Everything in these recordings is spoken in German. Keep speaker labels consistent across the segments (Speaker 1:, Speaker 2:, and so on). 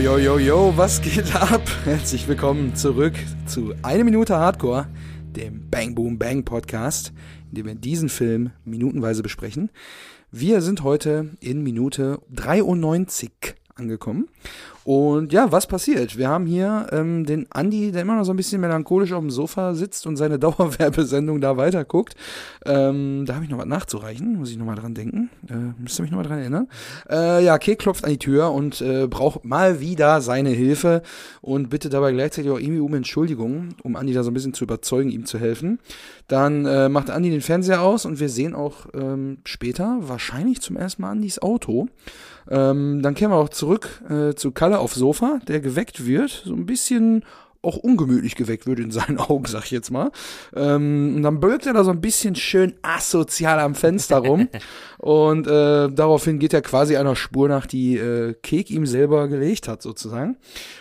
Speaker 1: yo, yo, yo, was geht ab? Herzlich willkommen zurück zu Eine Minute Hardcore, dem Bang Boom Bang Podcast, in dem wir diesen Film minutenweise besprechen. Wir sind heute in Minute 93 angekommen. Und ja, was passiert? Wir haben hier ähm, den Andi, der immer noch so ein bisschen melancholisch auf dem Sofa sitzt und seine Dauerwerbesendung da weiterguckt. Ähm, da habe ich noch was nachzureichen, muss ich nochmal dran denken. Äh, müsst ihr mich nochmal dran erinnern. Äh, ja, Kek klopft an die Tür und äh, braucht mal wieder seine Hilfe und bittet dabei gleichzeitig auch irgendwie um Entschuldigung, um Andi da so ein bisschen zu überzeugen, ihm zu helfen. Dann äh, macht Andi den Fernseher aus und wir sehen auch ähm, später wahrscheinlich zum ersten Mal Andis Auto. Ähm, dann kehren wir auch zurück äh, zu Kalle auf Sofa, der geweckt wird, so ein bisschen auch ungemütlich geweckt wird in seinen Augen, sag ich jetzt mal. Ähm, und dann bölkt er da so ein bisschen schön asozial am Fenster rum. und äh, daraufhin geht er quasi einer Spur nach, die äh, Kek ihm selber gelegt hat, sozusagen.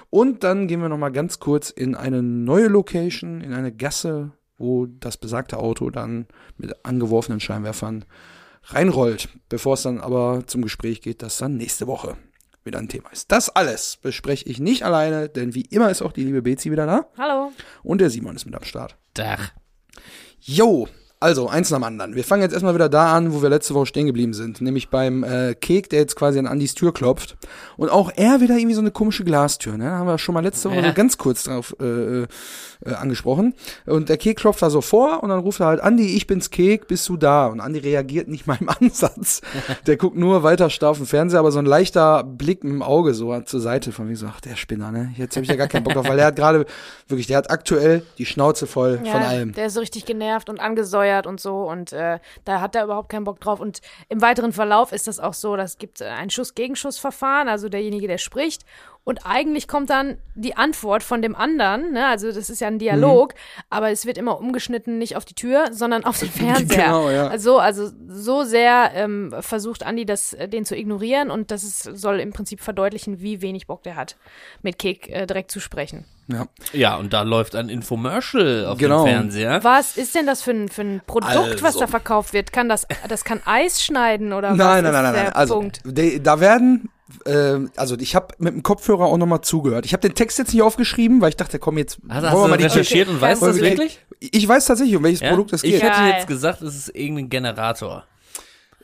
Speaker 1: Und dann gehen wir nochmal ganz kurz in eine neue Location, in eine Gasse, wo das besagte Auto dann mit angeworfenen Scheinwerfern reinrollt, bevor es dann aber zum Gespräch geht, das dann nächste Woche wieder ein Thema ist. Das alles bespreche ich nicht alleine, denn wie immer ist auch die liebe Bezi wieder da.
Speaker 2: Hallo.
Speaker 1: Und der Simon ist mit am Start.
Speaker 3: Dach.
Speaker 1: Jo, also eins nach dem anderen. Wir fangen jetzt erstmal wieder da an, wo wir letzte Woche stehen geblieben sind, nämlich beim äh, Kek, der jetzt quasi an Andys Tür klopft. Und auch er wieder irgendwie so eine komische Glastür, ne? Da haben wir schon mal letzte Woche
Speaker 3: Ja.
Speaker 1: so ganz kurz drauf äh, äh, angesprochen. Und der Kek klopft da so vor und dann ruft er halt, Andi, ich bin's Kek, bist du da? Und Andi reagiert nicht mal im Ansatz. Der guckt nur weiter starr auf den Fernseher, aber so ein leichter Blick im Auge so zur Seite von mir so, ach, der Spinner, ne? Jetzt habe ich ja gar keinen Bock drauf, weil der hat gerade, wirklich, der hat aktuell die Schnauze voll von allem.
Speaker 2: Der ist so richtig genervt und angesäuert und so und äh, da hat er überhaupt keinen Bock drauf. Und im weiteren Verlauf ist das auch so, das gibt äh, ein Schuss-Gegenschuss-Verfahren, also derjenige, der spricht. Und eigentlich kommt dann die Antwort von dem anderen, ne? also das ist ja ein Dialog, aber es wird immer umgeschnitten, nicht auf die Tür, sondern auf den Fernseher.
Speaker 1: Genau, ja.
Speaker 2: Also, also so sehr ähm, versucht Andi das, äh, den zu ignorieren und das ist, soll im Prinzip verdeutlichen, wie wenig Bock der hat, mit Kek äh, direkt zu sprechen.
Speaker 1: Ja.
Speaker 3: Ja, und da läuft ein Infomercial auf
Speaker 1: Genau.
Speaker 3: dem Fernseher.
Speaker 2: Was ist denn das für ein, für ein Produkt, was
Speaker 1: Also.
Speaker 2: da verkauft wird? Kann das, das kann Eis schneiden oder was
Speaker 1: Nein,
Speaker 2: ist
Speaker 1: nein, nein, nein, nein. Also, de, da werden, äh, also ich habe mit dem Kopfhörer auch nochmal zugehört. Ich habe den Text jetzt nicht aufgeschrieben, weil ich dachte, komm, jetzt
Speaker 3: Hast,
Speaker 1: wollen
Speaker 3: hast
Speaker 1: wir
Speaker 3: du
Speaker 1: mal die
Speaker 3: recherchiert und weißt du das
Speaker 1: wir-
Speaker 3: wirklich?
Speaker 1: Ich weiß tatsächlich, um welches
Speaker 3: Ja?
Speaker 1: Produkt es
Speaker 3: ich
Speaker 1: geht.
Speaker 3: hätte
Speaker 2: Geil.
Speaker 3: jetzt gesagt, es ist irgendein Generator.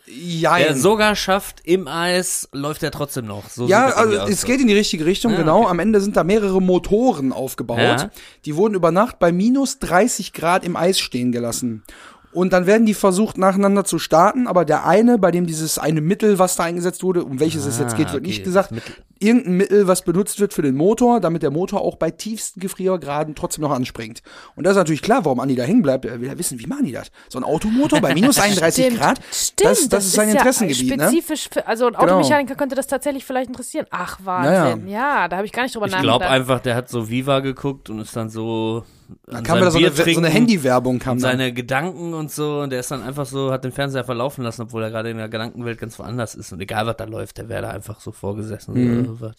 Speaker 1: Ja,
Speaker 3: Der sogar schafft, im Eis läuft er trotzdem noch. So
Speaker 1: ja, also es
Speaker 3: aus.
Speaker 1: geht in die richtige Richtung,
Speaker 3: Ah,
Speaker 1: genau.
Speaker 3: okay.
Speaker 1: Am Ende sind da mehrere Motoren aufgebaut.
Speaker 3: Ja.
Speaker 1: Die wurden über Nacht bei minus 30 Grad im Eis stehen gelassen. Und dann werden die versucht, nacheinander zu starten, aber der eine, bei dem dieses eine Mittel, was da eingesetzt wurde, um welches es jetzt geht, wird
Speaker 3: Ah, okay,
Speaker 1: nicht gesagt.
Speaker 3: Das.
Speaker 1: Irgendein Mittel, was benutzt wird für den Motor, damit der Motor auch bei tiefsten Gefriergraden trotzdem noch anspringt. Und das ist natürlich klar, warum Andi da hängen bleibt. Er will ja wissen, wie machen die das? So ein Automotor bei minus 31
Speaker 2: Stimmt,
Speaker 1: Grad,
Speaker 2: stimmt,
Speaker 1: das, das, ist sein
Speaker 2: ja
Speaker 1: Interessengebiet, ne?
Speaker 2: spezifisch für, also ein Automechaniker könnte das tatsächlich vielleicht interessieren. Ach, Wahnsinn. Ja, da habe ich gar nicht drüber
Speaker 3: Ich glaube
Speaker 2: nachgedacht.
Speaker 3: einfach, der hat so Viva geguckt und ist dann so.
Speaker 1: Da
Speaker 3: an
Speaker 1: kam wieder so eine, so eine Handywerbung kam
Speaker 3: und
Speaker 1: dann.
Speaker 3: seine Gedanken und so und der ist dann einfach so, hat den Fernseher verlaufen lassen, obwohl er gerade in der Gedankenwelt ganz woanders ist und egal was da läuft, der wäre da einfach so vorgesessen.
Speaker 1: Mhm.
Speaker 3: Was-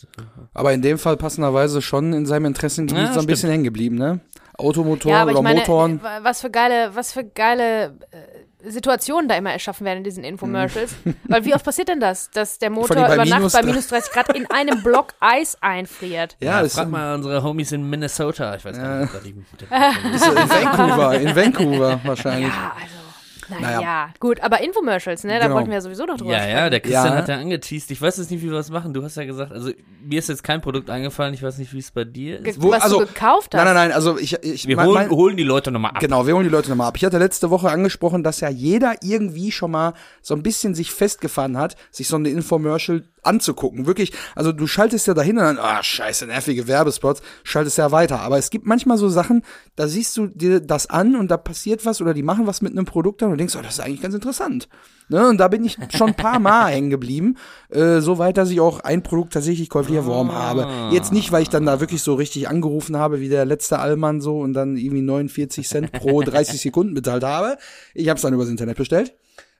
Speaker 1: Aber in dem Fall passenderweise schon in seinem Interessengebiet
Speaker 3: Ja,
Speaker 1: so ein
Speaker 3: stimmt.
Speaker 1: bisschen hängen geblieben, ne? Automotor
Speaker 2: ja, aber
Speaker 1: oder
Speaker 2: meine,
Speaker 1: Motoren.
Speaker 2: äh, was für geile, was für geile äh, Situationen da immer erschaffen werden in diesen Infomercials. Weil wie oft passiert denn das, dass der Motor über Nacht
Speaker 1: minus
Speaker 2: bei minus 30 Grad in einem Block Eis einfriert?
Speaker 1: Ja,
Speaker 3: Ja,
Speaker 1: das
Speaker 3: frag mal unsere Homies in Minnesota. Ich weiß gar nicht, ob da die.
Speaker 1: ist in Vancouver, in Vancouver wahrscheinlich.
Speaker 2: Ja, also. Naja,
Speaker 1: Naja.
Speaker 2: gut, aber Infomercials, ne? Da
Speaker 1: Genau.
Speaker 2: wollten wir ja sowieso noch drüber
Speaker 3: Ja,
Speaker 2: sprechen.
Speaker 3: ja, der Christian
Speaker 1: Ja.
Speaker 3: hat ja angeteased. Ich weiß jetzt nicht, wie wir was machen. Du hast ja gesagt, also mir ist jetzt kein Produkt eingefallen. Ich weiß nicht, wie es bei dir ist.
Speaker 2: Ge-
Speaker 1: Wo-
Speaker 2: was
Speaker 1: also-
Speaker 2: du gekauft hast.
Speaker 1: Nein, nein, nein, also ich, ich
Speaker 3: Wir
Speaker 1: mein-
Speaker 3: holen,
Speaker 1: mein-
Speaker 3: holen die Leute nochmal ab.
Speaker 1: Genau, wir holen die Leute nochmal ab. Ich hatte letzte Woche angesprochen, dass ja jeder irgendwie schon mal so ein bisschen sich festgefahren hat, sich so eine Infomercial anzugucken. Wirklich, also du schaltest ja dahin und dann, ah, scheiße, nervige Werbespots, schaltest ja weiter. Aber es gibt manchmal so Sachen, da siehst du dir das an und da passiert was oder die machen was mit einem Produkt dann und denkst, oh, das ist eigentlich ganz interessant. Ne? Und da bin ich schon ein paar Mal hängen geblieben, äh, so weit, dass ich auch ein Produkt tatsächlich käuflich erworben habe. Jetzt nicht, weil ich dann da wirklich so richtig angerufen habe, wie der letzte Allmann so und dann irgendwie 49 Cent pro 30 Sekunden bezahlt habe. Ich habe es dann übers Internet bestellt.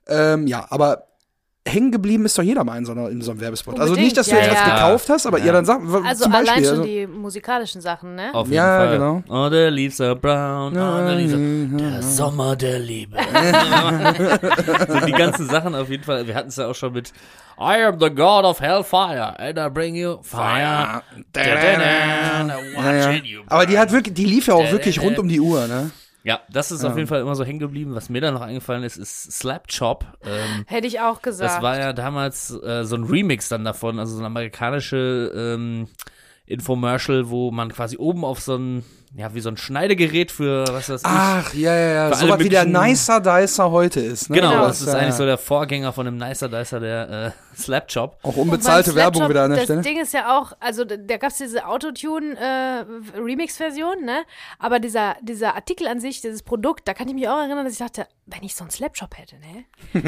Speaker 1: Ähm, ja, aber hängen geblieben ist doch jeder mal in so, einer, in so einem Werbespot. Also
Speaker 2: Unbedingt,
Speaker 1: nicht, dass du
Speaker 2: ja,
Speaker 1: jetzt was
Speaker 2: ja.
Speaker 1: gekauft hast, aber
Speaker 3: Ja.
Speaker 1: ihr dann sagt,
Speaker 2: Also
Speaker 1: zum Beispiel.
Speaker 2: allein schon
Speaker 1: also,
Speaker 2: die musikalischen Sachen, ne?
Speaker 3: Auf jeden
Speaker 1: Ja,
Speaker 3: Fall.
Speaker 1: genau.
Speaker 3: Oh, der leaves are brown. Oh, der, leaves are, der Sommer der Liebe. so die ganzen Sachen auf jeden Fall. Wir hatten es ja auch schon mit I am the God of Hellfire and I bring you fire. Da, da, da,
Speaker 1: ja, ja. Aber die hat wirklich, die lief ja auch
Speaker 3: Da,
Speaker 1: wirklich
Speaker 3: da,
Speaker 1: rund um die Uhr, ne?
Speaker 3: Ja, das ist auf jeden Fall immer so hängen geblieben. Was mir dann noch eingefallen ist, ist Slap Chop. Ähm,
Speaker 2: Hätte ich auch gesagt.
Speaker 3: Das war ja damals äh, so ein Remix dann davon, also so ein amerikanische ähm, Infomercial, wo man quasi oben auf so ein, ja, wie so ein Schneidegerät für, was weiß ich.
Speaker 1: Ach, ja, ja, ja. So was wie der Nicer Dicer heute ist, ne?
Speaker 3: genau,
Speaker 2: Genau.
Speaker 3: das ist
Speaker 1: ja,
Speaker 3: eigentlich
Speaker 1: ja.
Speaker 3: so der Vorgänger von dem Nicer Dicer, der äh, Slap Chop.
Speaker 1: Auch
Speaker 2: Und
Speaker 1: unbezahlte Werbung wieder an der
Speaker 2: das
Speaker 1: Stelle.
Speaker 2: Ding ist ja auch, also da, gab es diese Autotune-Remix-Version, ne? Aber dieser, dieser Artikel an sich, dieses Produkt, da kann ich mich auch erinnern, dass ich dachte, wenn ich so einen Slapshop hätte, ne?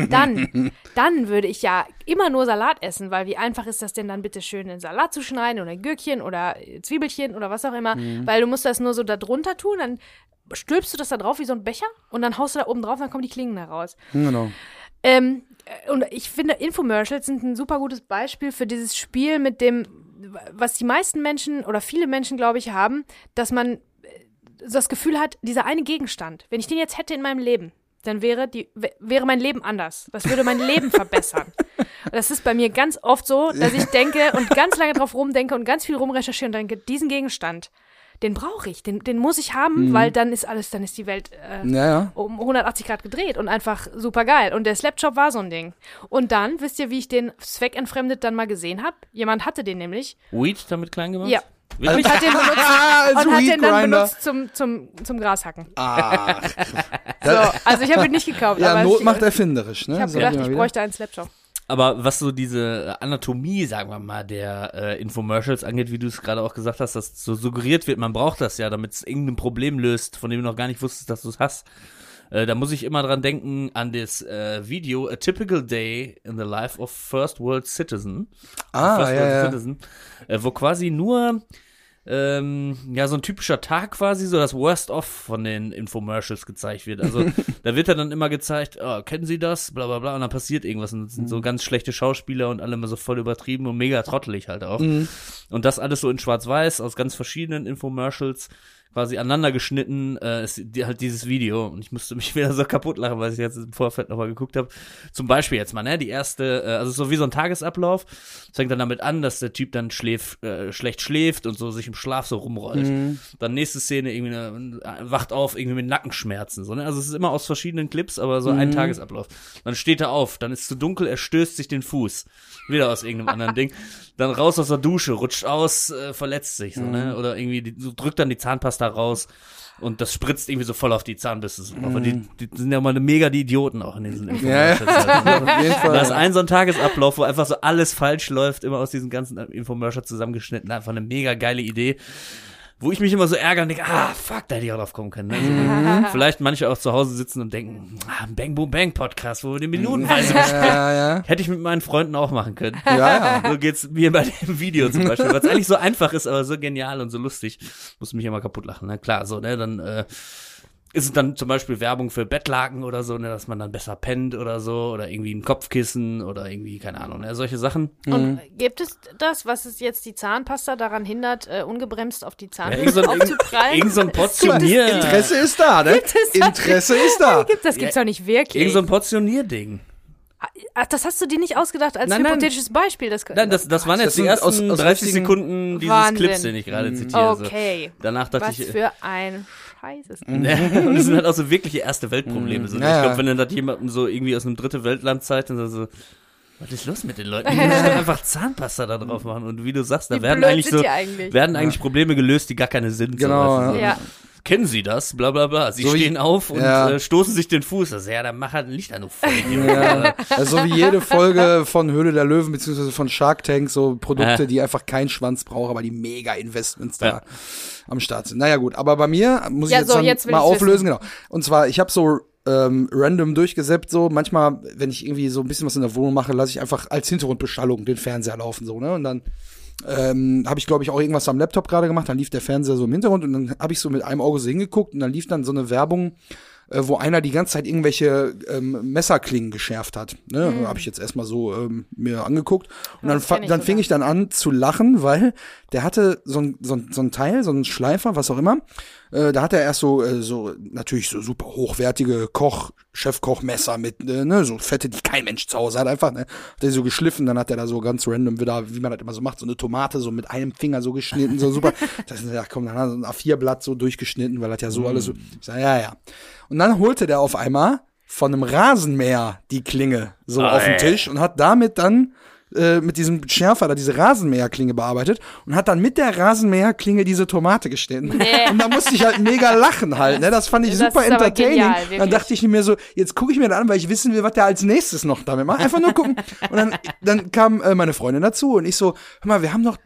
Speaker 2: Dann, dann würde ich ja immer nur Salat essen, weil wie einfach ist das denn dann bitte schön, einen Salat zu schneiden oder ein Gürkchen oder Zwiebelchen oder was auch immer,
Speaker 1: Mhm.
Speaker 2: weil du musst das nur so da drunter tun, dann stülpst du das da drauf wie so ein Becher und dann haust du da oben drauf, dann kommen die Klingen da raus.
Speaker 1: Genau.
Speaker 2: Ähm, äh, und ich finde, Infomercials sind ein super gutes Beispiel für dieses Spiel mit dem, was die meisten Menschen oder viele Menschen, glaube ich, haben, dass man äh, das Gefühl hat, dieser eine Gegenstand, wenn ich den jetzt hätte in meinem Leben, dann wäre, die, wäre mein Leben anders. Das würde mein Leben verbessern. Das ist bei mir ganz oft so, dass ich denke und ganz lange drauf rumdenke und ganz viel rumrecherchiere und denke, diesen Gegenstand, den brauche ich, den, den muss ich haben, weil dann ist alles, dann ist die Welt äh,
Speaker 1: Ja, ja.
Speaker 2: um 180 Grad gedreht und einfach super geil. Und der Slapshop war so ein Ding. Und dann, wisst ihr, wie ich den zweckentfremdet dann mal gesehen habe? Jemand hatte den nämlich.
Speaker 3: Weed damit klein gemacht?
Speaker 2: Ja.
Speaker 3: Wirklich?
Speaker 2: Und hat den benutzt,
Speaker 1: Als
Speaker 2: und hat den dann benutzt zum, zum, zum Grashacken.
Speaker 1: Ach,
Speaker 2: So, also ich habe ihn nicht gekauft.
Speaker 1: ja,
Speaker 2: aber
Speaker 1: Not
Speaker 2: ich,
Speaker 1: macht erfinderisch, ne?
Speaker 2: Ich habe
Speaker 1: Sag
Speaker 2: gedacht, ich
Speaker 1: wieder.
Speaker 2: bräuchte einen Slapshop.
Speaker 3: Aber was so diese Anatomie, sagen wir mal, der äh, Infomercials angeht, wie du es gerade auch gesagt hast, dass so suggeriert wird, man braucht das ja, damit es irgendein Problem löst, von dem du noch gar nicht wusstest, dass du es hast. Äh, da muss ich immer dran denken an das äh, Video A Typical Day in the Life of First World Citizen.
Speaker 1: Ah,
Speaker 3: First
Speaker 1: ja,
Speaker 3: World
Speaker 1: ja.
Speaker 3: Citizen, äh, wo quasi nur ähm, ja, so ein typischer Tag quasi, so das Worst-of von den Infomercials gezeigt wird. Also da wird ja dann immer gezeigt, oh, kennen Sie das? Bla bla bla, und dann passiert irgendwas. Und sind
Speaker 1: Mhm.
Speaker 3: so ganz schlechte Schauspieler und alle immer so voll übertrieben und mega trottelig halt auch.
Speaker 1: Mhm.
Speaker 3: Und das alles so in Schwarz-Weiß aus ganz verschiedenen Infomercials quasi aneinander geschnitten, äh, ist die, halt dieses Video. Und ich musste mich wieder so kaputt lachen, weil ich jetzt im Vorfeld nochmal geguckt habe. Zum Beispiel jetzt mal, ne, die erste, äh, also so wie so ein Tagesablauf. Es fängt dann damit an, dass der Typ dann schläft, äh, schlecht schläft und so sich im Schlaf so rumrollt.
Speaker 1: Mhm.
Speaker 3: Dann nächste Szene irgendwie eine, äh, wacht auf irgendwie mit Nackenschmerzen. So, ne? Also es ist immer aus verschiedenen Clips, aber so ein Tagesablauf. Dann steht er auf, dann ist es zu dunkel, er stößt sich den Fuß. Wieder aus irgendeinem anderen Ding. Dann raus aus der Dusche, rutscht aus, äh, verletzt sich so, ne? Oder irgendwie die, so drückt dann die Zahnpasta raus. Und das spritzt irgendwie so voll auf die Zahnbisse. Aber die, die sind ja mal mega die Idioten auch in diesen
Speaker 1: Ja, ja.
Speaker 3: Infomercials. halt, ne?
Speaker 1: Auf jeden Fall.
Speaker 3: Da ist ein so ein Tagesablauf, wo einfach so alles falsch läuft, immer aus diesen ganzen Infomercials zusammengeschnitten. Einfach eine mega geile Idee. Wo ich mich immer so ärgere und denke, ah, fuck, da hätte ich auch drauf kommen können. Ne?
Speaker 1: Mhm.
Speaker 3: So, vielleicht manche auch zu Hause sitzen und denken, ah, ein Bang Boom Bang Podcast, wo wir den minutenweise besprechen.
Speaker 1: ja, ja.
Speaker 3: Hätte ich mit meinen Freunden auch machen können.
Speaker 1: Ja, ja.
Speaker 3: So geht's mir bei dem Video zum Beispiel, weil es eigentlich so einfach ist, aber so genial und so lustig. Muss mich immer kaputt lachen. Ne? Klar, so, ne, dann äh, ist es dann zum Beispiel Werbung für Bettlaken oder so, ne, dass man dann besser pennt oder so, oder irgendwie ein Kopfkissen oder irgendwie, keine Ahnung, ne, solche Sachen.
Speaker 2: Und gibt es das, was es jetzt die Zahnpasta daran hindert, äh, ungebremst auf die
Speaker 3: Ja, so ein,
Speaker 2: aufzuprallen?
Speaker 3: irgend so ein Portionier.
Speaker 1: Interesse ist da, ne? Interesse ist da.
Speaker 2: Gibt, das gibt's doch nicht wirklich.
Speaker 3: Irgend so ein Portionierding.
Speaker 2: Ach, das hast du dir nicht ausgedacht als
Speaker 3: Nein, nein.
Speaker 2: hypothetisches Beispiel. Das,
Speaker 3: Nein, das, das waren
Speaker 1: Das
Speaker 3: jetzt die
Speaker 1: sind
Speaker 3: ersten
Speaker 1: aus- aus
Speaker 3: 30
Speaker 1: richtigen-
Speaker 3: Sekunden dieses
Speaker 2: Wahnsinn.
Speaker 3: Clips, den ich gerade zitiere. so.
Speaker 2: Okay.
Speaker 3: Danach dachte
Speaker 2: Was
Speaker 3: ich,
Speaker 2: für ein Scheiß ist das?
Speaker 3: und das sind halt auch so wirkliche erste Weltprobleme. So.
Speaker 1: Ja, ja.
Speaker 3: Ich glaube, wenn dann das jemandem so irgendwie aus einem dritte Weltland zeigt, dann so, so, was ist los mit den Leuten? Die müssen doch einfach Zahnpasta da drauf machen. Und wie du sagst, da
Speaker 2: Wie
Speaker 3: werden eigentlich
Speaker 2: sind
Speaker 3: so,
Speaker 2: eigentlich?
Speaker 3: werden eigentlich Probleme gelöst, die gar keine sind.
Speaker 1: Genau,
Speaker 3: So, weißt du, so.
Speaker 2: Ja.
Speaker 3: Kennen Sie das? Bla bla bla. Sie
Speaker 1: So wie-
Speaker 3: stehen auf und
Speaker 1: Ja.
Speaker 3: äh, stoßen sich den Fuß. Also, ja, dann mach halt ein Licht an, du.
Speaker 1: Ja, also wie jede Folge von Höhle der Löwen beziehungsweise von Shark Tank, so Produkte,
Speaker 3: Ja.
Speaker 1: die einfach keinen Schwanz brauchen, aber die mega Investments da
Speaker 3: Ja.
Speaker 1: am Start sind. Naja gut, aber bei mir muss ich jetzt,
Speaker 2: so,
Speaker 1: dann
Speaker 2: jetzt
Speaker 1: mal auflösen, genau. Und zwar, ich habe so ähm, random durchgesäppt, so manchmal, wenn ich irgendwie so ein bisschen was in der Wohnung mache, lasse ich einfach als Hintergrundbeschallung den Fernseher laufen, so, ne? Und dann ähm, habe ich, glaube ich, auch irgendwas am Laptop gerade gemacht, dann lief der Fernseher so im Hintergrund und dann habe ich so mit einem Auge so hingeguckt und dann lief dann so eine Werbung äh, wo einer die ganze Zeit irgendwelche ähm, Messerklingen geschärft hat. Ne?
Speaker 2: Mhm.
Speaker 1: Habe ich jetzt erstmal so ähm, mir angeguckt. Und dann,
Speaker 2: das
Speaker 1: dann
Speaker 2: sogar.
Speaker 1: fing ich dann an zu lachen, weil der hatte so ein, so ein, so ein Teil, so ein Schleifer, was auch immer. Äh, da hat er erst so, äh, so natürlich so super hochwertige Koch, Chefkochmesser mit, äh, ne, so fette, die kein Mensch zu Hause hat einfach, ne. Hat er so geschliffen, dann hat er da so ganz random wieder, wie man das immer so macht, so eine Tomate so mit einem Finger so geschnitten, so super. Das ist, ja, komm, dann hat er so ein A4-Blatt so durchgeschnitten, weil das ja so alles so, ich sag, ja, ja. Und dann holte der auf einmal von einem Rasenmäher die Klinge so
Speaker 3: Ah,
Speaker 1: auf den. Tisch und hat damit dann äh, mit diesem Schärfer da diese Rasenmäherklinge bearbeitet und hat dann mit der Rasenmäherklinge diese Tomate geschnitten. Und da musste ich halt mega lachen halt, ne? Das fand ich
Speaker 2: Das
Speaker 1: super entertaining.
Speaker 2: genial,
Speaker 1: dann dachte ich mir so, jetzt gucke ich mir das an, weil ich wissen will, was der als nächstes noch damit macht. Einfach nur gucken. Und dann, dann kam äh, meine Freundin dazu und ich so, hör mal, wir haben doch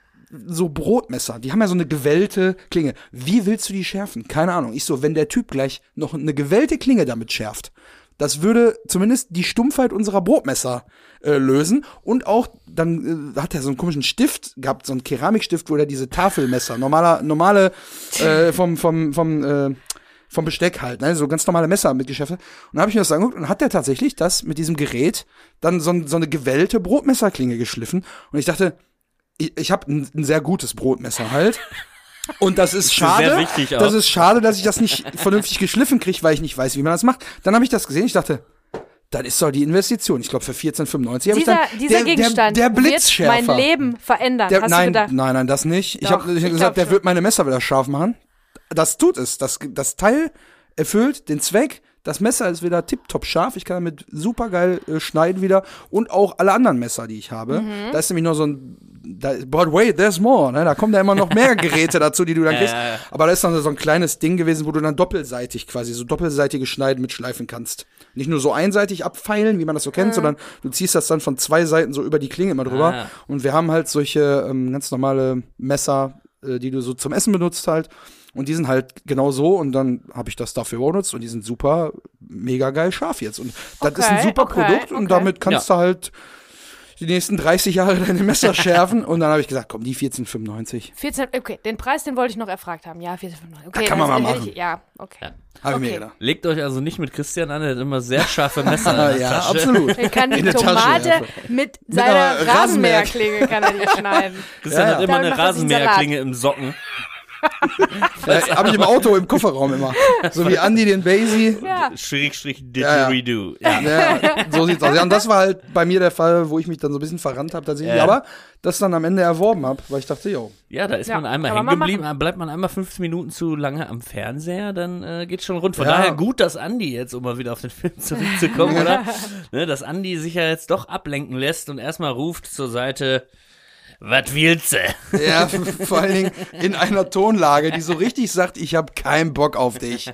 Speaker 1: so Brotmesser, die haben ja so eine gewellte Klinge. Wie willst du die schärfen? Keine Ahnung. Ich so, wenn der Typ gleich noch eine gewellte Klinge damit schärft, das würde zumindest die Stumpfheit unserer Brotmesser äh, lösen. Und auch, dann äh, hat er so einen komischen Stift gehabt, so einen Keramikstift, wo er diese Tafelmesser, normaler, normale, äh, vom, vom, vom, äh, vom Besteck halt, ne, so ganz normale Messer mitgeschärft hat. Und dann habe ich mir das angeguckt und hat der tatsächlich das mit diesem Gerät dann so, so eine gewellte Brotmesserklinge geschliffen. Und ich dachte, ich, ich habe ein, ein sehr gutes Brotmesser halt. Und das ist schade.
Speaker 3: sehr wichtig auch.
Speaker 1: Das ist schade, dass ich das nicht vernünftig geschliffen kriege, weil ich nicht weiß, wie man das macht. Dann habe ich das gesehen, ich dachte, das ist doch die Investition. Ich glaube für 14,95 habe ich
Speaker 2: Dieser,
Speaker 1: dann
Speaker 2: dieser
Speaker 1: der,
Speaker 2: Gegenstand
Speaker 1: der, der
Speaker 2: wird
Speaker 1: Blitzschärfer.
Speaker 2: mein Leben verändern.
Speaker 1: Der,
Speaker 2: Hast
Speaker 1: nein,
Speaker 2: du gedacht?
Speaker 1: nein, nein, das nicht. Ich
Speaker 2: Doch,
Speaker 1: habe hab
Speaker 2: ich
Speaker 1: gesagt,
Speaker 2: glaub
Speaker 1: der
Speaker 2: schon.
Speaker 1: wird meine Messer wieder scharf machen. Das tut es. Das, das Teil erfüllt den Zweck. Das Messer ist wieder tipptopp scharf. Ich kann damit super geil äh, schneiden wieder. Und auch alle anderen Messer, die ich habe.
Speaker 2: Mhm.
Speaker 1: Da ist nämlich noch so ein. Da, but wait, there's more. Ne? Da kommen da immer noch mehr Geräte dazu, die du dann kriegst.
Speaker 3: Ja, ja.
Speaker 1: Aber da ist dann so ein kleines Ding gewesen, wo du dann doppelseitig quasi so doppelseitige Schneiden mitschleifen kannst. Nicht nur so einseitig abfeilen, wie man das so kennt, sondern du ziehst das dann von zwei Seiten so über die Klinge immer drüber.
Speaker 3: Ah.
Speaker 1: Und wir haben halt solche ähm, ganz normale Messer, äh, die du so zum Essen benutzt halt. Und die sind halt genau so und dann habe ich das dafür benutzt und die sind super, mega geil scharf jetzt. Und das ist ein
Speaker 2: Okay,
Speaker 1: super
Speaker 2: okay,
Speaker 1: Produkt und
Speaker 2: okay.
Speaker 1: damit kannst du halt die nächsten 30 Jahre deine Messer schärfen. Und dann habe ich gesagt, komm, die 14,95.
Speaker 2: 14, okay, den Preis, den wollte ich noch erfragt haben. Ja, 14,95. Okay,
Speaker 1: kann man mal machen.
Speaker 2: Ich, ja, okay.
Speaker 3: Ja.
Speaker 1: Habe ich mir
Speaker 2: Okay.
Speaker 1: gedacht.
Speaker 3: Legt euch also nicht mit Christian an, der hat immer sehr scharfe Messer in der
Speaker 1: ja,
Speaker 3: Tasche.
Speaker 1: absolut.
Speaker 2: Er kann die
Speaker 1: In der Tasche
Speaker 2: Tomate
Speaker 1: einfach.
Speaker 2: mit
Speaker 1: einer
Speaker 2: seiner
Speaker 1: Rasenmäher-
Speaker 2: Rasenmäherklinge kann er die schneiden.
Speaker 3: Christian
Speaker 1: Ja,
Speaker 3: hat
Speaker 1: ja.
Speaker 3: immer
Speaker 2: Damit
Speaker 3: eine
Speaker 2: er.
Speaker 3: Rasenmäherklinge im Socken.
Speaker 1: Äh, habe ich im Auto im Kofferraum immer. So wie Andy den Basie.
Speaker 2: Ja.
Speaker 3: Schrägstrich
Speaker 1: Ja, ja.
Speaker 3: Didgeridoo. Ja.
Speaker 1: Ja, so sieht's aus. Ja, und das war halt bei mir der Fall, wo ich mich dann so ein bisschen verrannt habe tatsächlich,
Speaker 3: Ja.
Speaker 1: aber das dann am Ende erworben habe, weil ich dachte, jo,
Speaker 3: Ja, da ist
Speaker 2: Ja,
Speaker 3: man einmal hängen geblieben, bleibt man einmal 15 Minuten zu lange am Fernseher, dann äh, geht's schon rund. Von
Speaker 1: Ja.
Speaker 3: daher gut, dass Andi jetzt, um mal wieder auf den Film zurückzukommen, oder? Ne, dass Andi sich ja jetzt doch ablenken lässt und erstmal ruft zur Seite, was willst du?
Speaker 1: ja, vor allen Dingen in einer Tonlage, die so richtig sagt, ich habe keinen Bock auf dich.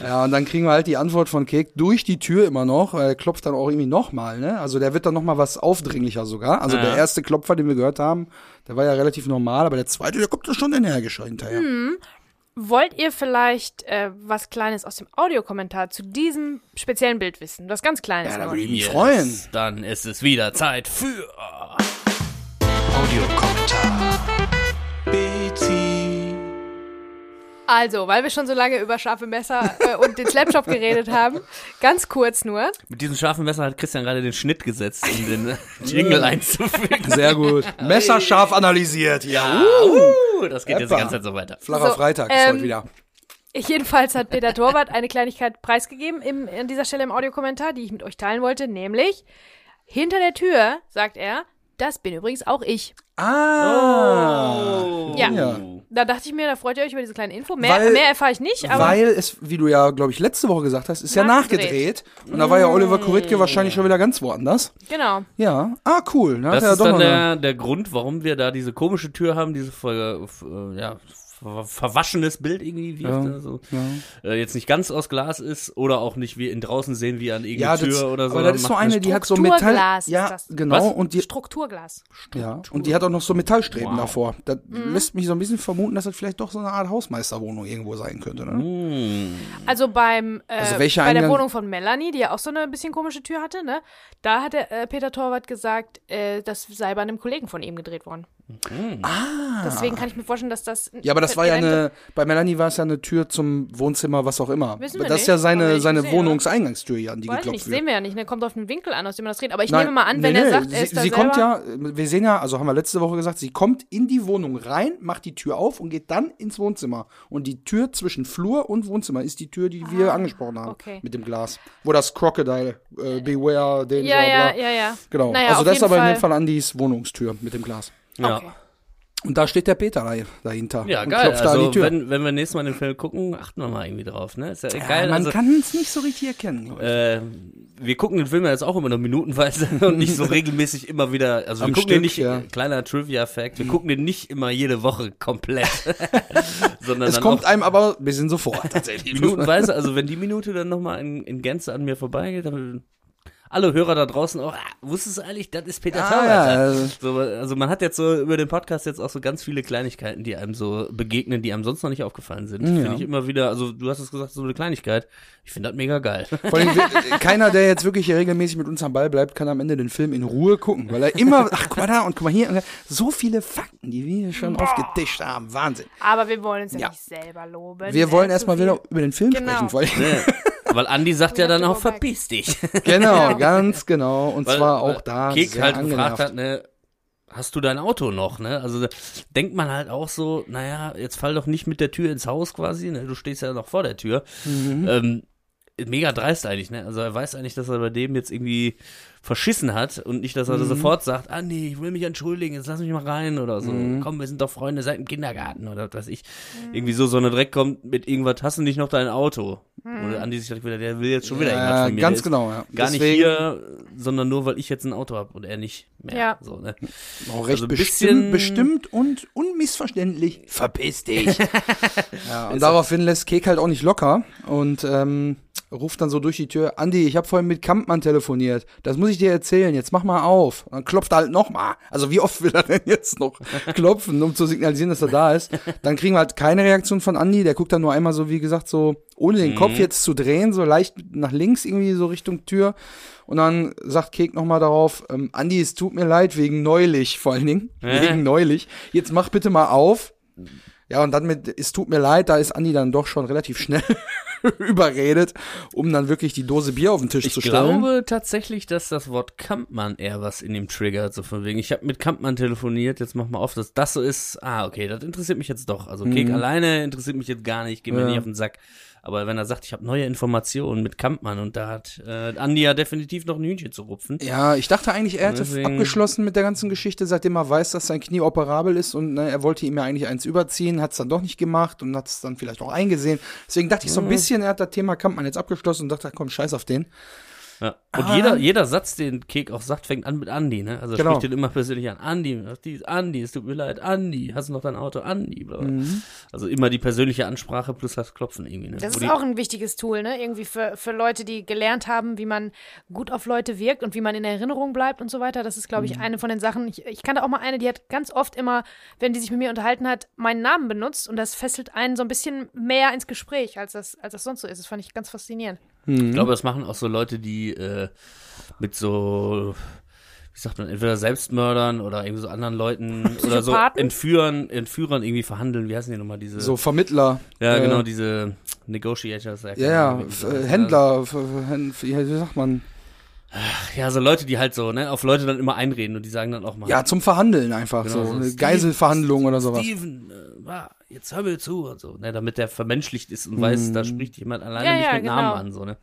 Speaker 1: Ja, und dann kriegen wir halt die Antwort von Kek durch die Tür immer noch. Er klopft dann auch irgendwie nochmal, ne? Also der wird dann nochmal was aufdringlicher sogar. Also
Speaker 3: Ja.
Speaker 1: der erste Klopfer, den wir gehört haben, der war ja relativ normal, aber der zweite, der kommt da schon energisch hinterher.
Speaker 2: Wollt ihr vielleicht äh, was Kleines aus dem Audiokommentar zu diesem speziellen Bild wissen? Was ganz Kleines.
Speaker 1: Ja, da würde ich mich freuen.
Speaker 3: Dann ist es wieder Zeit für
Speaker 4: Audiokommentar. Bezi.
Speaker 2: Also, weil wir schon so lange über scharfe Messer äh, und den Slapshop geredet haben, ganz kurz nur.
Speaker 3: Mit diesem scharfen Messer hat Christian gerade den Schnitt gesetzt, um den äh, Jingle einzufügen.
Speaker 1: Sehr gut. Messerscharf analysiert, ja.
Speaker 3: Uh, das geht jetzt die ganze Zeit so weiter.
Speaker 1: Flacher
Speaker 2: So,
Speaker 1: Freitag ist
Speaker 2: ähm,
Speaker 1: heute wieder.
Speaker 2: Jedenfalls hat Peter Torwart eine Kleinigkeit preisgegeben im, an dieser Stelle im Audiokommentar, die ich mit euch teilen wollte, nämlich hinter der Tür, sagt er, das bin übrigens auch ich.
Speaker 1: Ah.
Speaker 2: Ja.
Speaker 1: Ja.
Speaker 2: Da dachte ich mir, da freut ihr euch über diese kleine Info. Mehr,
Speaker 1: Weil-
Speaker 2: mehr erfahre ich nicht, aber
Speaker 1: Weil es, wie du ja, glaube ich, letzte Woche gesagt hast, ist ja
Speaker 2: Nachgedreht.
Speaker 1: Und da war ja Oliver Kuritke wahrscheinlich schon wieder ganz woanders.
Speaker 2: genau.
Speaker 1: Ja. Ah, cool. Da
Speaker 3: Das ist
Speaker 1: doch
Speaker 3: dann der, der Grund, warum wir da diese komische Tür haben, diese ver, ver, ja, ver, verwaschenes Bild irgendwie, wie
Speaker 1: Ja,
Speaker 3: da so, äh, jetzt nicht ganz aus Glas ist oder auch nicht wie in draußen sehen wie an
Speaker 1: ja,
Speaker 3: irgendeine
Speaker 1: das,
Speaker 3: Tür oder so.
Speaker 1: aber das ist so eine, die hat so Metall. Ja,
Speaker 2: das.
Speaker 1: genau.
Speaker 3: Was?
Speaker 1: Und die,
Speaker 2: Strukturglas.
Speaker 1: ja, und die hat auch noch so Metallstreben
Speaker 3: Wow.
Speaker 1: davor. Das
Speaker 2: Mhm.
Speaker 1: lässt mich so ein bisschen vermuten, dass das vielleicht doch so eine Art Hausmeisterwohnung irgendwo sein könnte. Ne?
Speaker 3: Hm.
Speaker 2: Also beim äh,
Speaker 1: Also
Speaker 2: bei der Wohnung von Melanie, die ja auch so eine bisschen komische Tür hatte, ne? Da hat der, äh, Peter Torwart gesagt, äh, das sei bei einem Kollegen von ihm gedreht worden. Deswegen kann ich mir vorstellen, dass das.
Speaker 1: Ja, aber das war ja eine, bei Melanie war es ja eine Tür zum Wohnzimmer, was auch immer.
Speaker 2: Wissen wir
Speaker 1: das ist ja seine, seine
Speaker 2: oder?
Speaker 1: Wohnungseingangstür hier, an die
Speaker 2: Weiß ich
Speaker 1: geklopft
Speaker 2: nicht,
Speaker 1: wird.
Speaker 2: sehen wir ja nicht. Ne? Kommt auf den Winkel an, aus dem man das redet. Aber ich
Speaker 1: Nein,
Speaker 2: nehme mal an, wenn
Speaker 1: nee,
Speaker 2: er sagt, er
Speaker 1: sie,
Speaker 2: ist da
Speaker 1: sie kommt ja, wir sehen ja, also haben wir letzte Woche gesagt, sie kommt in die Wohnung rein, macht die Tür auf und geht dann ins Wohnzimmer. Und die Tür zwischen Flur und Wohnzimmer ist die Tür, die wir angesprochen haben.
Speaker 2: Ah, okay.
Speaker 1: Mit dem Glas. Wo das Crocodile, äh, Beware, Danger,
Speaker 2: Ja, ja,
Speaker 1: bla.
Speaker 2: ja, ja.
Speaker 1: Genau.
Speaker 2: Naja,
Speaker 1: also das ist aber in
Speaker 2: Fall.
Speaker 1: dem Fall Andys Wohnungstür mit dem Glas.
Speaker 3: Ja.
Speaker 2: Okay.
Speaker 1: Und da steht der Peter da, dahinter.
Speaker 3: Ja, geil. Also,
Speaker 1: die Tür.
Speaker 3: wenn, wenn wir nächstes Mal den Film gucken, achten wir mal irgendwie drauf, ne? Ist ja,
Speaker 1: ja,
Speaker 3: geil.
Speaker 1: man
Speaker 3: Also,
Speaker 1: kann es nicht so richtig erkennen.
Speaker 3: äh, wir gucken den Film ja jetzt auch immer nur minutenweise und nicht so regelmäßig immer wieder. Also
Speaker 1: Am
Speaker 3: wir gucken den
Speaker 1: Stück,
Speaker 3: nicht,
Speaker 1: ja.
Speaker 3: kleiner Trivia-Fact, wir gucken den nicht immer jede Woche komplett. sondern
Speaker 1: es kommt einem aber ein bisschen so vor, tatsächlich.
Speaker 3: minutenweise. Also wenn die Minute dann nochmal in, in Gänze an mir vorbeigeht, dann alle Hörer da draußen auch, ah, wusstest du eigentlich, das ist Peter
Speaker 1: Ah,
Speaker 3: Taubert.
Speaker 1: ja, also-
Speaker 3: So, also man hat jetzt so über den Podcast jetzt auch so ganz viele Kleinigkeiten, die einem so begegnen, die einem sonst noch nicht aufgefallen sind.
Speaker 1: Ja.
Speaker 3: Finde ich immer wieder, also du hast es gesagt, so eine Kleinigkeit. Ich finde das mega geil.
Speaker 1: Vor allem, keiner, der jetzt wirklich hier regelmäßig mit uns am Ball bleibt, kann am Ende den Film in Ruhe gucken, weil er immer, ach guck mal da und guck mal hier, da, so viele Fakten, die wir hier schon aufgetischt haben, Wahnsinn.
Speaker 2: Aber wir wollen uns ja,
Speaker 1: Ja.
Speaker 2: nicht selber loben.
Speaker 1: Wir wollen
Speaker 2: Äh,
Speaker 1: erstmal wieder über den Film
Speaker 2: Genau.
Speaker 1: sprechen, weil,
Speaker 3: Weil Andi sagt ja dann auch, verpiss dich.
Speaker 1: genau, ganz genau, und
Speaker 3: Weil,
Speaker 1: zwar auch da
Speaker 3: Kek
Speaker 1: sehr
Speaker 3: halt
Speaker 1: angenervt.
Speaker 3: gefragt hat, ne, hast du dein Auto noch, ne? Also da denkt man halt auch so, naja, jetzt fall doch nicht mit der Tür ins Haus quasi, ne? Du stehst ja noch vor der Tür.
Speaker 1: Mhm.
Speaker 3: Ähm, mega dreist eigentlich, ne? Also er weiß eigentlich, dass er bei dem jetzt irgendwie verschissen hat und nicht, dass er
Speaker 1: Mhm.
Speaker 3: sofort sagt, ah nee, ich will mich entschuldigen, jetzt lass mich mal rein oder so.
Speaker 1: Mhm.
Speaker 3: Komm, wir sind doch Freunde seit dem Kindergarten oder was weiß ich. Irgendwie so, so eine Dreck kommt mit irgendwas, hast du nicht noch dein Auto? Oder Andi sich direkt wieder, der will jetzt schon wieder irgendwas
Speaker 1: Ja,
Speaker 3: von mir.
Speaker 1: ganz genau, ja.
Speaker 3: Gar nicht
Speaker 1: Deswegen
Speaker 3: hier, sondern nur, weil ich jetzt ein Auto habe und er nicht mehr.
Speaker 2: Ja.
Speaker 3: So, ne?
Speaker 1: Auch recht
Speaker 3: Also ein
Speaker 1: bestimmt,
Speaker 3: bisschen-
Speaker 1: bestimmt und unmissverständlich. Verpiss dich. ja, und daraufhin lässt Kek halt auch nicht locker und ähm, ruft dann so durch die Tür, Andi, ich habe vorhin mit Kampmann telefoniert. Das muss ich dir erzählen. Jetzt mach mal auf. Und dann klopft er halt noch mal. Also wie oft will er denn jetzt noch klopfen, um zu signalisieren, dass er da ist? Dann kriegen wir halt keine Reaktion von Andi. Der guckt dann nur einmal so, wie gesagt, so ohne den Kopf jetzt zu drehen, so leicht nach links irgendwie so Richtung Tür. Und dann sagt Kek noch mal darauf, ähm, Andi, es tut mir leid wegen neulich, vor allen Dingen
Speaker 3: Äh.
Speaker 1: wegen neulich. Jetzt mach bitte mal auf. Ja, und dann mit, es tut mir leid, da ist Andi dann doch schon relativ schnell überredet, um dann wirklich die Dose Bier auf den Tisch
Speaker 3: Ich
Speaker 1: zu stellen.
Speaker 3: glaube tatsächlich, dass das Wort Kampmann eher was in ihm triggert, so von wegen, ich habe mit Kampmann telefoniert, jetzt mach mal auf, dass das so ist. Ah, okay, das interessiert mich jetzt doch. Also Kek alleine interessiert mich jetzt gar nicht, geh mir
Speaker 1: Mhm. Ja.
Speaker 3: nicht auf den Sack. Aber wenn er sagt, ich habe neue Informationen mit Kampmann und da hat äh, Andi ja definitiv noch ein Hühnchen zu rupfen.
Speaker 1: Ja, ich dachte eigentlich, er hätte
Speaker 3: Deswegen-
Speaker 1: abgeschlossen mit der ganzen Geschichte, seitdem er weiß, dass sein Knie operabel ist und ne, er wollte ihm ja eigentlich eins überziehen, hat es dann doch nicht gemacht und hat es dann vielleicht auch eingesehen. Deswegen dachte ich
Speaker 3: Mhm.
Speaker 1: so ein bisschen, er hat das Thema Kampmann jetzt abgeschlossen und dachte, komm, scheiß auf den.
Speaker 3: Ja. Und
Speaker 1: Ah.
Speaker 3: jeder, jeder Satz, den Kek auch sagt, fängt an mit Andi, ne? Also er
Speaker 1: Genau.
Speaker 3: spricht den immer persönlich an. Andi, Andi, es tut mir leid, Andi, hast du noch dein Auto? Andi, bla, bla.
Speaker 1: Mhm.
Speaker 3: Also immer die persönliche Ansprache plus das Klopfen irgendwie, ne?
Speaker 2: Das
Speaker 3: Wo
Speaker 2: ist auch ein wichtiges Tool, ne? Irgendwie für, für Leute, die gelernt haben, wie man gut auf Leute wirkt und wie man in Erinnerung bleibt und so weiter. Das ist, glaube ich, eine von den Sachen. Ich, ich kannte auch mal eine, die hat ganz oft immer, wenn die sich mit mir unterhalten hat, meinen Namen benutzt und das fesselt einen so ein bisschen mehr ins Gespräch, als das, als das sonst so ist. Das fand ich ganz faszinierend.
Speaker 3: Ich glaube, das machen auch so Leute, die äh, mit so, wie sagt man, entweder Selbstmördern oder irgendwie so anderen Leuten oder so? Entführern, Entführern irgendwie verhandeln. Wie heißen die nochmal diese?
Speaker 1: So Vermittler.
Speaker 3: ja,
Speaker 1: äh,
Speaker 3: genau, diese Negotiators.
Speaker 1: Ja, ja, f- äh, Händler, ja, wie sagt man?
Speaker 3: Ja, so Leute, die halt so, ne, auf Leute dann immer einreden und die sagen dann auch mal.
Speaker 1: Ja, zum Verhandeln einfach,
Speaker 3: Genau,
Speaker 1: so,
Speaker 3: so
Speaker 1: eine Geiselverhandlung oder sowas.
Speaker 3: Steven, äh, wa, jetzt hör mir zu und so, ne, damit der vermenschlicht ist und weiß,
Speaker 1: Mhm.
Speaker 3: da spricht jemand alleine
Speaker 2: Ja,
Speaker 3: nicht
Speaker 2: ja,
Speaker 3: mit
Speaker 2: genau.
Speaker 3: Namen an, so, ne.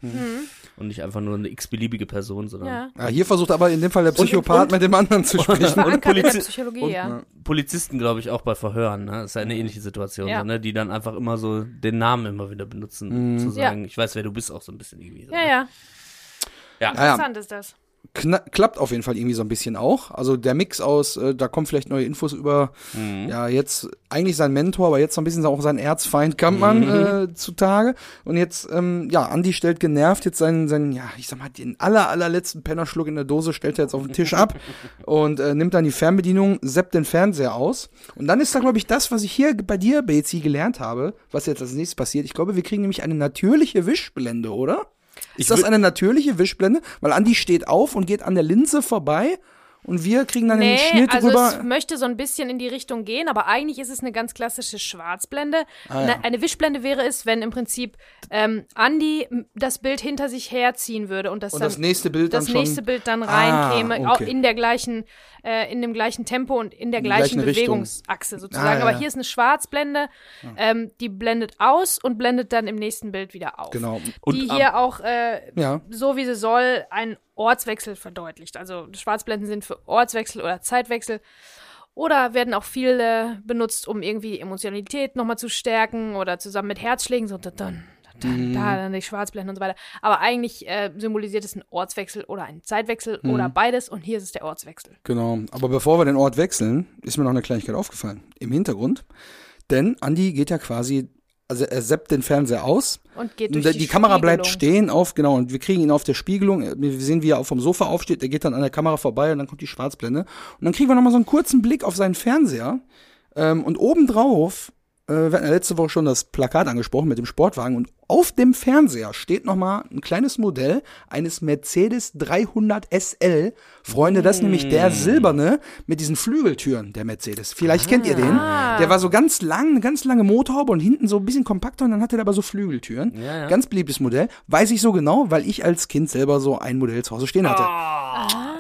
Speaker 3: Und nicht einfach nur eine x-beliebige Person, sondern
Speaker 2: Ja.
Speaker 1: Ja, hier versucht aber in dem Fall der Psychopath
Speaker 3: und-
Speaker 1: mit dem anderen zu sprechen.
Speaker 2: Der
Speaker 3: Polizi- und-
Speaker 2: ja.
Speaker 3: Polizisten, glaube ich, auch bei Verhören, ne? Das ist ja eine ähnliche Situation,
Speaker 2: Ja.
Speaker 3: so, ne? Die dann einfach immer so den Namen immer wieder benutzen, um zu sagen, ich weiß, wer du bist, auch so ein bisschen irgendwie. So,
Speaker 2: Ja,
Speaker 3: ne?
Speaker 2: ja.
Speaker 1: Ja,
Speaker 2: Interessant ist das.
Speaker 1: Kna klappt auf jeden Fall irgendwie so ein bisschen auch. Also der Mix aus, äh, da kommen vielleicht neue Infos über,
Speaker 3: Mhm.
Speaker 1: ja, jetzt eigentlich sein Mentor, aber jetzt so ein bisschen auch sein Erzfeind Kampmann
Speaker 3: Mhm.
Speaker 1: äh, zutage. Und jetzt, ähm, ja, Andi stellt genervt jetzt seinen, seinen, ja, ich sag mal, den aller, allerletzten Pennerschluck in der Dose stellt er jetzt auf den Tisch ab und äh, nimmt dann die Fernbedienung, seppt den Fernseher aus. Und dann ist da, glaube ich, das, was ich hier bei dir, Bezi, gelernt habe, was jetzt als nächstes passiert. Ich glaube, wir kriegen nämlich eine natürliche Wischblende, oder? Ist das eine natürliche Wischblende? Weil Andi steht auf und geht an der Linse vorbei und wir kriegen dann
Speaker 2: Nee,
Speaker 1: den Schnitt
Speaker 2: also
Speaker 1: rüber.
Speaker 2: es möchte so ein bisschen in die Richtung gehen, aber eigentlich ist es eine ganz klassische Schwarzblende.
Speaker 1: Ah, ja.
Speaker 2: eine, Wischblende wäre es, wenn im Prinzip ähm, Andy m, das Bild hinter sich herziehen würde und das
Speaker 1: Und
Speaker 2: dann
Speaker 1: das nächste Bild
Speaker 2: das
Speaker 1: dann schon.
Speaker 2: nächste Bild dann
Speaker 1: Ah,
Speaker 2: reinkäme, auch
Speaker 1: okay.
Speaker 2: in der gleichen, äh, in dem gleichen Tempo und in der
Speaker 1: In
Speaker 2: gleichen
Speaker 1: gleichen.
Speaker 2: Bewegungsachse sozusagen.
Speaker 1: Ah, ja,
Speaker 2: Aber hier ist eine Schwarzblende, ähm, die blendet aus und blendet dann im nächsten Bild wieder auf.
Speaker 1: Genau.
Speaker 2: die hier auch äh, so wie sie soll, einen Ortswechsel verdeutlicht. Also Schwarzblenden sind für Ortswechsel oder Zeitwechsel oder werden auch viel äh, benutzt, um irgendwie Emotionalität nochmal zu stärken oder zusammen mit Herzschlägen so da, da, da,
Speaker 1: Mhm.
Speaker 2: da dann die Schwarzblenden und so weiter. Aber eigentlich äh, symbolisiert es einen Ortswechsel oder einen Zeitwechsel
Speaker 1: Mhm.
Speaker 2: oder beides und hier ist es der Ortswechsel.
Speaker 1: Genau. Aber bevor wir den Ort wechseln, ist mir noch eine Kleinigkeit aufgefallen. Im Hintergrund. Denn Andi geht ja quasi, also er seppt den Fernseher aus.
Speaker 2: Und geht
Speaker 1: Und
Speaker 2: durch
Speaker 1: die,
Speaker 2: die,
Speaker 1: Kamera bleibt stehen auf, genau, und wir kriegen ihn auf der Spiegelung. Wir sehen, wie er vom Sofa aufsteht. Er geht dann an der Kamera vorbei und dann kommt die Schwarzblende. Und dann kriegen wir nochmal so einen kurzen Blick auf seinen Fernseher. Ähm, und obendrauf, wir hatten ja letzte Woche schon das Plakat angesprochen mit dem Sportwagen. Und auf dem Fernseher steht nochmal ein kleines Modell eines Mercedes 300 SL. Freunde, das ist nämlich der silberne mit diesen Flügeltüren, der Mercedes. Vielleicht kennt ihr den.
Speaker 2: Ah.
Speaker 1: Der war so ganz lang, eine ganz lange Motorhaube und hinten so ein bisschen kompakter und dann hatte der aber so Flügeltüren.
Speaker 3: Ja, ja.
Speaker 1: Ganz beliebtes Modell. Weiß ich so genau, weil ich als Kind selber so ein Modell zu Hause stehen hatte.
Speaker 2: Ah.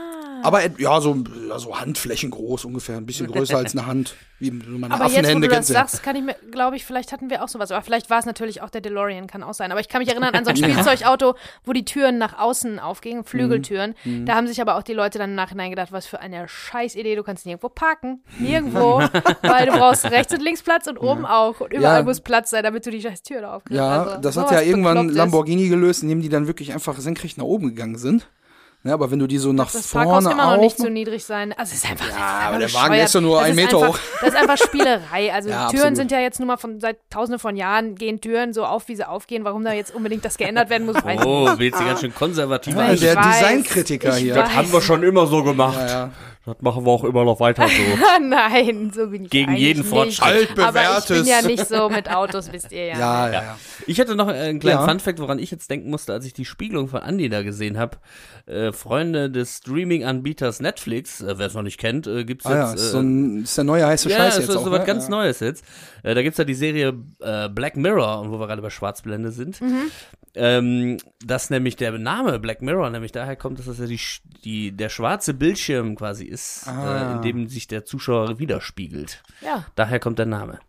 Speaker 1: Aber äh, ja, so, ja, so Handflächen groß ungefähr, ein bisschen größer als eine Hand. Wie meine
Speaker 2: Aber jetzt, wo
Speaker 1: Affenhände
Speaker 2: du das
Speaker 1: ja.
Speaker 2: sagst, kann ich mir, glaube ich, vielleicht hatten wir auch sowas. Aber vielleicht war es natürlich auch der DeLorean, kann auch sein. Aber ich kann mich erinnern an so ein Spielzeugauto, wo die Türen nach außen aufgingen, Flügeltüren.
Speaker 1: Mhm.
Speaker 2: Da haben sich aber auch die Leute dann im Nachhinein gedacht, was für eine scheiß Idee, du kannst nirgendwo parken. Nirgendwo. weil du brauchst rechts und links Platz und oben auch. Und überall
Speaker 1: Ja.
Speaker 2: muss Platz sein, damit du die scheiß Tür da aufkriegst.
Speaker 1: Ja,
Speaker 2: Also,
Speaker 1: das hat ja irgendwann. Lamborghini gelöst, indem die dann wirklich einfach senkrecht nach oben gegangen sind. Ja, aber wenn du die so nach
Speaker 2: Das
Speaker 1: vorne
Speaker 2: Parkhaus immer noch nicht so niedrig sein. Also es ist einfach. Ja,
Speaker 1: aber der Wagen ist ja nur ein Meter hoch.
Speaker 2: Das ist einfach Spielerei. Also
Speaker 1: Ja,
Speaker 2: Türen
Speaker 1: absolut.
Speaker 2: sind ja jetzt nun mal von seit Tausenden von Jahren gehen Türen so auf, wie sie aufgehen. Warum da jetzt unbedingt das geändert werden muss, weiß ich
Speaker 3: Oh,
Speaker 2: nicht.
Speaker 3: willst du ganz schön konservativ
Speaker 1: Ja,
Speaker 2: Ich
Speaker 1: der
Speaker 2: weiß,
Speaker 1: Designkritiker hier.
Speaker 2: weiß.
Speaker 3: haben wir schon immer so gemacht.
Speaker 1: Ja, ja.
Speaker 3: Das machen wir auch immer noch weiter so.
Speaker 2: Nein, so bin ich
Speaker 3: Gegen jeden. Fortschritt.
Speaker 2: Aber ich bin ja nicht so mit Autos, wisst ihr ja.
Speaker 1: Ja, ja, ja.
Speaker 3: Ich hatte noch einen kleinen
Speaker 1: Ja.
Speaker 3: Funfact, woran ich jetzt denken musste, als ich die Spiegelung von Andy da gesehen habe. Äh, Freunde des Streaming-Anbieters Netflix, äh, wer es noch nicht kennt, äh, gibt's
Speaker 1: Ah ja,
Speaker 3: jetzt
Speaker 1: ist,
Speaker 3: äh,
Speaker 1: so ein, ist der neue heiße
Speaker 3: ja,
Speaker 1: Scheiß
Speaker 3: das
Speaker 1: jetzt
Speaker 3: ist
Speaker 1: auch.
Speaker 3: so was
Speaker 1: ne?
Speaker 3: ganz
Speaker 1: ja.
Speaker 3: Neues jetzt. Äh, da gibt's ja die Serie äh, Black Mirror, und wo wir gerade bei Schwarzblende sind.
Speaker 2: Mhm.
Speaker 3: Ähm, dass nämlich der Name Black Mirror nämlich daher kommt, dass das ja die, die, der schwarze Bildschirm quasi ist,
Speaker 1: Ah.
Speaker 3: äh, in dem sich der Zuschauer widerspiegelt.
Speaker 2: Ja.
Speaker 3: Daher kommt der Name.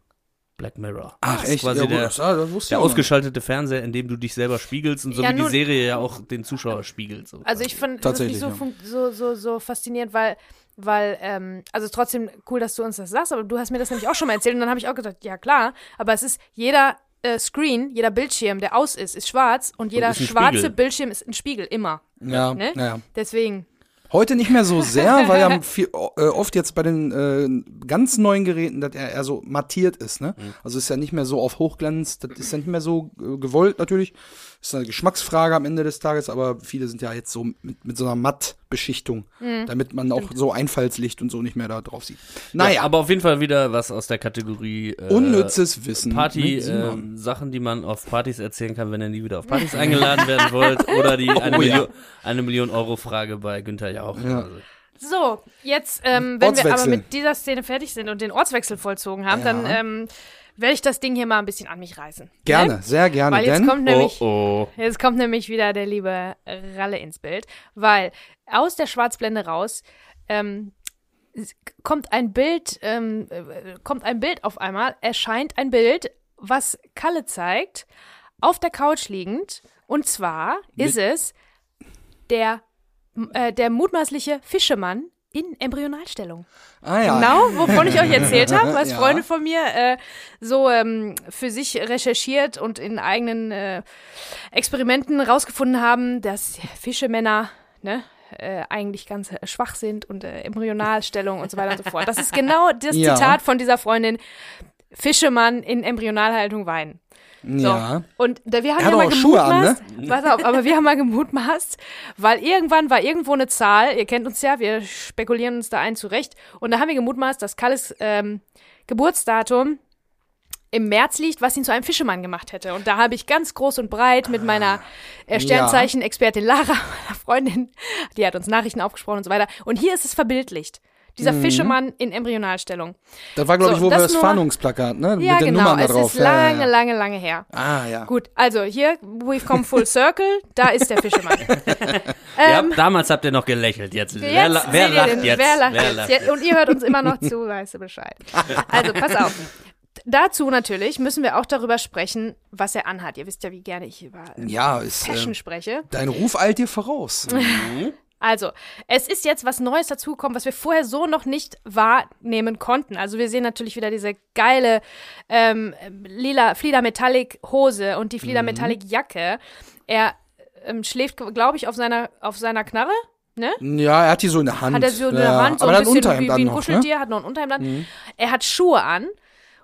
Speaker 3: Black Mirror.
Speaker 1: Ach
Speaker 3: Das ist
Speaker 1: echt?
Speaker 3: Quasi
Speaker 1: ja,
Speaker 3: der,
Speaker 1: das, ah, das wusste
Speaker 3: der ausgeschaltete Fernseher, in dem du dich selber spiegelst und so
Speaker 2: Ja,
Speaker 3: wie die
Speaker 2: nun-
Speaker 3: Serie ja auch den Zuschauer spiegelt. So
Speaker 2: Also ich finde das
Speaker 1: Tatsächlich,
Speaker 2: nicht so,
Speaker 1: ja.
Speaker 2: so, so, so faszinierend, weil, weil, ähm, also trotzdem cool, dass du uns das sagst, aber du hast mir das nämlich auch schon mal erzählt und dann habe ich auch gesagt, ja klar, aber es ist jeder äh, Screen, jeder Bildschirm, der aus ist, ist schwarz und jeder
Speaker 3: ist
Speaker 2: schwarze
Speaker 3: Spiegel.
Speaker 2: Bildschirm ist ein Spiegel, immer.
Speaker 1: Ja,
Speaker 2: Ne?
Speaker 1: ja.
Speaker 2: Deswegen.
Speaker 1: Heute nicht mehr so sehr, weil ja viel, äh, oft jetzt bei den äh, ganz neuen Geräten, dass er eher so mattiert ist, ne?
Speaker 3: Mhm.
Speaker 1: Also ist ja nicht mehr so auf Hochglanz, das ist ja nicht mehr so äh, gewollt natürlich. Ist eine Geschmacksfrage am Ende des Tages, aber viele sind ja jetzt so mit, mit so einer Mattbeschichtung,
Speaker 2: Mhm.
Speaker 1: damit man auch so Einfallslicht und so nicht mehr da drauf sieht.
Speaker 3: Naja,
Speaker 1: Naja,
Speaker 3: aber auf jeden Fall wieder was aus der Kategorie äh,
Speaker 1: unnützes Wissen.
Speaker 3: Party, ähm, Sachen, die man auf Partys erzählen kann, wenn ihr nie wieder auf Partys eingeladen werden wollt. Oder die eine,
Speaker 1: Oh, ja.
Speaker 3: Million, eine Million Euro Frage bei Günther Jauch.
Speaker 1: Ja.
Speaker 3: Also,
Speaker 2: So, jetzt, ähm, wenn wir aber mit dieser Szene fertig sind und den Ortswechsel vollzogen haben,
Speaker 1: Ja.
Speaker 2: dann ähm, werde ich das Ding hier mal ein bisschen an mich reißen.
Speaker 1: Gerne,
Speaker 2: Ne?
Speaker 1: sehr gerne,
Speaker 2: Weil jetzt
Speaker 1: denn
Speaker 2: kommt nämlich.
Speaker 3: oh, oh.
Speaker 2: Jetzt kommt nämlich wieder der liebe Ralle ins Bild, weil aus der Schwarzblende raus ähm, kommt ein Bild, ähm, äh, kommt ein Bild auf einmal, erscheint ein Bild, was Kalle zeigt, auf der Couch liegend. Und zwar ist es der, äh, der mutmaßliche Fischemann in Embryonalstellung.
Speaker 1: ah, ja.
Speaker 2: Genau, wovon ich euch erzählt habe, was
Speaker 1: Ja.
Speaker 2: Freunde von mir äh, so ähm, für sich recherchiert und in eigenen äh, Experimenten rausgefunden haben, dass Fischemänner ne, äh, eigentlich ganz äh, schwach sind und äh, Embryonalstellung und so weiter und so fort. Das ist genau das
Speaker 1: Ja.
Speaker 2: Zitat von dieser Freundin. Fischemann in Embryonalhaltung weinen. So.
Speaker 1: Ja.
Speaker 2: Und da, wir haben ja mal
Speaker 1: auch Schuhe an, ne?
Speaker 2: gemutmaßt, pass auf, aber wir haben mal gemutmaßt, weil irgendwann war irgendwo eine Zahl, ihr kennt uns ja, wir spekulieren uns da ein zurecht, und da haben wir gemutmaßt, dass Kalles ähm, Geburtsdatum im März liegt, was ihn zu einem Fischemann gemacht hätte. Und da habe ich ganz groß und breit mit meiner äh, Sternzeichen-Expertin Lara, meiner Freundin, die hat uns Nachrichten aufgesprochen und so weiter. Und hier ist es verbildlicht. Dieser Fischemann in Embryonalstellung.
Speaker 1: Das war, glaube
Speaker 2: So,
Speaker 1: ich, wo wir
Speaker 2: das nur-
Speaker 1: Fahndungsplakat, ne?
Speaker 2: Ja,
Speaker 1: Mit den
Speaker 2: genau.
Speaker 1: Nummern da
Speaker 2: Es
Speaker 1: drauf.
Speaker 2: ist
Speaker 1: Ja, ja,
Speaker 2: lange,
Speaker 1: ja.
Speaker 2: lange, lange her.
Speaker 1: Ah, ja.
Speaker 2: Gut, also hier, we've come full circle, da ist der Fischemann.
Speaker 3: ja, damals habt ihr noch gelächelt. Jetzt, wer,
Speaker 2: Jetzt
Speaker 3: la- wer
Speaker 2: seht ihr
Speaker 3: lacht
Speaker 2: den-
Speaker 3: jetzt?
Speaker 2: Wer lacht
Speaker 3: Wer
Speaker 2: jetzt?
Speaker 3: lacht
Speaker 2: Ja, Und ihr hört uns immer noch zu, weißt du Bescheid. Also, pass auf. Dazu natürlich müssen wir auch darüber sprechen, was er anhat. Ihr wisst ja, wie gerne ich über
Speaker 1: Ja, ist,
Speaker 2: Fashion
Speaker 1: äh,
Speaker 2: spreche.
Speaker 1: dein Ruf eilt dir voraus.
Speaker 2: Also, es ist jetzt was Neues dazugekommen, was wir vorher so noch nicht wahrnehmen konnten. Also, wir sehen natürlich wieder diese geile ähm, lila Flieder Metallic Hose und die
Speaker 1: Mhm.
Speaker 2: Flieder Metallic Jacke. Er ähm, schläft, glaube ich, auf seiner, auf seiner Knarre. Ne?
Speaker 1: Ja, er hat die so in der Hand.
Speaker 2: Hat er so in der
Speaker 1: ja,
Speaker 2: Hand, so ein bisschen wie, wie ein
Speaker 1: noch, ne?
Speaker 2: Kuscheltier, hat noch ein Unterhemd an. Er hat Schuhe an.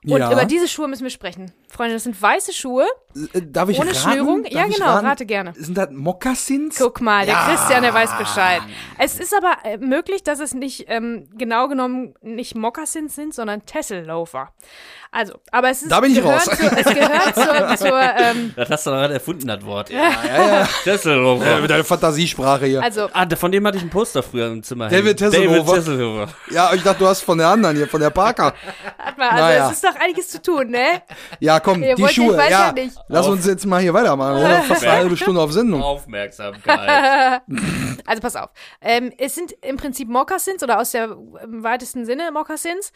Speaker 2: Und
Speaker 1: Ja.
Speaker 2: über diese Schuhe müssen wir sprechen. Freunde, das sind weiße Schuhe,
Speaker 1: Äh, Darf ich
Speaker 2: ohne
Speaker 1: raten?
Speaker 2: Schnürung.
Speaker 1: Darf
Speaker 2: Ja, genau,
Speaker 1: raten?
Speaker 2: rate gerne.
Speaker 1: Sind das Mokassins?
Speaker 2: Guck mal, der
Speaker 1: Ja.
Speaker 2: Christian, der weiß Bescheid. Es ist aber äh, möglich, dass es nicht ähm, genau genommen nicht Mokassins sind, sondern Tesselloafer. Also, aber es ist
Speaker 1: Da bin ich raus.
Speaker 2: Zu, es gehört zur, zur ähm,
Speaker 3: Das hast du doch gerade erfunden, das Wort. Ja,
Speaker 1: Ja, ja.
Speaker 3: Tesselhofer.
Speaker 1: Mit deiner Fantasiesprache hier.
Speaker 2: also
Speaker 3: Ah, von dem hatte ich ein Poster früher im Zimmer.
Speaker 1: David. Tesselhofer. Ja, ich dachte, du hast von der anderen hier, von der Parker.
Speaker 2: hat man, also
Speaker 1: Naja.
Speaker 2: es ist doch einiges zu tun, ne?
Speaker 1: Ja, komm,
Speaker 2: Ihr
Speaker 1: die Schuhe. ja,
Speaker 2: ja nicht.
Speaker 1: lass uns jetzt mal hier weitermachen. Wir fast eine halbe Stunde auf Sendung.
Speaker 3: Aufmerksamkeit.
Speaker 2: Also pass auf. Ähm, es sind im Prinzip Mokassins oder aus der im weitesten Sinne Mokassins.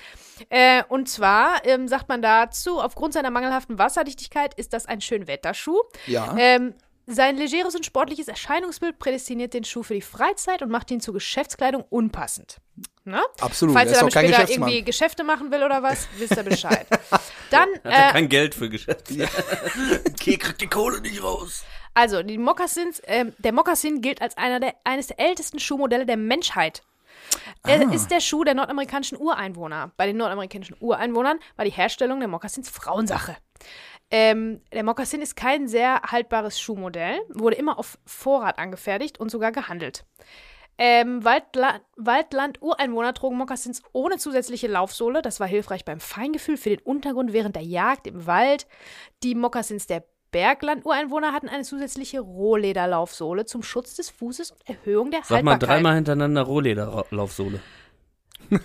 Speaker 2: Äh, und zwar ähm, sagt man dazu, aufgrund seiner mangelhaften Wasserdichtigkeit ist das ein Schönwetterschuh.
Speaker 1: Ja.
Speaker 2: Ähm, sein legeres und sportliches Erscheinungsbild prädestiniert den Schuh für die Freizeit und macht ihn zu Geschäftskleidung unpassend. Ne?
Speaker 1: Absolut.
Speaker 2: Falls
Speaker 1: er
Speaker 2: damit später irgendwie Geschäfte machen will oder was, wisst ihr Bescheid. Dann,
Speaker 3: Hat er
Speaker 2: äh,
Speaker 3: kein Geld für Geschäft. Okay, kriegt die Kohle nicht raus.
Speaker 2: also die Mokassins, ähm, der Mokassin gilt als einer der, eines der ältesten Schuhmodelle der Menschheit. Er ist der Schuh der nordamerikanischen Ureinwohner. Bei den nordamerikanischen Ureinwohnern war die Herstellung der Mokassins Frauensache. Ähm, der Mokassin ist kein sehr haltbares Schuhmodell, wurde immer auf Vorrat angefertigt und sogar gehandelt. Ähm, Waldla Waldland-Ureinwohner trugen Mokassins ohne zusätzliche Laufsohle. Das war hilfreich beim Feingefühl für den Untergrund während der Jagd im Wald. Die Mokassins der Bergland-Ureinwohner hatten eine zusätzliche Rohlederlaufsohle zum Schutz des Fußes und Erhöhung der
Speaker 3: Sag mal
Speaker 2: Haltbarkeit.
Speaker 3: dreimal hintereinander Rohleder-Laufsohle.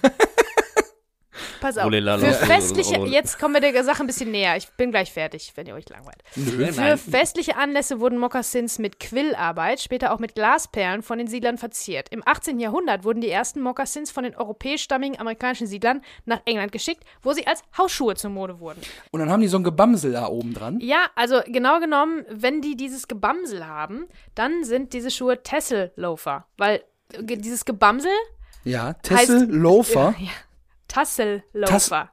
Speaker 2: Pass auf. Für festliche, jetzt kommen wir der Sache ein bisschen näher. Ich bin gleich fertig, wenn ihr euch langweilt. Für
Speaker 3: Nein.
Speaker 2: festliche Anlässe wurden Mokassins mit Quillarbeit, später auch mit Glasperlen von den Siedlern verziert. Im 18. Jahrhundert wurden die ersten Mokassins von den europäischstammigen amerikanischen Siedlern nach England geschickt, wo sie als Hausschuhe zur Mode wurden.
Speaker 1: Und dann haben die so ein Gebamsel da oben dran.
Speaker 2: Ja, also genau genommen, wenn die dieses Gebamsel haben, dann sind diese Schuhe Tessel-Loafer. Weil äh, dieses Gebamsel
Speaker 1: Ja, Tessel Loafer.
Speaker 2: Ja, Tassel-Loafer.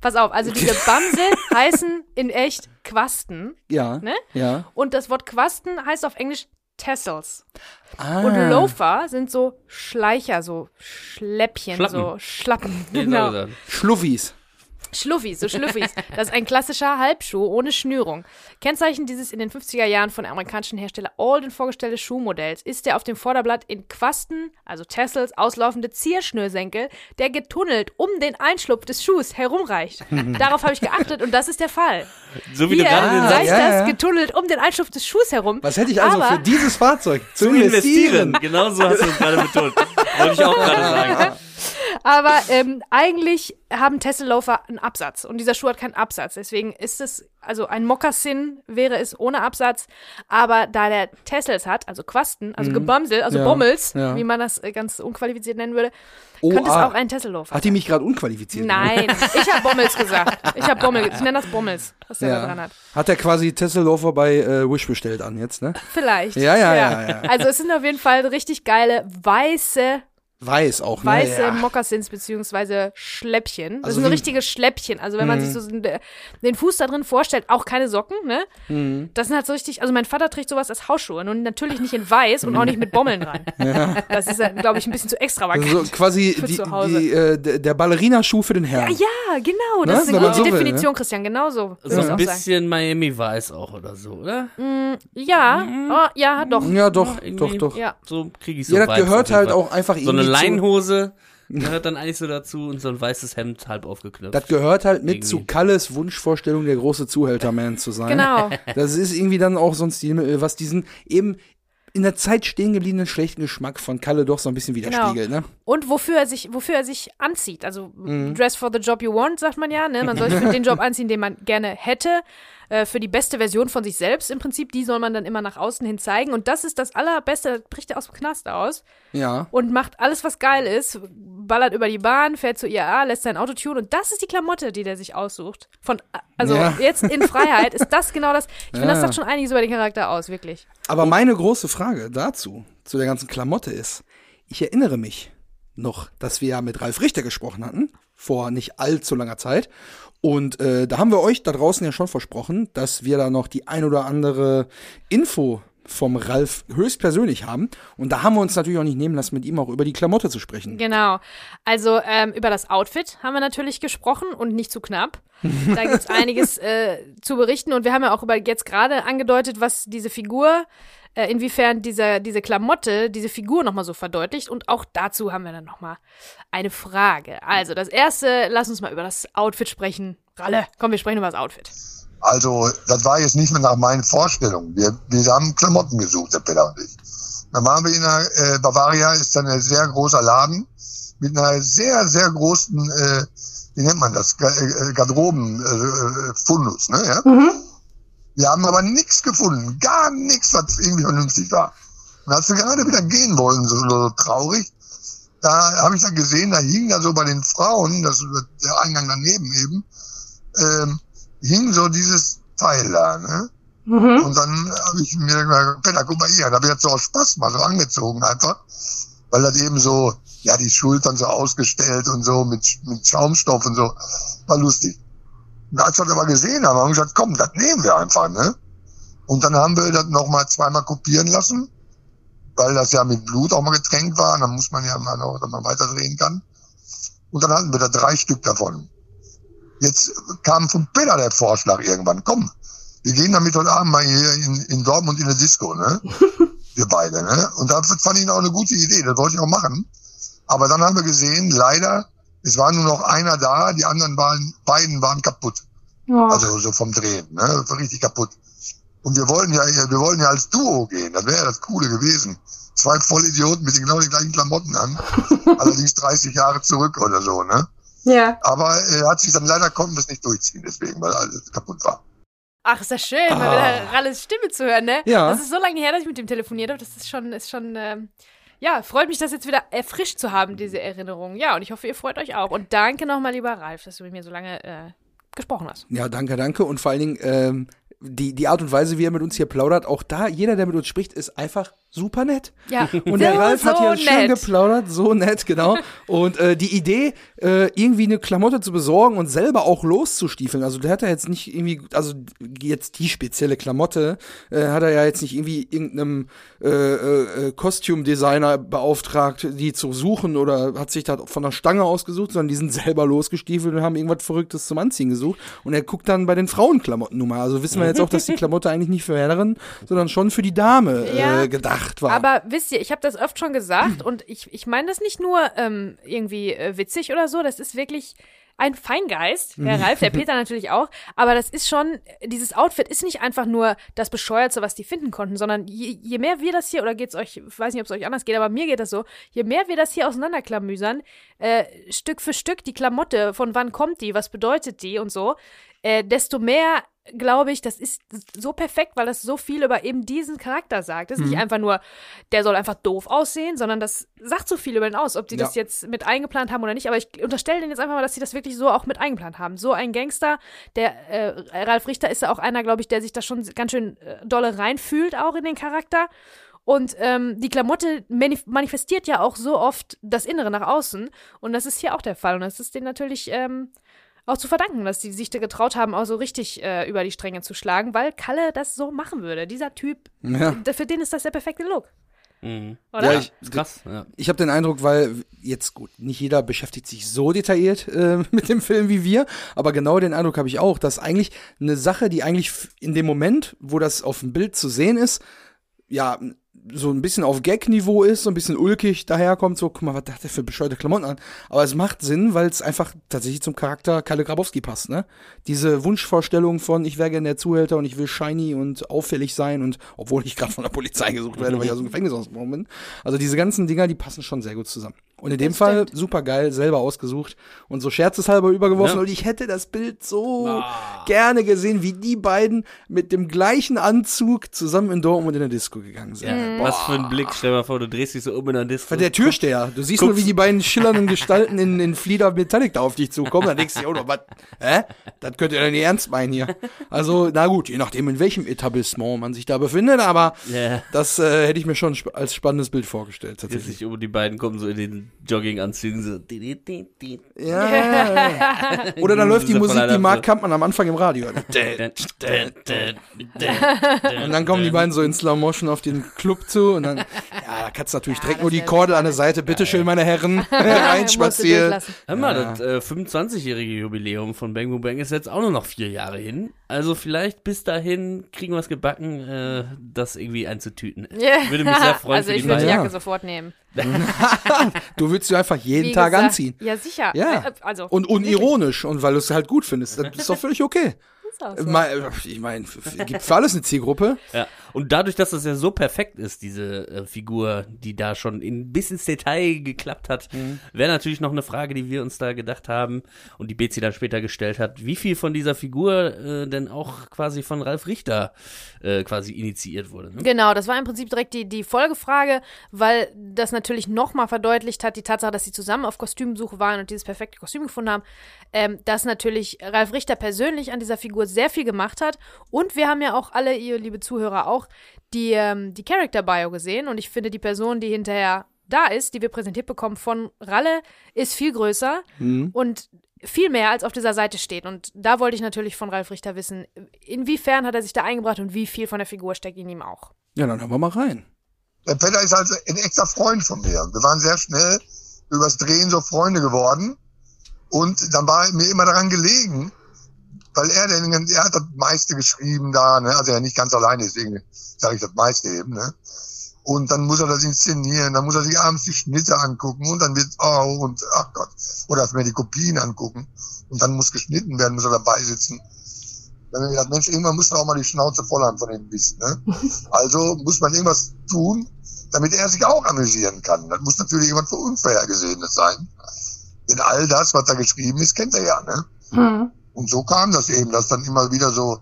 Speaker 2: Pass auf, also diese Bamsel heißen in echt Quasten.
Speaker 1: Ja.
Speaker 2: Ne?
Speaker 1: Ja.
Speaker 2: Und das Wort Quasten heißt auf Englisch Tassels.
Speaker 1: Ah.
Speaker 2: Und Loafer sind so Schleicher, so Schläppchen,
Speaker 3: Schlappen.
Speaker 2: so Schlappen. Genau.
Speaker 3: ich
Speaker 1: Schluffis.
Speaker 2: Schluffis, so Schluffis. Das ist ein klassischer Halbschuh ohne Schnürung. Kennzeichen dieses in den 50er Jahren von amerikanischen Hersteller Alden vorgestellte Schuhmodells ist der auf dem Vorderblatt in Quasten, also Tassels, auslaufende Zierschnürsenkel, der getunnelt um den Einschlupf des Schuhs herumreicht. Darauf habe ich geachtet und das ist der Fall.
Speaker 3: So wie
Speaker 2: Hier
Speaker 3: du gerade den
Speaker 2: reicht
Speaker 1: ja,
Speaker 2: das
Speaker 1: ja.
Speaker 2: getunnelt um den Einschlupf des Schuhs herum.
Speaker 1: Was hätte ich also für dieses Fahrzeug zu,
Speaker 3: zu investieren.
Speaker 1: investieren?
Speaker 3: Genau so hast du es gerade betont. Wollte ich auch gerade sagen.
Speaker 2: Aber ähm, eigentlich haben Tesselloafer einen Absatz und dieser Schuh hat keinen Absatz. Deswegen ist es, also ein Mokassin wäre es ohne Absatz, aber da der Tessels hat, also Quasten, also Gebamsel, also
Speaker 1: Ja,
Speaker 2: Bommels,
Speaker 1: ja.
Speaker 2: wie man das äh, ganz unqualifiziert nennen würde,
Speaker 1: Oh,
Speaker 2: könnte es
Speaker 1: ah.
Speaker 2: auch ein Tesselloafer
Speaker 1: Hat die mich gerade unqualifiziert?
Speaker 2: Nein, ich habe Bommels gesagt. Ich habe Bommel, ich nenne das Bommels, was der da dran
Speaker 1: Ja.
Speaker 2: hat.
Speaker 1: Hat er quasi Tessel Loafer bei äh, Wish bestellt an jetzt, ne?
Speaker 2: Vielleicht.
Speaker 1: Ja, ja, ja, ja.
Speaker 2: Also es sind auf jeden Fall richtig geile weiße
Speaker 1: Weiß auch, ne?
Speaker 2: weiße
Speaker 1: ja.
Speaker 2: Mokassins beziehungsweise Schläppchen. Das
Speaker 1: Also
Speaker 2: sind so richtige Schläppchen. Also wenn man
Speaker 1: Mhm.
Speaker 2: sich so den- den Fuß da drin vorstellt, auch keine Socken, ne?
Speaker 1: Mhm.
Speaker 2: Das sind halt so richtig, also mein Vater trägt sowas als Hausschuhe und natürlich nicht in weiß und auch nicht mit Bommeln dran. Das ist, glaube ich, ein bisschen zu extravagant.
Speaker 1: Also so quasi
Speaker 2: Für
Speaker 1: die,
Speaker 2: zu Hause.
Speaker 1: die, äh, der Ballerina-Schuh für den Herrn.
Speaker 2: ja, genau,
Speaker 1: Ne?
Speaker 2: das ist
Speaker 1: Wenn
Speaker 2: eine
Speaker 1: man
Speaker 2: gute
Speaker 1: so will,
Speaker 2: Definition, Christian, genau so.
Speaker 3: So ein bisschen Miami Weiß auch oder so, oder?
Speaker 2: Ja, oh, ja, doch.
Speaker 1: Ja, doch, doch, doch.
Speaker 2: Ja.
Speaker 3: So kriege ich so
Speaker 1: Ja, das gehört halt auch einfach irgendwie
Speaker 3: Leinhose gehört dann eigentlich so dazu und so ein weißes Hemd halb aufgeknöpft.
Speaker 1: Das gehört halt mit
Speaker 3: Irgendwie.
Speaker 1: zu Kalles Wunschvorstellung, der große Zuhälterman zu sein.
Speaker 2: Genau.
Speaker 1: Das ist irgendwie dann auch sonst die, was diesen eben in der Zeit stehen gebliebenen schlechten Geschmack von Kalle doch so ein bisschen widerspiegelt, ne?
Speaker 2: Und wofür er sich, wofür er sich anzieht. Also
Speaker 1: Mhm.
Speaker 2: dress for the job you want, sagt man ja. Ne? Man soll sich für den Job anziehen, den man gerne hätte. Äh, für die beste Version von sich selbst im Prinzip, die soll man dann immer nach außen hin zeigen. Und das ist das Allerbeste, da bricht er aus dem Knast aus
Speaker 1: Ja.
Speaker 2: und macht alles, was geil ist, ballert über die Bahn, fährt zur IAA, lässt sein Auto tunen und das ist die Klamotte, die der sich aussucht. Von, also
Speaker 1: Ja.
Speaker 2: jetzt in Freiheit ist das genau das. Ich finde, das
Speaker 1: Ja.
Speaker 2: sagt schon einiges über den Charakter aus, wirklich.
Speaker 1: Aber meine große Frage dazu, zu der ganzen Klamotte ist, ich erinnere mich noch, dass wir ja mit Ralf Richter gesprochen hatten, vor nicht allzu langer Zeit. Und äh, da haben wir euch da draußen ja schon versprochen, dass wir da noch die ein oder andere Info vom Ralf höchstpersönlich haben. Und da haben wir uns natürlich auch nicht nehmen lassen, mit ihm auch über die Klamotte zu sprechen.
Speaker 2: Genau. Also ähm, über das Outfit haben wir natürlich gesprochen und nicht zu knapp. Da gibt's einiges äh, zu berichten und wir haben ja auch über jetzt gerade angedeutet, was diese Figur, äh, inwiefern diese, diese Klamotte diese Figur nochmal so verdeutlicht und auch dazu haben wir dann nochmal eine Frage. Also das erste, lass uns mal über das Outfit sprechen. Ralle, komm, wir sprechen über das Outfit.
Speaker 4: Also, das war jetzt nicht mehr nach meinen Vorstellungen. Wir, wir haben Klamotten gesucht, der Peter und ich. Dann waren wir in der äh, Bavaria, ist dann ein sehr großer Laden mit einer sehr, sehr großen, äh, wie nennt man das, Ga- äh, Garderoben-Fundus. ne, ja? Wir haben aber nichts gefunden, gar nichts, was irgendwie vernünftig war. Und als wir gerade wieder gehen wollten, so, so traurig, da habe ich dann gesehen, da hing da so bei den Frauen, das der Eingang daneben eben, ähm, hing so dieses Teil da, ne? Und dann habe ich mir gedacht, Peter, guck mal hier, da habe ich jetzt so aus Spaß mal so angezogen einfach, weil das eben so, ja, die Schultern so ausgestellt und so mit, mit Schaumstoff und so, war lustig. Und als wir das aber gesehen haben, haben wir gesagt, komm, das nehmen wir einfach, ne? Und dann haben wir das nochmal zweimal kopieren lassen, weil das ja mit Blut auch mal getränkt war, und dann muss man ja mal noch, dass man weiterdrehen kann. Und dann hatten wir da drei Stück davon. Jetzt kam von Peter der Vorschlag irgendwann, komm, wir gehen damit heute Abend mal hier in, in Dortmund in der Disco, ne? Wir beide, ne? Und das fand ich auch eine gute Idee, das wollte ich auch machen. Aber dann haben wir gesehen, leider, es war nur noch einer da, die anderen waren, beiden waren kaputt. Also so vom Drehen, ne? Richtig kaputt. Und wir wollten ja, wir wollten ja als Duo gehen, das wäre ja das Coole gewesen. Zwei Vollidioten mit den genau den gleichen Klamotten an, allerdings 30 Jahre zurück oder so, ne?
Speaker 5: Ja.
Speaker 4: Aber äh, hat sich dann leider konnten wir es nicht durchziehen, deswegen, weil alles kaputt war.
Speaker 2: Ach, ist das schön, mal wieder Ralles Stimme zu hören, ne?
Speaker 1: Ah. Ja.
Speaker 2: Das ist so lange her, dass ich mit dem telefoniert habe. Das ist schon, ist schon, ähm, ja, freut mich, das jetzt wieder erfrischt zu haben, diese Erinnerung. Ja, und ich hoffe, ihr freut euch auch. Und danke nochmal, lieber Ralf, dass du mit mir so lange äh, gesprochen hast.
Speaker 1: Ja, danke, danke. Und vor allen Dingen, ähm, die, die Art und Weise, wie er mit uns hier plaudert, auch da, jeder, der mit uns spricht, ist einfach super nett.
Speaker 2: Ja,
Speaker 1: Und der
Speaker 2: so,
Speaker 1: Ralf hat
Speaker 2: so
Speaker 1: hier schön geplaudert, so nett, genau. Und äh, die Idee, äh, irgendwie eine Klamotte zu besorgen und selber auch loszustiefeln, also der hat ja jetzt nicht irgendwie, also jetzt die spezielle Klamotte, äh, hat er ja jetzt nicht irgendwie irgendeinem äh, äh, Costume-Designer beauftragt, die zu suchen oder hat sich da von der Stange ausgesucht, sondern die sind selber losgestiefelt und haben irgendwas Verrücktes zum Anziehen gesucht. Und er guckt dann bei den Frauenklamotten nun mal. Also wissen wir jetzt auch, dass die Klamotte eigentlich nicht für Herren, sondern schon für die Dame
Speaker 2: Ja,
Speaker 1: äh, gedacht war.
Speaker 2: Aber wisst ihr, ich habe das oft schon gesagt und ich, ich meine das nicht nur ähm, irgendwie äh, witzig oder so, das ist wirklich ein Feingeist, der Ralf, der Peter natürlich auch, aber das ist schon, dieses Outfit ist nicht einfach nur das Bescheuerste, was die finden konnten, sondern je, je mehr wir das hier, oder geht's euch, ich weiß nicht, ob es euch anders geht, aber mir geht das so, je mehr wir das hier auseinanderklamüsern, äh, Stück für Stück die Klamotte, von wann kommt die, was bedeutet die und so, äh, desto mehr glaube ich, das ist so perfekt, weil das so viel über eben diesen Charakter sagt. Das ist nicht einfach nur, der soll einfach doof aussehen, sondern das sagt so viel über ihn aus, ob die
Speaker 1: Ja.
Speaker 2: das jetzt mit eingeplant haben oder nicht. Aber ich unterstelle denen jetzt einfach mal, dass sie das wirklich so auch mit eingeplant haben. So ein Gangster, der äh, Ralf Richter ist ja auch einer, glaube ich, der sich da schon ganz schön äh, dolle reinfühlt, auch in den Charakter. Und ähm, die Klamotte manif manifestiert ja auch so oft das Innere nach außen. Und das ist hier auch der Fall. Und das ist denen natürlich ähm, auch zu verdanken, dass die sich da getraut haben, auch so richtig äh, über die Stränge zu schlagen, weil Kalle das so machen würde. Dieser Typ,
Speaker 1: ja.
Speaker 2: für den ist das der perfekte Look.
Speaker 3: Mhm.
Speaker 2: Oder?
Speaker 1: Ja, ich-
Speaker 3: krass, ja.
Speaker 1: Ich habe den Eindruck, weil jetzt gut, nicht jeder beschäftigt sich so detailliert äh, mit dem Film wie wir, aber genau den Eindruck habe ich auch, dass eigentlich eine Sache, die eigentlich in dem Moment, wo das auf dem Bild zu sehen ist, ja, so ein bisschen auf Gag-Niveau ist, so ein bisschen ulkig daherkommt, so, guck mal, was hat der für bescheuerte Klamotten an. Aber es macht Sinn, weil es einfach tatsächlich zum Charakter Kalle Grabowski passt, ne? Diese Wunschvorstellung von, ich wäre gerne der Zuhälter und ich will shiny und auffällig sein und, obwohl ich gerade von der Polizei gesucht werde, weil ich aus dem Gefängnis ausgebrochen bin. Also diese ganzen Dinger, die passen schon sehr gut zusammen. Und in dem
Speaker 2: Das
Speaker 1: Fall
Speaker 2: stimmt.
Speaker 1: super geil, selber ausgesucht und so scherzeshalber übergeworfen.
Speaker 3: Ja.
Speaker 1: Und ich hätte das Bild so
Speaker 3: Ah.
Speaker 1: gerne gesehen, wie die beiden mit dem gleichen Anzug zusammen in Dortmund in der Disco gegangen sind.
Speaker 3: Ja, was für ein Blick. Stell dir mal vor, du drehst dich so um in der Disco.
Speaker 1: Von der Türsteher. Du siehst nur, wie die beiden schillernden Gestalten in, in Flieder Metallic da auf dich zukommen. Dann denkst du dir, oh, was, hä? Das könnt ihr doch nicht ernst meinen hier. Also, na gut, je nachdem, in welchem Etablissement man sich da befindet, aber
Speaker 3: Ja.
Speaker 1: das äh, hätte ich mir schon als spannendes Bild vorgestellt,
Speaker 3: Jetzt
Speaker 1: tatsächlich.
Speaker 3: sich um die beiden kommen so in den Jogginganzügen so.
Speaker 1: Ja, ja, ja. Oder dann läuft die Musik, die Mark Kampmann am Anfang im Radio. Und dann kommen die beiden so in Slow Motion auf den Club zu und dann, ja, da kannst du natürlich direkt nur die Kordel an der Seite. Bitteschön, meine Herren, reinspaziert.
Speaker 3: Hör mal, das äh, 25-jährige Jubiläum von Bang Boom Bang ist jetzt auch nur noch vier Jahre hin. Also vielleicht bis dahin kriegen wir es gebacken, äh, das irgendwie einzutüten.
Speaker 2: Ja.
Speaker 3: Würde mich sehr freuen
Speaker 2: Also ich
Speaker 3: die
Speaker 2: würde die. Jacke
Speaker 1: Ja.
Speaker 2: sofort nehmen.
Speaker 1: Du würdest sie einfach jeden
Speaker 2: Wie
Speaker 1: Tag
Speaker 2: gesagt,
Speaker 1: anziehen.
Speaker 2: Ja, sicher.
Speaker 1: Ja.
Speaker 2: Äh, Also,
Speaker 1: Und unironisch und weil du es halt gut findest. Das ist doch völlig okay.
Speaker 2: ist auch so.
Speaker 1: Mal, Ich meine, gibt für alles eine Zielgruppe.
Speaker 3: Ja. Und dadurch, dass das ja so perfekt ist, diese äh, Figur, die da schon in, bis ins Detail geklappt hat,
Speaker 1: Mhm.
Speaker 3: wäre natürlich noch eine Frage, die wir uns da gedacht haben und die Betsy dann später gestellt hat, wie viel von dieser Figur äh, denn auch quasi von Ralf Richter äh, quasi initiiert wurde. Ne?
Speaker 2: Genau, das war im Prinzip direkt die, die Folgefrage, weil das natürlich nochmal verdeutlicht hat, die Tatsache, dass sie zusammen auf Kostümsuche waren und dieses perfekte Kostüm gefunden haben, ähm, dass natürlich Ralf Richter persönlich an dieser Figur sehr viel gemacht hat. Und wir haben ja auch alle, ihr liebe Zuhörer auch, die, ähm, die Character-Bio gesehen. Und ich finde, die Person, die hinterher da ist, die wir präsentiert bekommen von Ralle, ist viel größer und viel mehr als auf dieser Seite steht. Und da wollte ich natürlich von Ralf Richter wissen, inwiefern hat er sich da eingebracht und wie viel von der Figur steckt in ihm auch.
Speaker 1: Ja, dann hören wir mal rein.
Speaker 4: Der Peter ist halt ein echter Freund von mir. Wir waren sehr schnell übers Drehen so Freunde geworden. Und dann war mir immer daran gelegen, weil er, den, er hat das meiste geschrieben da, ne? also er nicht ganz alleine, deswegen sage ich das meiste eben. Ne? Und dann muss er das inszenieren, dann muss er sich abends die Schnitte angucken und dann wird, oh, und ach Gott, oder mir die Kopien angucken. Und dann muss geschnitten werden, muss er dabei sitzen. Dann habe ich gedacht, Mensch, irgendwann muss man auch mal die Schnauze voll haben von dem Biss. Ne? Also muss man irgendwas tun, damit er sich auch amüsieren kann. Das muss natürlich jemand für Unvorhergesehenes sein. Denn all das, was da geschrieben ist, kennt er ja. Ne?
Speaker 5: Mhm.
Speaker 4: Und so kam das eben, dass dann immer wieder so,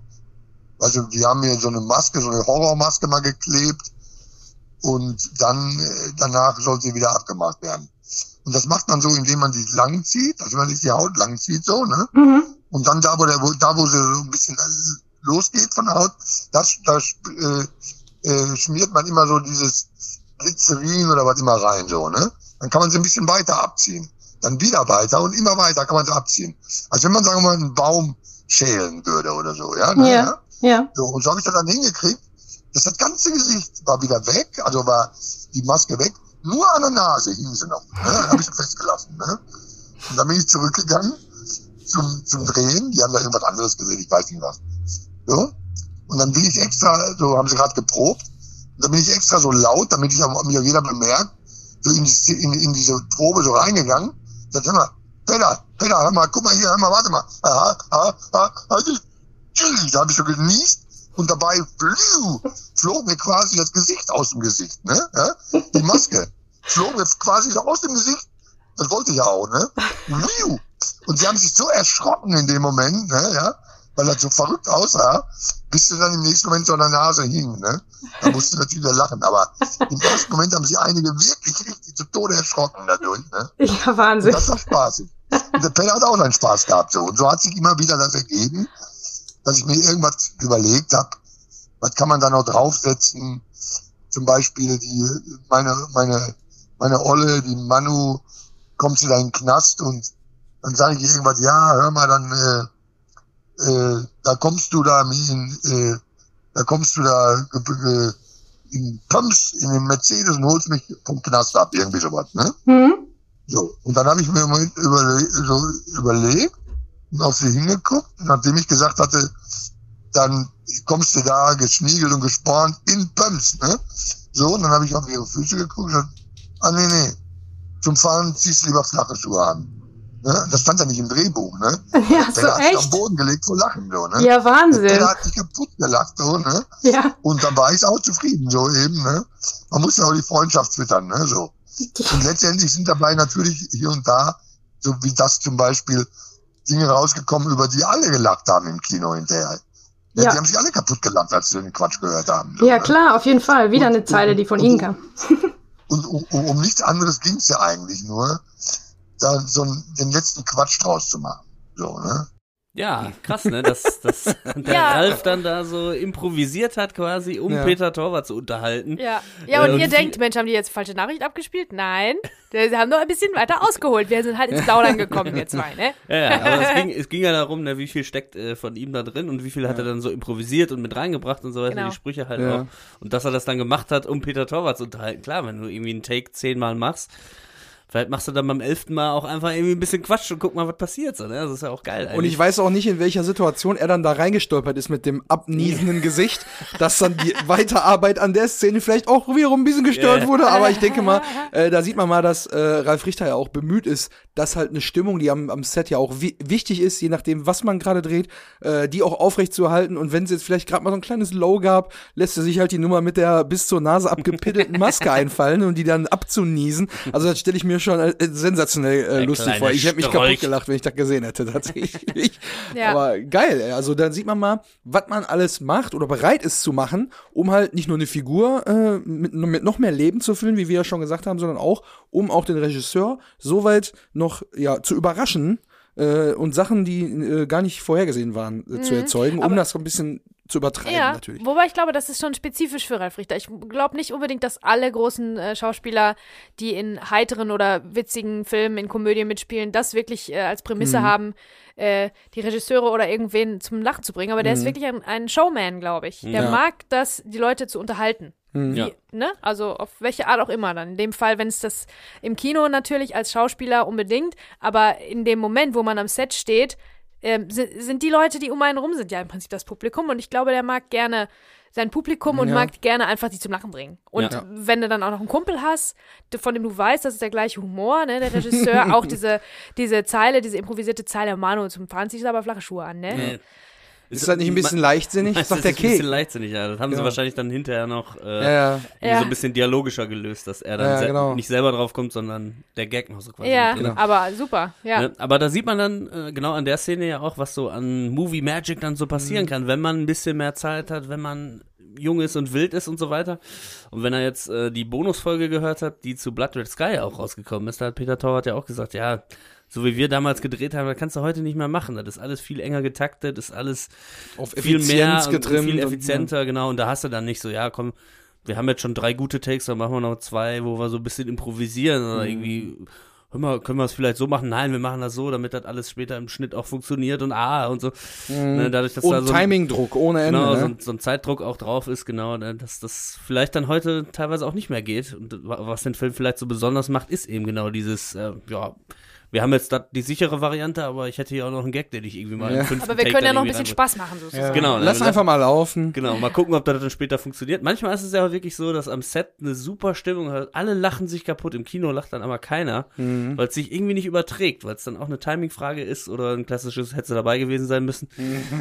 Speaker 4: also die haben mir so eine Maske, so eine Horrormaske mal geklebt und dann äh, danach soll sie wieder abgemacht werden. Und das macht man so, indem man die lang zieht, also wenn man sich die Haut lang zieht, so, ne?
Speaker 5: Mhm.
Speaker 4: Und dann da, wo der, wo, da, wo sie so ein bisschen losgeht von der Haut, das, da äh, äh, schmiert man immer so dieses Glycerin oder was immer rein, so, ne? Dann kann man sie ein bisschen weiter abziehen. Dann wieder weiter und immer weiter kann man sie abziehen. Also wenn man, sagen wir mal, einen Baum schälen würde oder so, ja? ne,
Speaker 5: Ja. Ja.
Speaker 4: So, und so habe ich das dann hingekriegt, dass das ganze Gesicht war wieder weg, also war die Maske weg, nur an der Nase hing sie noch. Ne? Habe ich festgelassen. Ne? Und dann bin ich zurückgegangen zum, zum Drehen, die haben da irgendwas anderes gesehen, ich weiß nicht was. So. Und dann bin ich extra, so haben sie gerade geprobt, und dann bin ich extra so laut, damit ich auch, mich auch jeder bemerkt, so in, die, in, in diese Probe so reingegangen. Sag, hör mal, Peter, Peter, hör mal, guck mal hier, hör mal, warte mal. Aha, aha, aha, da habe ich so genießt und dabei fliu, flog mir quasi das Gesicht aus dem Gesicht, ne? Ja? Die Maske flog mir quasi so aus dem Gesicht. Das wollte ich ja auch, ne? Und sie haben sich so erschrocken in dem Moment, ne? Ja? Weil das so verrückt aussah, bis sie dann im nächsten Moment so an der Nase hing, ne? Da musste natürlich wieder lachen. Aber im ersten Moment haben sich einige wirklich richtig zu Tode erschrocken dadurch, ne?
Speaker 5: Ja,
Speaker 4: Und
Speaker 5: Wahnsinn.
Speaker 4: das war spaßig. Und der Penner hat auch seinen Spaß gehabt. So. Und so hat sich immer wieder das ergeben, dass ich mir irgendwas überlegt habe, was kann man da noch draufsetzen. Zum Beispiel die, meine, meine, meine Olle, die Manu, kommt sie da in den Knast und dann sage ich irgendwas, ja, hör mal, dann, äh, äh, da kommst du da in, äh, da kommst du da äh, in Pumps, in den Mercedes und holst mich vom Knast ab, irgendwie sowas, ne?
Speaker 5: Mhm.
Speaker 4: So, und dann habe ich mir überle so überlegt und auf sie hingeguckt, nachdem ich gesagt hatte, dann kommst du da geschniegelt und gespornt in Pumps, ne? So, und dann habe ich auf ihre Füße geguckt und gesagt, ah nee, nee, zum Fahren ziehst du lieber flache Schuhe an. Ne? Das stand ja nicht im Drehbuch, ne?
Speaker 2: Ja, so
Speaker 4: Der hat sich am
Speaker 2: echt?
Speaker 4: Boden gelegt vor Lachen, so, ne?
Speaker 2: Ja,
Speaker 4: Der
Speaker 2: Wahnsinn.
Speaker 4: hat sich kaputt gelacht, so, ne?
Speaker 2: Ja.
Speaker 4: Und dann war ich auch zufrieden, so eben, ne? Man muss ja auch die Freundschaft füttern, ne? So. Und letztendlich sind dabei natürlich hier und da, so wie das zum Beispiel, Dinge rausgekommen, über die alle gelacht haben im Kino hinterher. Ja. Die haben sich alle kaputt gelacht, als sie den Quatsch gehört haben. so,
Speaker 2: Ja,
Speaker 4: ne?
Speaker 2: klar, auf jeden Fall. Wieder eine Zeile, die von Ihnen kam.
Speaker 4: Und um, um, um nichts anderes ging's ja eigentlich nur, da so einen, den letzten Quatsch draus zu machen. So, ne?
Speaker 3: Ja, krass, ne, dass, dass der
Speaker 2: Ja.
Speaker 3: Ralf dann da so improvisiert hat quasi, um
Speaker 1: Ja.
Speaker 3: Peter Torwart zu unterhalten.
Speaker 2: Ja, ja und
Speaker 3: Äh, und
Speaker 2: ihr denkt, Mensch, haben die jetzt falsche Nachricht abgespielt? Nein, sie haben nur ein bisschen weiter ausgeholt. Wir sind halt ins Plaudern gekommen, wir zwei, ne?
Speaker 3: Ja, ja, aber es ging, es ging ja darum, ne, wie viel steckt äh, von ihm da drin und wie viel hat er dann so improvisiert und mit reingebracht und so weiter,
Speaker 2: Genau.
Speaker 3: die Sprüche halt
Speaker 1: Ja.
Speaker 3: auch. Und dass er das dann gemacht hat, um Peter Torwart zu unterhalten. Klar, wenn du irgendwie einen Take zehnmal machst, vielleicht machst du dann beim elften Mal auch einfach irgendwie ein bisschen Quatsch und guck mal, was passiert. So, ne? Das ist ja auch geil eigentlich.
Speaker 1: Und ich weiß auch nicht, in welcher Situation er dann da reingestolpert ist mit dem abniesenden Gesicht, dass dann die Weiterarbeit an der Szene vielleicht auch wiederum ein bisschen gestört
Speaker 3: Ja.
Speaker 1: wurde. Aber ich denke mal, äh, da sieht man mal, dass äh, Ralf Richter ja auch bemüht ist, dass halt eine Stimmung, die am, am Set ja auch wi wichtig ist, je nachdem, was man gerade dreht, äh, die auch aufrecht zu erhalten. Und wenn es jetzt vielleicht gerade mal so ein kleines Low gab, lässt er sich halt die Nummer mit der bis zur Nase abgepiddelten Maske einfallen und die dann abzuniesen. Also das stelle ich mir schon äh, sensationell äh, lustig vor. Ich hätte mich kaputt gelacht, wenn ich das gesehen hätte, tatsächlich.
Speaker 2: Ja.
Speaker 1: Aber geil, also dann sieht man mal, was man alles macht oder bereit ist zu machen, um halt nicht nur eine Figur äh, mit, mit noch mehr Leben zu füllen, wie wir ja schon gesagt haben, sondern auch, um auch den Regisseur soweit noch ja zu überraschen äh, und Sachen, die äh, gar nicht vorhergesehen waren, äh, zu erzeugen, um
Speaker 2: aber-
Speaker 1: das so ein bisschen zu übertreiben
Speaker 2: Ja,
Speaker 1: natürlich.
Speaker 2: wobei ich glaube, das ist schon spezifisch für Ralf Richter. Ich glaube nicht unbedingt, dass alle großen äh, Schauspieler, die in heiteren oder witzigen Filmen, in Komödien mitspielen, das wirklich äh, als Prämisse haben, äh, die Regisseure oder irgendwen zum Lachen zu bringen. Aber der ist wirklich ein, ein Showman, glaube ich. Der
Speaker 1: Ja.
Speaker 2: mag das, die Leute zu unterhalten. Wie,
Speaker 3: Ja.
Speaker 2: ne? Also auf welche Art auch immer dann. In dem Fall, wenn es das im Kino natürlich als Schauspieler unbedingt, aber in dem Moment, wo man am Set steht, ähm, sind, sind die Leute, die um einen rum sind, ja im Prinzip das Publikum. Und ich glaube, der mag gerne sein Publikum und
Speaker 1: Ja.
Speaker 2: mag gerne einfach die zum Lachen bringen. Und
Speaker 3: Ja.
Speaker 2: wenn du dann auch noch einen Kumpel hast, von dem du weißt, das ist der gleiche Humor, ne, der Regisseur, auch diese, diese Zeile, diese improvisierte Zeile, Manu, zum Fahren ziehst du aber flache Schuhe an, ne?
Speaker 3: Nee.
Speaker 1: Ist das nicht ein bisschen leichtsinnig?
Speaker 3: Meinst du,
Speaker 1: Sagt der
Speaker 3: das ist ein bisschen leichtsinnig, ja. Das haben sie
Speaker 1: Ja.
Speaker 3: wahrscheinlich dann hinterher noch äh,
Speaker 1: Ja, ja.
Speaker 3: so ein bisschen dialogischer gelöst, dass er dann
Speaker 1: Ja,
Speaker 3: se-
Speaker 1: genau.
Speaker 3: nicht selber drauf kommt, sondern der Gag noch so quasi.
Speaker 2: Ja,
Speaker 3: drin.
Speaker 2: aber super, ja.
Speaker 3: Ne? Aber da sieht man dann äh, genau an der Szene ja auch, was so an Movie Magic dann so
Speaker 1: Mhm.
Speaker 3: passieren kann, wenn man ein bisschen mehr Zeit hat, wenn man jung ist und wild ist und so weiter. Und wenn er jetzt äh, die Bonusfolge gehört hat, die zu Blood Red Sky auch rausgekommen ist, da hat Peter Torwart ja auch gesagt, ja, so wie wir damals gedreht haben, das kannst du heute nicht mehr machen. Das ist alles viel enger getaktet, ist alles
Speaker 1: Auf
Speaker 3: viel mehr
Speaker 1: Effizienz
Speaker 3: und,
Speaker 1: getrimmt.
Speaker 3: und viel
Speaker 1: und-
Speaker 3: effizienter, genau. Und da hast du dann nicht so, ja, komm, wir haben jetzt schon drei gute Takes, dann machen wir noch zwei, wo wir so ein bisschen improvisieren
Speaker 1: Mhm.
Speaker 3: oder irgendwie, hör mal, können wir es vielleicht so machen? Nein, wir machen das so, damit das alles später im Schnitt auch funktioniert und ah und so. Ne, dadurch, dass da
Speaker 1: Und
Speaker 3: so ein,
Speaker 1: Timingdruck ohne Ende.
Speaker 3: genau, so,
Speaker 1: ne?
Speaker 3: ein, so ein Zeitdruck auch drauf ist, genau, ne, dass das vielleicht dann heute teilweise auch nicht mehr geht. Und wa- was den Film vielleicht so besonders macht, ist eben genau dieses, äh, ja, wir haben jetzt die sichere Variante, aber ich hätte hier auch noch einen Gag, den ich irgendwie mal
Speaker 1: Ja.
Speaker 3: im
Speaker 2: Aber wir
Speaker 3: Take
Speaker 2: können ja noch ein bisschen. Spaß machen, sozusagen.
Speaker 3: Genau,
Speaker 1: Lass einfach mal laufen.
Speaker 3: Genau, mal gucken, ob das dann später funktioniert. Manchmal ist es ja auch wirklich so, dass am Set eine super Stimmung hat. Alle lachen sich kaputt. Im Kino lacht dann aber keiner,
Speaker 1: Mhm.
Speaker 3: weil es sich irgendwie nicht überträgt, weil es dann auch eine Timingfrage ist oder ein klassisches hätte dabei gewesen sein müssen.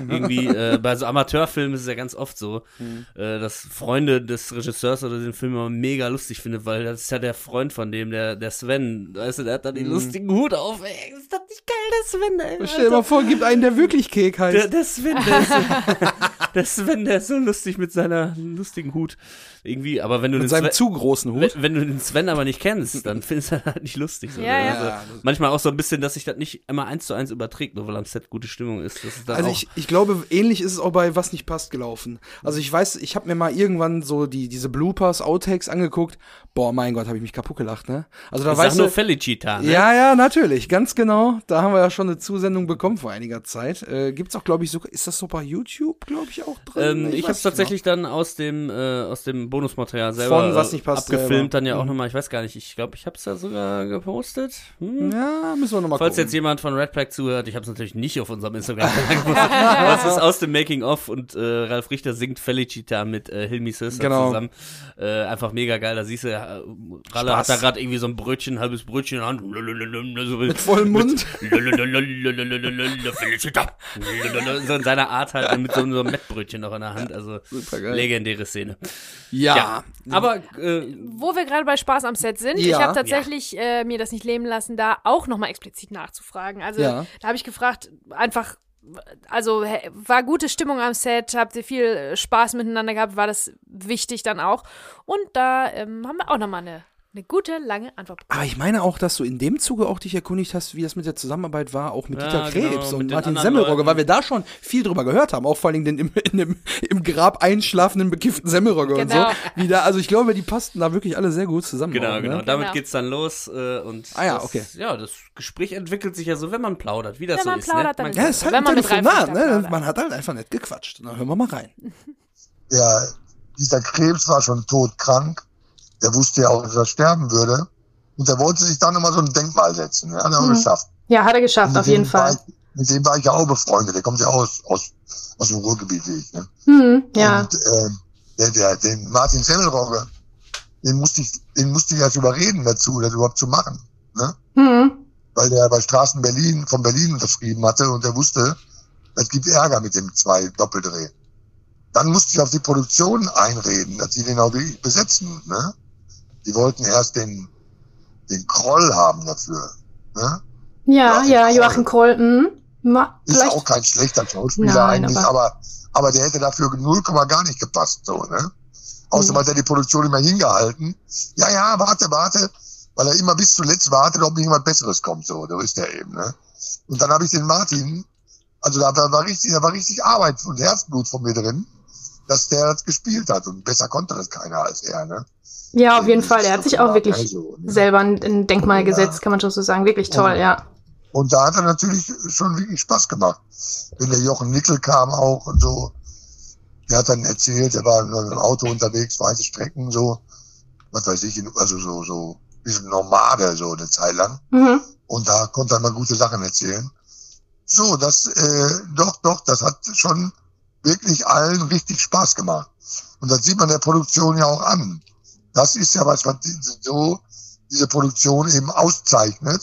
Speaker 3: irgendwie äh, bei so Amateurfilmen ist es ja ganz oft so,
Speaker 1: Mhm.
Speaker 3: äh, dass Freunde des Regisseurs oder den Film immer mega lustig findet, weil das ist ja der Freund von dem, der der Sven, weißt du, der hat dann den lustigen Hut auf. Ey, ist das nicht geil, der Sven? Ey.
Speaker 1: Stell dir mal vor, gibt einen, der wirklich Kek heißt.
Speaker 3: der, der Sven, der ist, so, der Sven, der ist so lustig mit seiner lustigen Hut. Irgendwie, aber wenn du
Speaker 1: mit
Speaker 3: den
Speaker 1: seinem
Speaker 3: Sven,
Speaker 1: zu großen
Speaker 3: wenn,
Speaker 1: Hut.
Speaker 3: wenn du den Sven aber nicht kennst, dann findest du halt nicht lustig. So.
Speaker 2: Ja, ja.
Speaker 3: Also,
Speaker 1: Ja,
Speaker 3: manchmal auch so ein bisschen, dass sich das nicht immer eins zu eins überträgt, nur weil am Set gute Stimmung ist. Das ist dann
Speaker 1: Also ich, ich glaube, ähnlich ist es auch bei Was nicht passt gelaufen. Also ich weiß, ich habe mir mal irgendwann so die diese Bloopers, Outtakes angeguckt. Boah, mein Gott, habe ich mich kaputt gelacht, ne? Also da
Speaker 3: Ich sag
Speaker 1: weißt
Speaker 3: nur Felicita. Ne?
Speaker 1: ja, ja, natürlich, ganz genau. Da haben wir ja schon eine Zusendung bekommen vor einiger Zeit. Äh, gibt's auch, glaube ich, sogar, ist das so bei YouTube, glaube ich, auch drin?
Speaker 3: Ähm, ich
Speaker 1: weiß
Speaker 3: habe
Speaker 1: nicht
Speaker 3: tatsächlich dann aus dem äh, aus dem Bonusmaterial selber
Speaker 1: Von Was nicht passt
Speaker 3: abgefilmt,
Speaker 1: selber.
Speaker 3: dann ja auch
Speaker 1: Mhm.
Speaker 3: nochmal. Ich weiß gar nicht. Ich glaube, ich habe es ja sogar gepostet. Hm?
Speaker 1: Genau. Ja, müssen wir nochmal
Speaker 3: Falls
Speaker 1: gucken.
Speaker 3: jetzt jemand von Red Pack zuhört, ich habe es natürlich nicht auf unserem Instagram gemacht. Das ist aus dem Making of und äh, Ralf Richter singt Felicita mit äh, Hilmi Söster
Speaker 1: Genau.
Speaker 3: zusammen. Äh, einfach mega geil. Da siehst du, äh, Ralle
Speaker 1: Spaß.
Speaker 3: hat da gerade irgendwie so ein Brötchen, ein halbes Brötchen in der Hand. So
Speaker 1: Mit vollem Mund.
Speaker 3: Felicita. So in seiner Art halt mit so einem Mettbrötchen noch in der Hand. Also legendäre Szene.
Speaker 1: Ja.
Speaker 3: Ja, aber äh,
Speaker 2: Wo wir gerade bei Spaß am Set sind, ich
Speaker 1: Ja.
Speaker 2: habe tatsächlich äh, mir das nicht leben lassen, da auch nochmal explizit nachzufragen. Also
Speaker 1: Ja.
Speaker 2: da habe ich gefragt, einfach, also war gute Stimmung am Set, habt ihr viel äh, Spaß miteinander gehabt, war das wichtig dann auch. Und da ähm, haben wir auch nochmal eine, eine gute, lange Antwort bekommen.
Speaker 1: Aber ich meine auch, dass du in dem Zuge auch dich erkundigt hast, wie das mit der Zusammenarbeit war, auch mit
Speaker 3: Ja,
Speaker 1: Dieter
Speaker 3: genau,
Speaker 1: Krebs
Speaker 3: mit
Speaker 1: und Martin Semmelrogge,
Speaker 3: Leuten.
Speaker 1: weil wir da schon viel drüber gehört haben, auch vor allem den im, in dem, im Grab einschlafenden, bekifften Semmelrogge und so.
Speaker 2: Genau.
Speaker 1: Wie da, also ich glaube, die passten da wirklich alle sehr gut zusammen.
Speaker 3: Genau,
Speaker 1: auch,
Speaker 3: genau.
Speaker 1: Ne?
Speaker 3: Damit
Speaker 2: Genau.
Speaker 3: geht's dann los äh, und
Speaker 1: Ah ja,
Speaker 3: das,
Speaker 1: okay.
Speaker 3: ja, das Gespräch entwickelt sich ja so, wenn man plaudert, wie das
Speaker 2: Wenn
Speaker 3: so
Speaker 2: man
Speaker 3: ist.
Speaker 2: plaudert,
Speaker 3: ne?
Speaker 2: dann
Speaker 1: Ja,
Speaker 2: ist
Speaker 1: es ist halt
Speaker 2: Wenn
Speaker 1: ein
Speaker 2: man mit
Speaker 1: Telefonat, ne? Man hat halt einfach nett gequatscht. Na, hören wir mal rein.
Speaker 4: Der, dieser Krebs war schon todkrank. Der wusste ja auch, dass er sterben würde. Und er wollte sich dann immer so ein Denkmal setzen. Ja, hat er auch
Speaker 5: Mhm.
Speaker 4: geschafft.
Speaker 5: Ja, hat er geschafft, auf jeden Fall.
Speaker 4: Ich, mit dem war ich ja auch befreundet. Der kommt ja aus, aus, aus dem Ruhrgebiet, wie ich. Ne?
Speaker 5: Hm, ja.
Speaker 4: Und äh, der, der, den Martin Semmelrogge, den musste ich, den musste ich erst überreden dazu, das überhaupt zu machen. Ne?
Speaker 5: Hm,
Speaker 4: Weil der bei Straßen Berlin von Berlin unterschrieben hatte und er wusste, es gibt Ärger mit dem zwei Doppeldreh. Dann musste ich auf die Produktion einreden, dass sie den auch besetzen. Ne? Die wollten erst den, den Kroll haben dafür. Ne?
Speaker 5: ja,
Speaker 4: Joachim
Speaker 5: ja,
Speaker 4: Kroll.
Speaker 5: Joachim Kroll. Ma,
Speaker 4: Ist
Speaker 5: vielleicht.
Speaker 4: auch kein schlechter Schauspieler
Speaker 5: Nein,
Speaker 4: eigentlich,
Speaker 5: aber-
Speaker 4: aber, der hätte dafür 0, gar nicht gepasst. So, ne? Außerdem
Speaker 5: Mhm.
Speaker 4: hat er die Produktion immer hingehalten. Ja, ja, warte, warte. Weil er immer bis zuletzt wartet, ob nicht jemand Besseres kommt. So, so ist er eben. Ne? Und dann habe ich den Martin, also da war, war richtig, da war richtig Arbeit und Herzblut von mir drin, dass der das gespielt hat. Und besser konnte das keiner als er. Ne?
Speaker 5: Ja, auf jeden Fall. Er hat sich auch wirklich
Speaker 4: Also,
Speaker 5: selber ein, ein Denkmal
Speaker 4: Ja.
Speaker 5: gesetzt, kann man schon so sagen. Wirklich toll,
Speaker 4: Ja.
Speaker 5: ja.
Speaker 4: Und da hat er natürlich schon wirklich Spaß gemacht. Wenn der Jochen Nickel kam auch und so. Der hat dann erzählt, er war in einem Auto unterwegs, weite Strecken, so, was weiß ich, also so, so, wie so ein Nomade, so eine Zeit lang.
Speaker 5: Mhm.
Speaker 4: Und da konnte er mal gute Sachen erzählen. So, das, äh, doch, doch, das hat schon wirklich allen richtig Spaß gemacht. Und das sieht man der Produktion ja auch an. Das ist ja was, was so diese Produktion eben auszeichnet,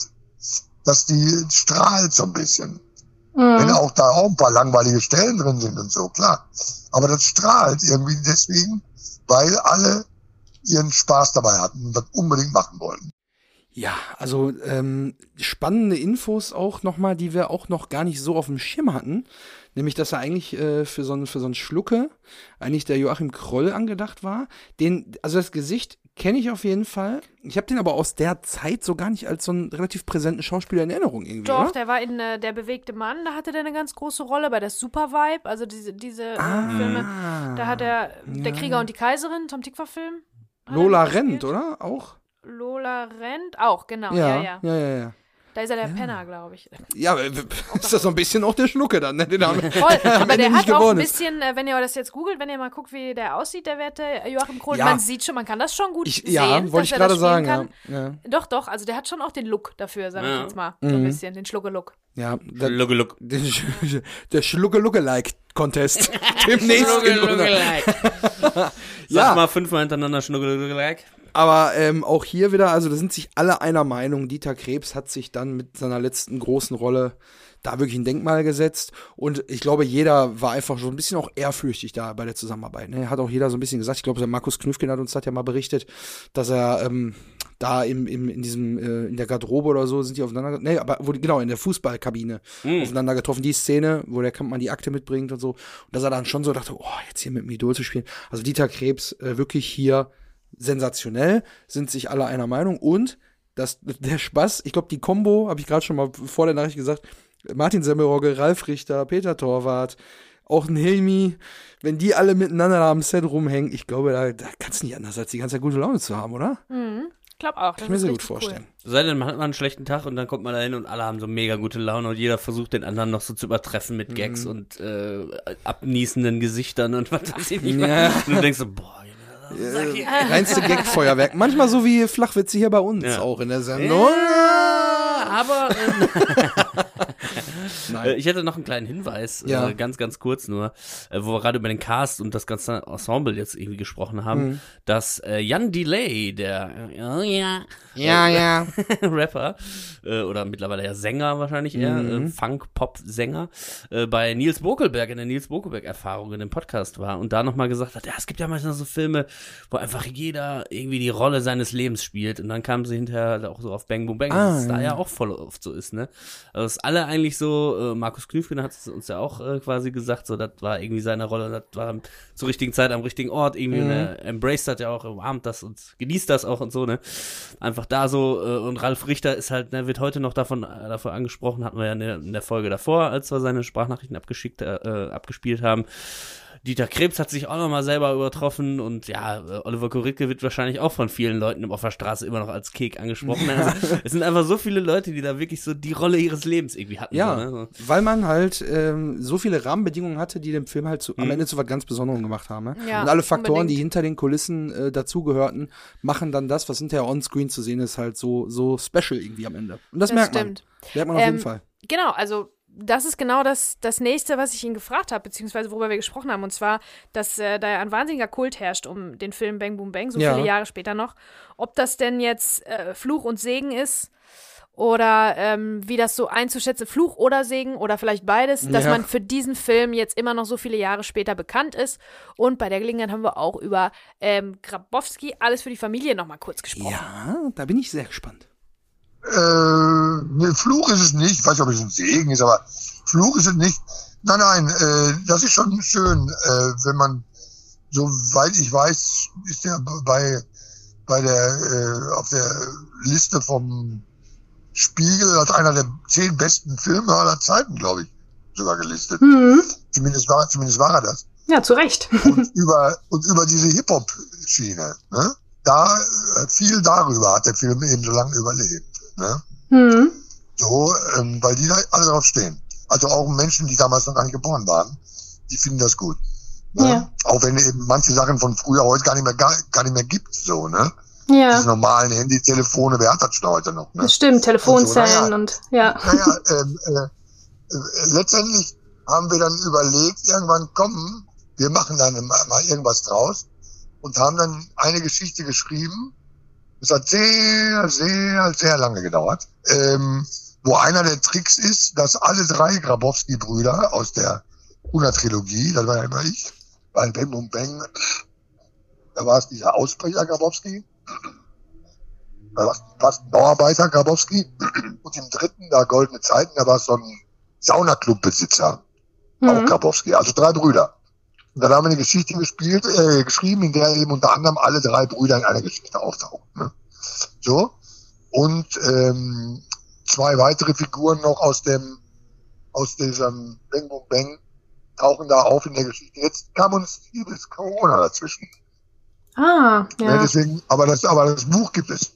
Speaker 4: dass die strahlt so ein bisschen. Wenn
Speaker 5: Mhm.
Speaker 4: auch da auch ein paar langweilige Stellen drin sind und so, klar. Aber das strahlt irgendwie deswegen, weil alle ihren Spaß dabei hatten und das unbedingt machen wollten.
Speaker 1: Ja, also ähm, spannende Infos auch nochmal, die wir auch noch gar nicht so auf dem Schirm hatten. Nämlich, dass er eigentlich äh, für so einen für so einen Schlucke eigentlich der Joachim Kroll angedacht war. Den, also das Gesicht kenne ich auf jeden Fall. Ich habe den aber aus der Zeit so gar nicht als so einen relativ präsenten Schauspieler in Erinnerung irgendwie.
Speaker 2: Doch,
Speaker 1: oder?
Speaker 2: der war in äh, Der bewegte Mann, da hatte der eine ganz große Rolle bei der Super Vibe, also diese, diese äh,
Speaker 1: Ah.
Speaker 2: Filme. Da hat er Der
Speaker 1: Ja.
Speaker 2: Krieger und die Kaiserin, Tom Tickwer-Film. er
Speaker 1: Lola. Rent, oder? Auch?
Speaker 2: Lola Rent, auch, genau, ja, ja.
Speaker 1: ja, ja. ja.
Speaker 2: Da ist er der Penner, glaube ich.
Speaker 1: Ja, ist das so ein bisschen auch der Schlucke dann, ne? Den haben
Speaker 2: Voll, aber der hat auch ein bisschen, äh, wenn ihr das jetzt googelt, wenn ihr mal guckt, wie der aussieht, der werte Joachim Kroll,
Speaker 1: Ja.
Speaker 2: man sieht schon, man kann das schon gut
Speaker 1: Ich,
Speaker 2: sehen,
Speaker 1: ja,
Speaker 2: dass
Speaker 1: wollte ich
Speaker 2: er
Speaker 1: gerade sagen,
Speaker 2: kann.
Speaker 1: ja. ja.
Speaker 2: Doch, doch, also der hat schon auch den Look dafür, sag ich
Speaker 3: Ja.
Speaker 2: jetzt mal. So ein
Speaker 1: Mhm.
Speaker 2: bisschen, den Schlucke-Look.
Speaker 1: Ja, da,
Speaker 3: Look, look.
Speaker 1: den Sch- der Schlucke-Lookalike-Contest. Demnächst in unserer-
Speaker 3: Sag
Speaker 1: Ja.
Speaker 3: mal fünfmal hintereinander schnuckel
Speaker 1: Aber ähm, auch hier wieder, also da sind sich alle einer Meinung. Dieter Krebs hat sich dann mit seiner letzten großen Rolle da wirklich ein Denkmal gesetzt. Und ich glaube, jeder war einfach so ein bisschen auch ehrfürchtig da bei der Zusammenarbeit. Ne? Hat auch jeder so ein bisschen gesagt. Ich glaube, der Markus Knüffgen hat uns das ja mal berichtet, dass er ähm, da im, im, in diesem, äh, in der Garderobe oder so sind die aufeinander, nee, aber wo, die- genau, in der Fußballkabine
Speaker 3: Mhm.
Speaker 1: aufeinander getroffen. Die Szene, wo der Kampmann die Akte mitbringt und so. Und dass er dann schon so dachte, oh, jetzt hier mit dem Idol zu spielen. Also Dieter Krebs äh, wirklich hier sensationell, sind sich alle einer Meinung und das, der Spaß, ich glaube, die Combo, habe ich gerade schon mal vor der Nachricht gesagt, Martin Semmelrogge, Ralf Richter, Peter Torwart, auch ein Hilmi, wenn die alle miteinander da am Set rumhängen, ich glaube, da, da kannst du nicht anders, als die ganze Zeit gute Laune zu haben, oder?
Speaker 2: Mhm. Ich glaube auch.
Speaker 1: Kann ich mir sehr gut vorstellen.
Speaker 3: Sei denn, man hat mal einen schlechten Tag und dann kommt man da hin und alle haben so mega gute Laune und jeder versucht den anderen noch so zu übertreffen mit Gags
Speaker 1: Mhm.
Speaker 3: und äh, abniesenden Gesichtern und was weiß ich nicht.
Speaker 1: Ja.
Speaker 3: Und du denkst so, boah, ich.
Speaker 1: Reinste Gagfeuerwerk. Manchmal so wie Flachwitze hier bei uns
Speaker 3: Ja.
Speaker 1: auch in der Sendung.
Speaker 3: Ja, aber ähm. Äh, Ich hätte noch einen kleinen Hinweis,
Speaker 1: Ja.
Speaker 3: äh, ganz, ganz kurz nur, äh, wo wir gerade über den Cast und das ganze Ensemble jetzt irgendwie gesprochen haben,
Speaker 1: Mhm.
Speaker 3: dass äh, Jan Delay, der oh, ja,
Speaker 1: Ja, ja.
Speaker 3: Rapper äh, oder mittlerweile ja Sänger wahrscheinlich eher,
Speaker 1: Mhm.
Speaker 3: äh, Funk-Pop-Sänger, äh, bei Nils Bokelberg in der Nils Bokelberg-Erfahrung in dem Podcast war und da nochmal gesagt hat, ja, es gibt ja manchmal so Filme, wo einfach jeder irgendwie die Rolle seines Lebens spielt und dann kam sie hinterher auch so auf Bang Boom Bang,
Speaker 1: Ah,
Speaker 3: dass es da
Speaker 1: ja
Speaker 3: auch voll oft so ist, ne? Also dass alle eigentlich so, äh, Markus Knüfgen hat es uns ja auch äh, quasi gesagt, so das war irgendwie seine Rolle, das war zur richtigen Zeit am richtigen Ort irgendwie
Speaker 1: Mhm.
Speaker 3: und er embraced das ja auch, umarmt das und genießt das auch und so, ne? Einfach da so äh, und Ralf Richter ist halt, ne, wird heute noch davon äh, davon angesprochen, hatten wir ja in der, in der Folge davor, als wir seine Sprachnachrichten abgeschickt, äh, abgespielt haben. Dieter Krebs hat sich auch nochmal selber übertroffen und ja, äh, Oliver Koritke wird wahrscheinlich auch von vielen Leuten auf der Straße immer noch als Kek angesprochen. Also, es sind einfach so viele Leute, die da wirklich so die Rolle ihres Lebens irgendwie hatten.
Speaker 1: Ja,
Speaker 3: So, ne? so.
Speaker 1: weil man halt ähm, so viele Rahmenbedingungen hatte, die den Film halt zu, am Ende zu was ganz Besonderem gemacht haben. Ne?
Speaker 2: Ja,
Speaker 1: und alle Faktoren,
Speaker 2: unbedingt.
Speaker 1: die hinter den Kulissen äh, dazugehörten, machen dann das, was hinterher onscreen zu sehen ist, halt so, so special irgendwie am Ende. Und das,
Speaker 2: Das
Speaker 1: merkt
Speaker 2: stimmt.
Speaker 1: man. Merkt man auf jeden
Speaker 2: Ähm,
Speaker 1: Fall.
Speaker 2: Genau, also das ist genau das, das nächste, was ich ihn gefragt habe, beziehungsweise worüber wir gesprochen haben. Und zwar, dass äh, da ja ein wahnsinniger Kult herrscht um den Film Bang Boom Bang, so
Speaker 1: Ja.
Speaker 2: viele Jahre später noch. Ob das denn jetzt äh, Fluch und Segen ist oder ähm, wie das so einzuschätzen, Fluch oder Segen oder vielleicht beides, dass
Speaker 1: Ja.
Speaker 2: man für diesen Film jetzt immer noch so viele Jahre später bekannt ist. Und bei der Gelegenheit haben wir auch über ähm, Grabowski, alles für die Familie, nochmal kurz gesprochen.
Speaker 1: Ja, da bin ich sehr gespannt.
Speaker 4: Äh, ne, Fluch ist es nicht. Ich weiß nicht, ob es ein Segen ist, aber Fluch ist es nicht. Nein, nein, äh, das ist schon schön, äh, wenn man, soweit ich weiß, ist der bei, bei der, äh, auf der Liste vom Spiegel als einer der zehn besten Filme aller Zeiten, glaube ich, sogar gelistet.
Speaker 5: Mhm.
Speaker 4: Zumindest war, zumindest war er das.
Speaker 5: Ja, zu Recht.
Speaker 4: und über und über diese Hip-Hop-Schiene. Ne? Da äh, viel darüber hat der Film eben so lange überlebt. Ne?
Speaker 5: Mhm.
Speaker 4: So, ähm, weil die da alle drauf stehen. Also auch Menschen, die damals noch gar nicht geboren waren, die finden das gut. Ne?
Speaker 5: Ja.
Speaker 4: Auch wenn eben manche Sachen von früher heute gar nicht mehr gar, gar nicht mehr gibt. So, ne?
Speaker 5: Ja,
Speaker 4: Diese normalen Handy-Telefone, wer hat das schon heute noch? Ne?
Speaker 5: das stimmt. Telefonzellen
Speaker 4: naja.
Speaker 5: und ja.
Speaker 4: Naja, ähm, äh, äh, letztendlich haben wir dann überlegt, irgendwann kommen, wir machen dann mal irgendwas draus und haben dann eine Geschichte geschrieben. Es hat sehr, sehr, sehr lange gedauert. Ähm, wo einer der Tricks ist, dass alle drei Grabowski-Brüder aus der 100-Trilogie, das war ja immer ich, bei Bang und Bang, da war es dieser Ausbrecher Grabowski, da war es ein Bauarbeiter Grabowski und im dritten, da Goldene Zeiten, da war es so ein Saunaclub-Besitzer, auch
Speaker 5: Mhm.
Speaker 4: Grabowski, also drei Brüder. Und dann haben wir eine Geschichte gespielt, äh, geschrieben, in der eben unter anderem alle drei Brüder in einer Geschichte auftauchen. Ne? So. Und ähm, zwei weitere Figuren noch aus dem aus diesem Bang Boom Bang tauchen da auf in der Geschichte. Jetzt kam uns vieles Corona dazwischen.
Speaker 5: Ah,
Speaker 4: Ne,
Speaker 5: ja.
Speaker 4: deswegen, aber das, aber das Buch gibt es.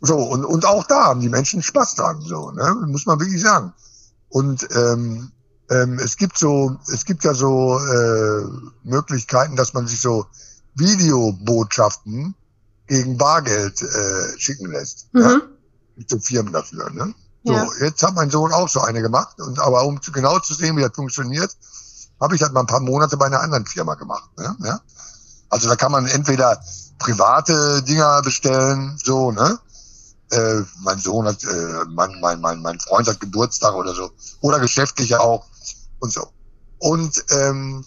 Speaker 4: So, und, und auch da haben die Menschen Spaß dran, so, ne? Muss man wirklich sagen. Und ähm, ähm, es gibt so, es gibt ja so äh, Möglichkeiten, dass man sich so Videobotschaften gegen Bargeld äh, schicken lässt. Ja?
Speaker 5: Mhm.
Speaker 4: Mit so Firmen dafür, ne? So,
Speaker 5: Ja.
Speaker 4: jetzt hat mein Sohn auch so eine gemacht. Und aber um zu, genau zu sehen, wie das funktioniert, habe ich das mal ein paar Monate bei einer anderen Firma gemacht. Ne? Ja? Also da kann man entweder private Dinger bestellen, so, ne? Äh, mein Sohn hat, äh, mein, mein, mein, mein Freund hat Geburtstag oder so. Oder geschäftliche auch und so. Und ähm,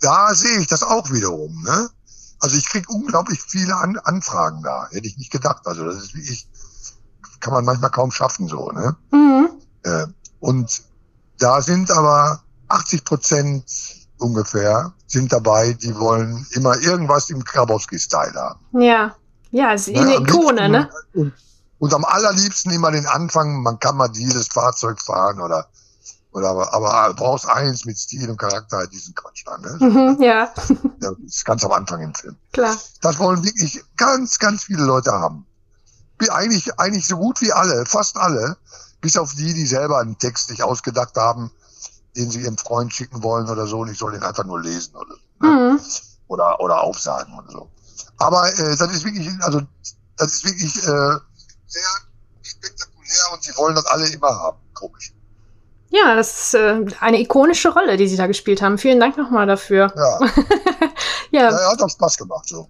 Speaker 4: da sehe ich das auch wiederum, ne? Also ich krieg unglaublich viele An Anfragen da. Hätte ich nicht gedacht. Also das ist wirklich, kann man manchmal kaum schaffen, so, ne?
Speaker 5: Mhm.
Speaker 4: Äh, und da sind aber 80 Prozent ungefähr sind dabei, die wollen immer irgendwas im Grabowski-Style haben.
Speaker 5: Ja. Ja, ist
Speaker 4: Ne?
Speaker 5: eine Ikone, ne?
Speaker 4: Und, und am allerliebsten immer den Anfang, man kann mal dieses Fahrzeug fahren oder Oder aber, aber du brauchst eins mit Stil und Charakter, halt diesen Quatsch dann. Ne?
Speaker 5: Mhm, ja,
Speaker 4: Das ist ganz am Anfang im Film.
Speaker 5: klar.
Speaker 4: Das wollen wirklich ganz, ganz viele Leute haben. Eigentlich, eigentlich so gut wie alle, fast alle, bis auf die, die selber einen Text sich ausgedacht haben, den sie ihrem Freund schicken wollen oder so, und ich soll den einfach nur lesen oder, so, ne?
Speaker 5: Mhm.
Speaker 4: oder, oder aufsagen oder so. Aber äh, das ist wirklich, also das ist wirklich äh, sehr spektakulär und sie wollen das alle immer haben. Komisch.
Speaker 5: Ja, das ist äh, eine ikonische Rolle, die Sie da gespielt haben. Vielen Dank nochmal dafür.
Speaker 4: Ja,
Speaker 5: Ja,
Speaker 4: ja, hat auch Spaß gemacht. So.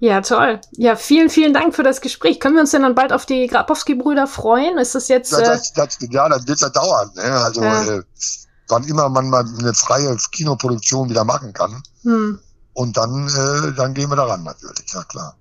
Speaker 5: ja, toll. Ja, vielen, vielen Dank für das Gespräch. Können wir uns denn dann bald auf die Grabowski-Brüder freuen? Ist das jetzt...
Speaker 4: Das,
Speaker 5: Äh,
Speaker 4: das, das, ja, das wird ja dauern. Ne? Also
Speaker 5: Ja.
Speaker 4: äh, wann immer man mal eine freie Kinoproduktion wieder machen kann.
Speaker 5: hm.
Speaker 4: Und dann, äh, dann gehen wir daran natürlich, ja klar.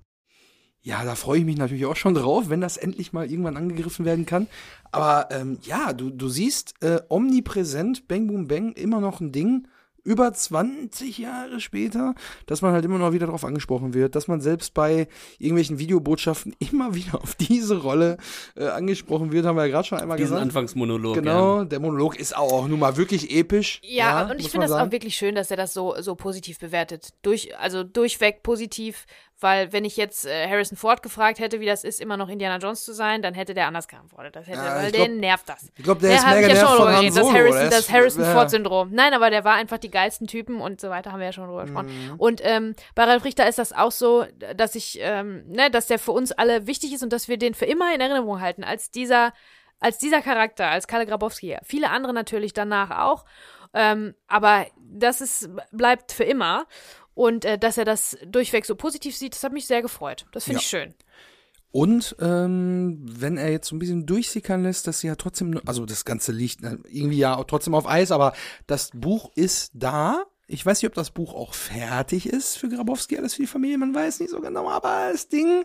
Speaker 1: Ja, da freue ich mich natürlich auch schon drauf, wenn das endlich mal irgendwann angegriffen werden kann. Aber ähm, ja, du, du siehst äh, omnipräsent Bang Boom Bang immer noch ein Ding. Über 20 Jahre später, dass man halt immer noch wieder darauf angesprochen wird, dass man selbst bei irgendwelchen Videobotschaften immer wieder auf diese Rolle äh, angesprochen wird, haben wir ja gerade schon einmal
Speaker 3: Diesen
Speaker 1: gesagt.
Speaker 3: Anfangsmonolog.
Speaker 1: Genau, der Monolog ist auch nun mal wirklich episch.
Speaker 2: Ja, und ich finde das
Speaker 1: sagen.
Speaker 2: auch wirklich schön, dass er das so, so positiv bewertet. Durch, also durchweg positiv, weil wenn ich jetzt äh, Harrison Ford gefragt hätte, wie das ist, immer noch Indiana Jones zu sein, dann hätte der anders geantwortet. Das hätte,
Speaker 1: Ja,
Speaker 2: weil
Speaker 1: glaub-
Speaker 2: den nervt das.
Speaker 1: Ich glaube, der, ist
Speaker 2: hab
Speaker 1: mega
Speaker 2: ja schon drüber geredet, das. Harrison,
Speaker 1: Der
Speaker 2: das
Speaker 1: ist-
Speaker 2: Harrison
Speaker 1: ja.
Speaker 2: Ford Syndrom. Nein, aber der war einfach die geilsten Typen und so weiter, haben wir ja schon drüber gesprochen.
Speaker 1: Mhm.
Speaker 2: Und ähm, bei Ralf Richter ist das auch so, dass ich, ähm, ne, dass der für uns alle wichtig ist und dass wir den für immer in Erinnerung halten als dieser, als dieser Charakter, als Kalle Grabowski. Viele andere natürlich danach auch. Ähm, aber das ist, bleibt für immer. Und äh, dass er das durchweg so positiv sieht, das hat mich sehr gefreut. Das finde
Speaker 1: Ja.
Speaker 2: ich schön.
Speaker 1: Und ähm, wenn er jetzt so ein bisschen durchsickern lässt, dass sie ja trotzdem, also das Ganze liegt äh, irgendwie ja auch trotzdem auf Eis, aber das Buch ist da. Ich weiß nicht, ob das Buch auch fertig ist für Grabowski, alles für die Familie, man weiß nicht so genau, aber das Ding,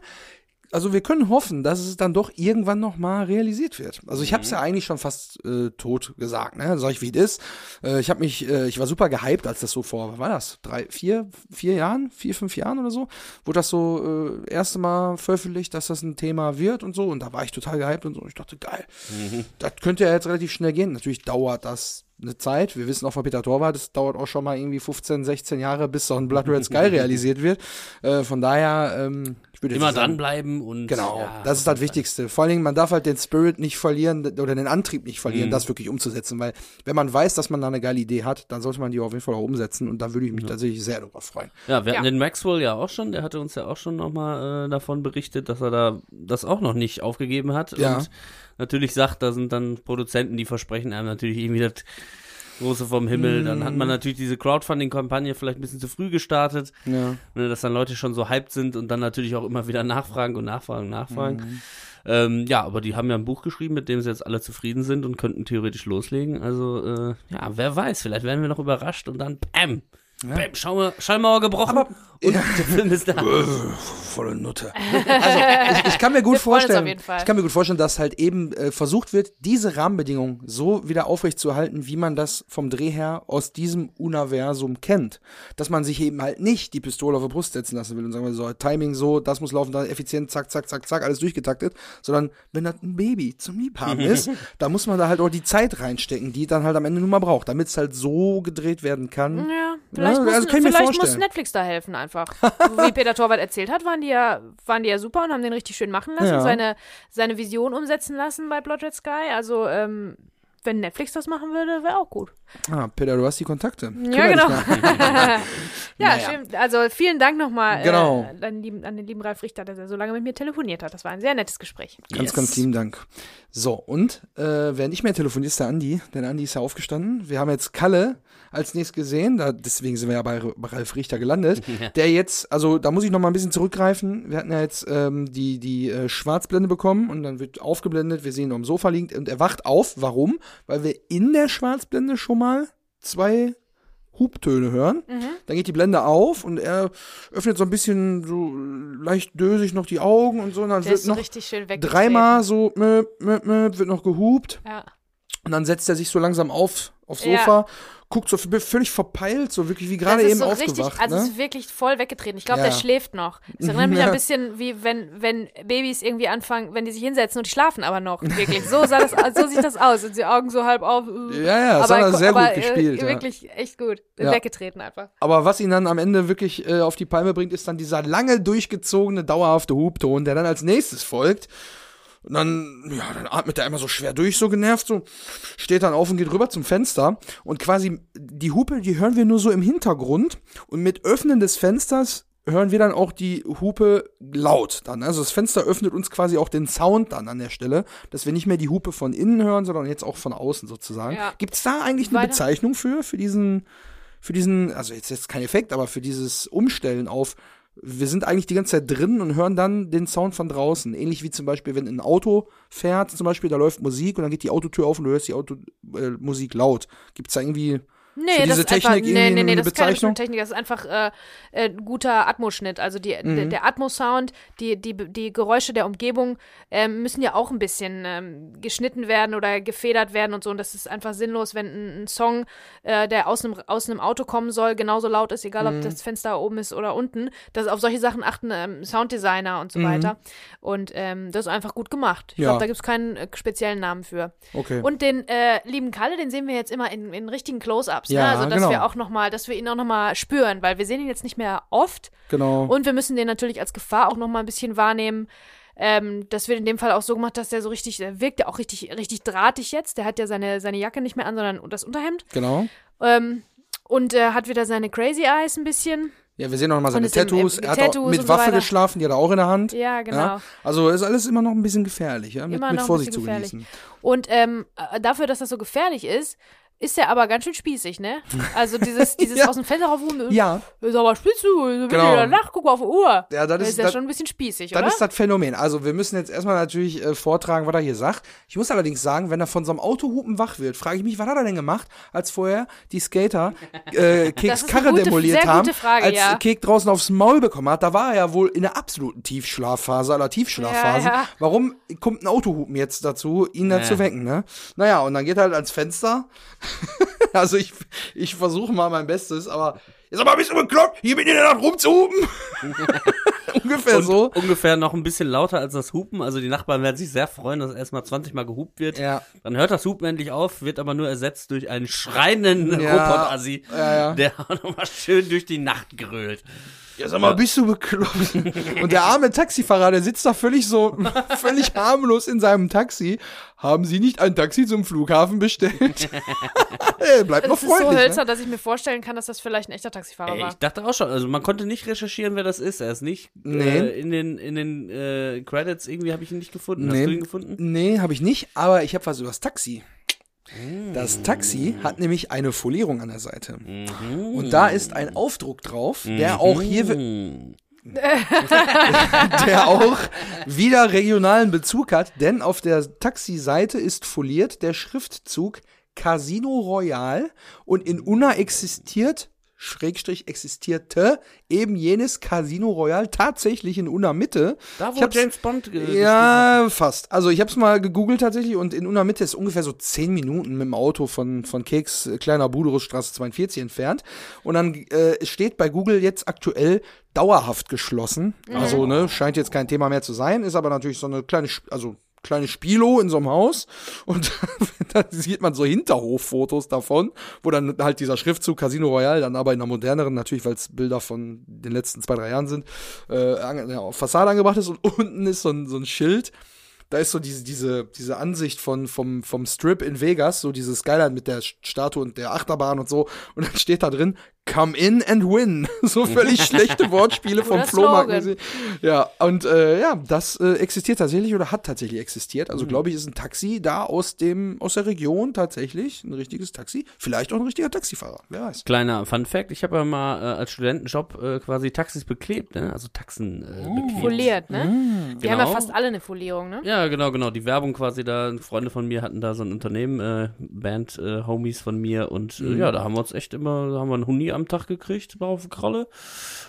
Speaker 1: also wir können hoffen, dass es dann doch irgendwann noch mal realisiert wird. Also ich habe es ja eigentlich schon fast äh, tot gesagt, ne? Sag ich, wie es ist. Äh, ich habe mich, äh, ich war super gehypt, als das so vor, was war das? Drei, vier, vier Jahren, vier, fünf Jahren oder so, wurde das so äh, erste Mal veröffentlicht, dass das ein Thema wird und so. Und da war ich total gehypt und so. Ich dachte, geil, das könnte ja jetzt relativ schnell gehen. Natürlich dauert das eine Zeit. Wir wissen auch von Peter Torwart, es dauert auch schon mal irgendwie 15, 16 Jahre, bis so ein Blood Red Sky realisiert wird. Äh, von daher, ähm,
Speaker 3: Immer dranbleiben und.
Speaker 1: Genau,
Speaker 3: ja,
Speaker 1: das ist das Wichtigste. Vor allen Dingen, man darf halt den Spirit nicht verlieren oder den Antrieb nicht verlieren,
Speaker 3: Mhm.
Speaker 1: das wirklich umzusetzen, weil wenn man weiß, dass man da eine geile Idee hat, dann sollte man die auf jeden Fall auch umsetzen und da würde ich mich tatsächlich sehr darüber freuen.
Speaker 3: Ja, wir hatten
Speaker 2: Ja.
Speaker 3: den Maxwell ja auch schon, der hatte uns ja auch schon nochmal äh, davon berichtet, dass er da das auch noch nicht aufgegeben hat.
Speaker 1: Ja.
Speaker 3: Und natürlich sagt, da sind dann Produzenten, die versprechen einem natürlich irgendwie das Große vom Himmel. Dann hat man
Speaker 1: Mhm.
Speaker 3: natürlich diese Crowdfunding-Kampagne vielleicht ein bisschen zu früh gestartet,
Speaker 1: Ja.
Speaker 3: ne, dass dann Leute schon so hyped sind und dann natürlich auch immer wieder nachfragen und nachfragen und nachfragen.
Speaker 1: Mhm.
Speaker 3: Ähm, ja, aber die haben ja ein Buch geschrieben, mit dem sie jetzt alle zufrieden sind und könnten theoretisch loslegen. Also, äh, ja, wer weiß, vielleicht werden wir noch überrascht und dann bam, bam, Schau, Schallmauer gebrochen
Speaker 1: Aber-
Speaker 3: und der Film ist da.
Speaker 1: Volle Nutte. Also ich, ich kann mir gut vorstellen, ich kann mir gut vorstellen, dass halt eben äh, versucht wird, diese Rahmenbedingungen so wieder aufrechtzuerhalten, wie man das vom Dreh her aus diesem Universum kennt. Dass man sich eben halt nicht die Pistole auf die Brust setzen lassen will und sagen wir so, Timing so, das muss laufen, da effizient, zack, zack, zack, zack, alles durchgetaktet, sondern wenn das ein Baby zum Liebhaben ist, da muss man da halt auch die Zeit reinstecken, die dann halt am Ende nur mal braucht, damit es halt so gedreht werden kann.
Speaker 2: Ja, vielleicht,
Speaker 1: Ja,
Speaker 2: muss,
Speaker 1: also kann ich mir
Speaker 2: vielleicht muss. Netflix da helfen einfach. Wie Peter Torwart erzählt hat, waren die ja, waren die ja super und haben den richtig schön machen lassen
Speaker 1: Ja.
Speaker 2: und seine, seine Vision umsetzen lassen bei Blood Red Sky. Also, ähm, wenn Netflix das machen würde, wäre auch gut.
Speaker 1: Ah, Peter, du hast die Kontakte.
Speaker 2: Ja,
Speaker 1: Kümmer dich
Speaker 2: genau. ja,
Speaker 1: Naja.
Speaker 2: schön. Also vielen Dank nochmal
Speaker 1: Genau.
Speaker 2: äh, an, den lieben, an den lieben Ralf Richter, dass er so lange mit mir telefoniert hat. Das war ein sehr nettes Gespräch.
Speaker 1: Ganz,
Speaker 3: Yes.
Speaker 1: ganz lieben Dank. So, und äh, wer nicht mehr telefoniert, ist der Andi. Denn Andi ist ja aufgestanden. Wir haben jetzt Kalle als nächstes gesehen. Da, deswegen sind wir ja bei, bei Ralf Richter gelandet.
Speaker 3: Ja.
Speaker 1: Der jetzt, also da muss ich noch mal ein bisschen zurückgreifen. Wir hatten ja jetzt ähm, die, die äh, Schwarzblende bekommen und dann wird aufgeblendet. Wir sehen ihn am Sofa liegt und er wacht auf. Warum? Weil wir in der Schwarzblende schon mal zwei Hubtöne hören. Dann geht die Blende auf und er öffnet so ein bisschen so leicht dösig noch die Augen und so. Und dann
Speaker 2: Der
Speaker 1: wird noch
Speaker 2: richtig schön weg.
Speaker 1: dreimal so möp, möp, möp, wird noch gehupt.
Speaker 2: Ja.
Speaker 1: Und dann setzt er sich so langsam auf, aufs
Speaker 2: Ja.
Speaker 1: Sofa, guckt so völlig verpeilt, so wirklich wie gerade
Speaker 2: das
Speaker 1: eben
Speaker 2: so
Speaker 1: aufgewacht.
Speaker 2: richtig, also
Speaker 1: ne?
Speaker 2: ist wirklich voll weggetreten. Ich glaube,
Speaker 1: Ja.
Speaker 2: der schläft noch. Es erinnert mich
Speaker 1: Ja.
Speaker 2: ein bisschen wie wenn, wenn Babys irgendwie anfangen, wenn die sich hinsetzen und die schlafen aber noch. Wirklich. So sah das, so sieht das aus. Und die Augen so halb auf. äh.
Speaker 1: Ja, ja, das hat er sehr
Speaker 2: aber,
Speaker 1: gut gespielt,
Speaker 2: Äh,
Speaker 1: ja.
Speaker 2: Wirklich echt gut. Weggetreten einfach.
Speaker 1: Aber was ihn dann am Ende wirklich äh, auf die Palme bringt, ist dann dieser lange durchgezogene, dauerhafte Hubton, der dann als nächstes folgt. Und dann, ja, dann atmet er immer so schwer durch, so genervt, so, steht dann auf und geht rüber zum Fenster. Und quasi die Hupe, die hören wir nur so im Hintergrund. Und mit Öffnen des Fensters hören wir dann auch die Hupe laut dann. Also das Fenster öffnet uns quasi auch den Sound dann an der Stelle, dass wir nicht mehr die Hupe von innen hören, sondern jetzt auch von außen sozusagen.
Speaker 2: Ja.
Speaker 1: Gibt es da eigentlich eine
Speaker 2: Weiter-
Speaker 1: Bezeichnung für, für diesen, für diesen, also jetzt jetzt kein Effekt, aber für dieses Umstellen auf, wir sind eigentlich die ganze Zeit drin und hören dann den Sound von draußen. Ähnlich wie zum Beispiel, wenn ein Auto fährt, zum Beispiel, da läuft Musik und dann geht die Autotür auf und du hörst die Auto, äh, Musik laut. Gibt es da irgendwie
Speaker 2: Nee, das ist einfach,
Speaker 1: Technik
Speaker 2: nee,
Speaker 1: irgendwie
Speaker 2: nee, nee,
Speaker 1: eine
Speaker 2: das ist keine
Speaker 1: Bezeichnung?
Speaker 2: Technik, das ist einfach äh, äh, ein guter Atmoschnitt. Also die,
Speaker 1: Mhm.
Speaker 2: der, der Atmo-Sound, die, die, die Geräusche der Umgebung ähm, müssen ja auch ein bisschen ähm, geschnitten werden oder gefedert werden und so. Und das ist einfach sinnlos, wenn ein, ein Song, äh, der aus einem, aus einem Auto kommen soll, genauso laut ist, egal
Speaker 1: Mhm.
Speaker 2: ob das Fenster oben ist oder unten. Das, auf solche Sachen achten ähm, Sounddesigner und so weiter. Und ähm, das ist einfach gut gemacht. Ich
Speaker 1: Mhm. Ja.
Speaker 2: glaube, da gibt es keinen äh, speziellen Namen für.
Speaker 1: Okay.
Speaker 2: Und den äh, lieben Kalle, den sehen wir jetzt immer in, in richtigen Close-Ups,
Speaker 1: Ja,
Speaker 2: ne? Also dass
Speaker 1: genau.
Speaker 2: wir auch noch mal, dass wir ihn auch noch mal spüren, weil wir sehen ihn jetzt nicht mehr oft
Speaker 1: genau.
Speaker 2: und wir müssen den natürlich als Gefahr auch noch mal ein bisschen wahrnehmen. Ähm, das wird in dem Fall auch so gemacht, dass der so richtig, der wirkt ja auch richtig, richtig drahtig jetzt. Der hat ja seine, seine Jacke nicht mehr an, sondern das Unterhemd.
Speaker 1: genau.
Speaker 2: Ähm, und äh, hat wieder seine Crazy Eyes ein bisschen.
Speaker 1: Ja, wir sehen auch noch mal seine
Speaker 2: ist im-
Speaker 1: Tattoos.
Speaker 2: im-
Speaker 1: er hat auch
Speaker 2: Tattoos
Speaker 1: mit
Speaker 2: so
Speaker 1: Waffe
Speaker 2: weiter.
Speaker 1: geschlafen, die hat er auch in der Hand.
Speaker 2: Ja, genau.
Speaker 1: Ja? Also ist alles immer noch ein bisschen gefährlich, ja? Mit,
Speaker 2: Immer
Speaker 1: mit Vorsicht
Speaker 2: bisschen
Speaker 1: zu
Speaker 2: gefährlich.
Speaker 1: genießen.
Speaker 2: Und ähm, äh, dafür, dass das so gefährlich ist, ist er aber ganz schön spießig, ne? Also dieses, dieses
Speaker 1: Ja.
Speaker 2: aus dem Fenster raufrufen,
Speaker 1: Ja,
Speaker 2: ist aber spitz du, wenn
Speaker 1: Genau.
Speaker 2: ihr danach guck mal auf die Uhr.
Speaker 1: Ja, das ist-
Speaker 2: ist ja
Speaker 1: das-
Speaker 2: schon ein bisschen spießig,
Speaker 1: das
Speaker 2: oder?
Speaker 1: ist das Phänomen. Also wir müssen jetzt erstmal natürlich äh, vortragen, was er hier sagt. Ich muss allerdings sagen, wenn er von so einem Autohupen wach wird, frage ich mich, was hat er denn gemacht, als vorher die Skater äh, Keks Karre
Speaker 2: gute-
Speaker 1: demoliert
Speaker 2: sehr
Speaker 1: haben,
Speaker 2: gute Frage,
Speaker 1: als
Speaker 2: ja.
Speaker 1: Kek draußen aufs Maul bekommen hat. Da war er ja wohl in der absoluten Tiefschlafphase aller Tiefschlafphasen.
Speaker 2: Ja, ja.
Speaker 1: Warum kommt ein Autohupen jetzt dazu, ihn da
Speaker 3: Ja.
Speaker 1: zu wecken, ne? Naja, und dann geht er halt ans Fenster. also ich, ich versuche mal mein Bestes, aber jetzt aber bist du bekloppt, hier mitten in der Nacht rumzuhupen. Ungefähr
Speaker 3: Und
Speaker 1: so.
Speaker 3: ungefähr noch ein bisschen lauter als das Hupen. Also die Nachbarn werden sich sehr freuen, dass erstmal 20 Mal gehupt wird.
Speaker 1: Ja.
Speaker 3: Dann hört das Hupen endlich auf, wird aber nur ersetzt durch einen schreienden
Speaker 1: Ja.
Speaker 3: Robot-Assi,
Speaker 1: Ja, ja.
Speaker 3: der auch nochmal schön durch die Nacht grölt.
Speaker 1: Ja, sag mal, bist du bekloppt? Und der arme Taxifahrer, der sitzt da völlig so, völlig harmlos in seinem Taxi. Haben Sie nicht ein Taxi zum Flughafen bestellt? Ey, bleibt noch
Speaker 2: das ist so
Speaker 1: freundlich.
Speaker 2: hölzer,
Speaker 1: ne?
Speaker 2: dass ich mir vorstellen kann, dass das vielleicht ein echter Taxifahrer
Speaker 3: Ey,
Speaker 2: war.
Speaker 3: ich dachte auch schon, also man konnte nicht recherchieren, wer das ist. Er ist nicht
Speaker 1: Nee.
Speaker 3: äh, in den in den äh, Credits irgendwie habe ich ihn nicht gefunden. Hast
Speaker 1: Nee.
Speaker 3: du ihn gefunden?
Speaker 1: Nee, habe ich nicht, aber ich habe was über das Taxi. Das Taxi hat nämlich eine Folierung an der Seite.
Speaker 3: Mhm.
Speaker 1: Und da ist ein Aufdruck drauf, der auch hier,
Speaker 3: Mhm.
Speaker 1: der auch wieder regionalen Bezug hat, denn auf der Taxi-Seite ist foliert der Schriftzug Casino Royal und in Unna existiert Schrägstrich existierte eben jenes Casino Royal tatsächlich in Unna Mitte.
Speaker 3: Da wo James Bond
Speaker 1: Ja, fast. Also ich habe es mal gegoogelt tatsächlich und in Unna Mitte ist ungefähr so 10 Minuten mit dem Auto von, von Keks äh, kleiner Buderusstraße 42 entfernt. Und dann äh, steht bei Google jetzt aktuell dauerhaft geschlossen. Also ne, scheint jetzt kein Thema mehr zu sein, ist aber natürlich so eine kleine, also kleine Spilo in so einem Haus und da sieht man so Hinterhoffotos davon, wo dann halt dieser Schriftzug Casino Royale dann aber in einer moderneren, natürlich, weil es Bilder von den letzten zwei, drei Jahren sind, äh, auf Fassade angebracht ist und unten ist so ein, so ein Schild, da ist so diese, diese, diese Ansicht von, vom, vom Strip in Vegas, so dieses Skyline mit der Statue und der Achterbahn und so. Und dann steht da drin, come in and win. So völlig schlechte Wortspiele vom Flohmarkt. Ja, und äh, ja, das äh, existiert tatsächlich oder hat tatsächlich existiert.
Speaker 3: Mhm.
Speaker 1: Also glaube ich, ist ein Taxi da aus dem, aus der Region tatsächlich, ein richtiges Taxi. Vielleicht auch ein richtiger Taxifahrer, wer weiß.
Speaker 3: Kleiner Fun Fact, ich habe ja mal äh, als Studentenjob äh, quasi Taxis beklebt, ne? also Taxen äh,
Speaker 1: Oh.
Speaker 3: beklebt.
Speaker 2: Foliert, ne? Die haben ja
Speaker 3: genau.
Speaker 2: fast alle eine Folierung, ne?
Speaker 3: Ja, genau, genau. Die Werbung quasi da. Freunde von mir hatten da so ein Unternehmen, äh, Band, äh, Homies von mir und äh,
Speaker 1: Mhm.
Speaker 3: ja, da haben wir uns echt immer, da haben wir einen Huni am Tag gekriegt, auf Kralle.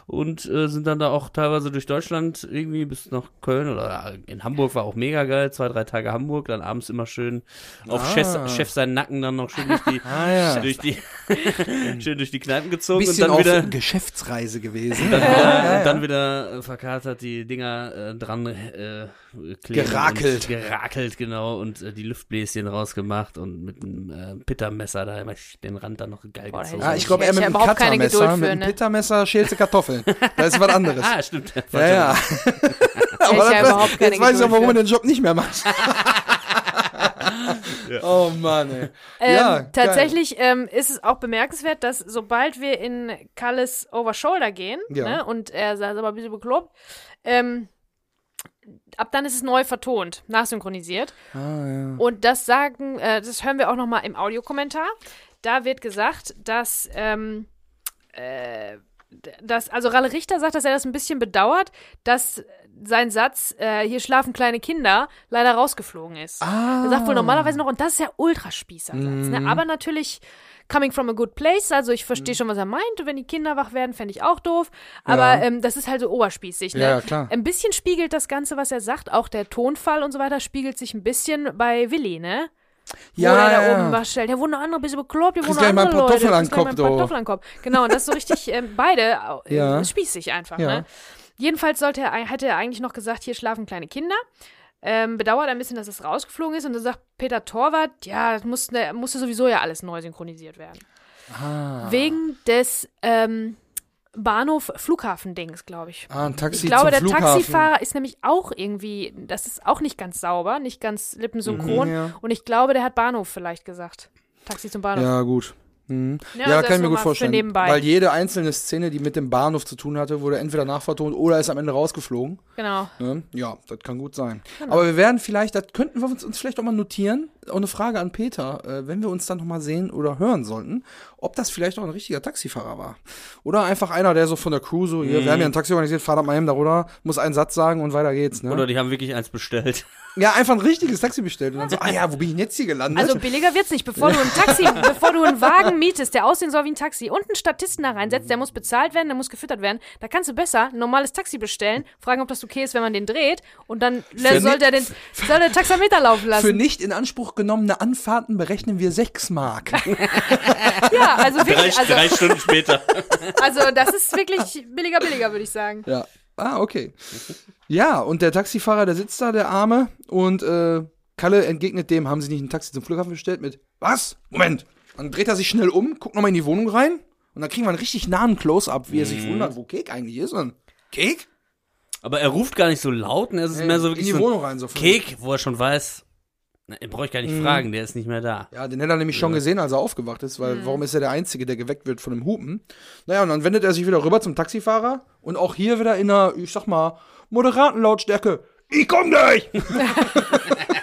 Speaker 3: Und äh, sind dann da auch teilweise durch Deutschland irgendwie bis nach Köln oder in Hamburg war auch mega geil. Zwei, drei Tage Hamburg, dann abends immer schön auf
Speaker 1: Ah.
Speaker 3: Chef, Chef seinen Nacken dann noch schön durch die,
Speaker 1: Ah, ja.
Speaker 3: durch die, schön durch die Kneipen gezogen und
Speaker 1: Bisschen
Speaker 3: dann
Speaker 1: auf
Speaker 3: wieder,
Speaker 1: Geschäftsreise gewesen.
Speaker 3: dann,
Speaker 1: Ja, ja, ja.
Speaker 3: dann wieder verkatert die Dinger äh, dran äh,
Speaker 1: Gerakelt.
Speaker 3: Und gerakelt, genau, und äh, die Luftbläschen rausgemacht und mit einem äh, Pittermesser da immer den Rand dann noch geil
Speaker 2: Boah,
Speaker 3: gezogen.
Speaker 1: Ah, ich glaube eher mit
Speaker 2: hätte überhaupt keine. Geduld für,
Speaker 1: mit einem
Speaker 2: ne?
Speaker 1: Pittermesser schälst du Kartoffeln. Das ist was anderes.
Speaker 3: ah, stimmt.
Speaker 1: ja, ja. Aber
Speaker 2: ja
Speaker 1: das, jetzt weiß ich auch, warum er den Job nicht mehr macht. Oh Mann, ey.
Speaker 2: Ähm,
Speaker 1: Ja,
Speaker 2: tatsächlich ähm, ist es auch bemerkenswert, dass sobald wir in Kalles Over Shoulder gehen,
Speaker 1: Ja.
Speaker 2: ne, und er sagt aber ein bisschen bekloppt, ähm, ab dann ist es neu vertont, nachsynchronisiert.
Speaker 1: Ah, ja.
Speaker 2: Und das sagen, äh, das hören wir auch nochmal im Audiokommentar. Da wird gesagt, dass, ähm, äh, dass, also Ralle Richter sagt, dass er das ein bisschen bedauert, dass sein Satz, äh, hier schlafen kleine Kinder, leider rausgeflogen ist.
Speaker 1: Ah.
Speaker 2: Er sagt wohl normalerweise noch, und das ist ja Ultraspießersatz,
Speaker 1: Mhm.
Speaker 2: ne? aber natürlich coming from a good place, also ich verstehe schon, was er meint, wenn die Kinder wach werden, fände ich auch doof, aber
Speaker 1: Ja.
Speaker 2: ähm, das ist halt so oberspießig. Ne?
Speaker 1: Ja, klar.
Speaker 2: Ein bisschen spiegelt das Ganze, was er sagt, auch der Tonfall und so weiter, spiegelt sich ein bisschen bei Willi, ne?
Speaker 1: Ja,
Speaker 2: wo er da oben was stellt. Der wurde noch andere ein bisschen bekloppt,
Speaker 1: Kriegst
Speaker 2: wohnen noch andere Leute.
Speaker 1: Kartoffeln an Kopf,
Speaker 2: paar
Speaker 1: du.
Speaker 2: Kartoffeln an Kopf. Genau, und das ist so richtig, ähm, beide äh,
Speaker 1: Ja.
Speaker 2: spießig einfach,
Speaker 1: Ja.
Speaker 2: ne? Jedenfalls sollte er, hätte er eigentlich noch gesagt, hier schlafen kleine Kinder. Ähm, bedauert ein bisschen, dass es rausgeflogen ist. Und dann sagt Peter Torwart, ja, das musste, musste sowieso ja alles neu synchronisiert werden.
Speaker 1: Ah.
Speaker 2: Wegen des ähm, Bahnhof-Flughafen-Dings, glaube ich.
Speaker 1: Ah, ein Taxi
Speaker 2: Ich glaube, der
Speaker 1: Flughafen.
Speaker 2: Taxifahrer ist nämlich auch irgendwie, das ist auch nicht ganz sauber, nicht ganz lippensynchron.
Speaker 1: Mhm, ja.
Speaker 2: Und ich glaube, der hat Bahnhof vielleicht gesagt. Taxi zum Bahnhof.
Speaker 1: Ja, gut. Mhm.
Speaker 2: Ja,
Speaker 1: Ja,
Speaker 2: also
Speaker 1: kann ich mir gut vorstellen. Weil jede einzelne Szene, die mit dem Bahnhof zu tun hatte, wurde entweder nachvertont oder ist am Ende rausgeflogen.
Speaker 2: Genau.
Speaker 1: Ne? Ja, das kann gut sein. Aber wir werden vielleicht, das könnten wir uns, uns vielleicht auch mal notieren. Auch eine Frage an Peter, äh, wenn wir uns dann noch mal sehen oder hören sollten, ob das vielleicht auch ein richtiger Taxifahrer war. Oder einfach einer, der so von der Crew so, hier, wir haben ja ein Taxi organisiert, fahr da mal eben da runter, muss einen Satz sagen und weiter geht's. Ne?
Speaker 3: Oder die haben wirklich eins bestellt.
Speaker 1: ja, einfach ein richtiges Taxi bestellt und dann so, ah ja, wo bin ich denn jetzt hier gelandet?
Speaker 2: Also billiger wird's nicht. Bevor du ein Taxi, bevor du einen Wagen mietest, der aussehen soll wie ein Taxi und einen Statisten da reinsetzt, der muss bezahlt werden, der muss gefüttert werden, da kannst du besser ein normales Taxi bestellen, fragen, ob das okay ist, wenn man den dreht und dann
Speaker 1: Für
Speaker 2: soll der den soll der Taxameter laufen
Speaker 1: Für
Speaker 2: lassen.
Speaker 1: nicht in Anspruch genommene Anfahrten berechnen wir 6 Mark.
Speaker 2: Ja, also
Speaker 3: Drei,
Speaker 2: wirklich, also,
Speaker 3: drei Stunden später.
Speaker 2: also das ist wirklich billiger, billiger, würde ich sagen.
Speaker 1: Ja. Ah, okay. Ja, und der Taxifahrer, der sitzt da, der Arme, und äh, Kalle entgegnet dem, haben sie nicht ein Taxi zum Flughafen bestellt mit, was? Moment. Dann dreht er sich schnell um, guckt nochmal in die Wohnung rein, und dann kriegen wir einen richtig nahen Close-Up, wie er sich wundert, wo Kek eigentlich ist. Und Kek?
Speaker 3: Aber er ruft gar nicht so laut, ne? Es ist mehr so
Speaker 1: in
Speaker 3: wirklich
Speaker 1: die
Speaker 3: so
Speaker 1: Wohnung rein. So
Speaker 3: Kek, wo er schon weiß, na, den brauche ich gar nicht fragen, der ist nicht mehr da.
Speaker 1: Ja, den hätte er nämlich schon gesehen, als er aufgewacht ist, weil warum ist er der Einzige, der geweckt wird von dem Hupen? Naja, und dann wendet er sich wieder rüber zum Taxifahrer und auch hier wieder in einer, ich sag mal, moderaten Lautstärke. Ich komm gleich!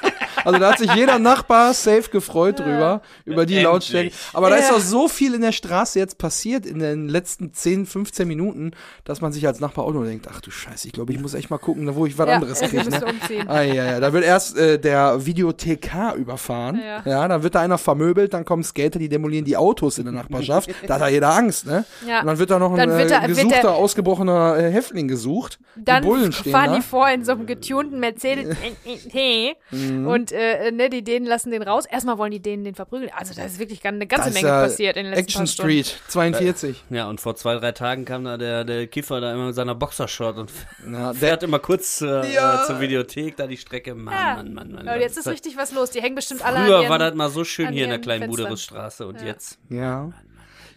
Speaker 1: Also da hat sich jeder Nachbar safe gefreut drüber, über die. Lautstärke. Aber da ist auch so viel in der Straße jetzt passiert in den letzten 10, 15 Minuten, dass man sich als Nachbar auch nur denkt, ach du Scheiße, ich glaube, ich muss echt mal gucken, wo ich was anderes kriege. Ne? Ah, ja, ja. Da wird erst äh, der Videothekar überfahren.
Speaker 2: Ja.
Speaker 1: Ja. dann wird da einer vermöbelt, dann kommen Skater, die demolieren die Autos in der Nachbarschaft. da hat da jeder Angst, ne?
Speaker 2: Ja.
Speaker 1: Und dann wird da noch ein äh,
Speaker 2: da-
Speaker 1: gesuchter,
Speaker 2: der-
Speaker 1: ausgebrochener äh, Häftling gesucht.
Speaker 2: Dann
Speaker 1: die Bullen stehen
Speaker 2: fahren
Speaker 1: da.
Speaker 2: die vor in so einem getunten Mercedes und äh, ne, die Dänen lassen den raus. Erstmal wollen die Dänen den verprügeln. Also da ist wirklich eine ganze
Speaker 1: Das
Speaker 2: Menge
Speaker 1: ja
Speaker 2: passiert in den letzten
Speaker 1: Action
Speaker 2: paar Stunden.
Speaker 1: Street, 42.
Speaker 3: Ja, und vor zwei, drei Tagen kam da der, der Kiffer da immer mit seiner Boxershort und
Speaker 1: Ja, der,
Speaker 3: fährt immer kurz zur,
Speaker 1: Ja.
Speaker 3: äh, zur Videothek, da die Strecke. Mann,
Speaker 2: Ja.
Speaker 3: Mann, Mann, Mann.
Speaker 2: Und jetzt ist richtig was los. Die hängen bestimmt alle an
Speaker 3: Früher war das mal so schön hier in der kleinen. Buderusstraße und jetzt.
Speaker 1: ja.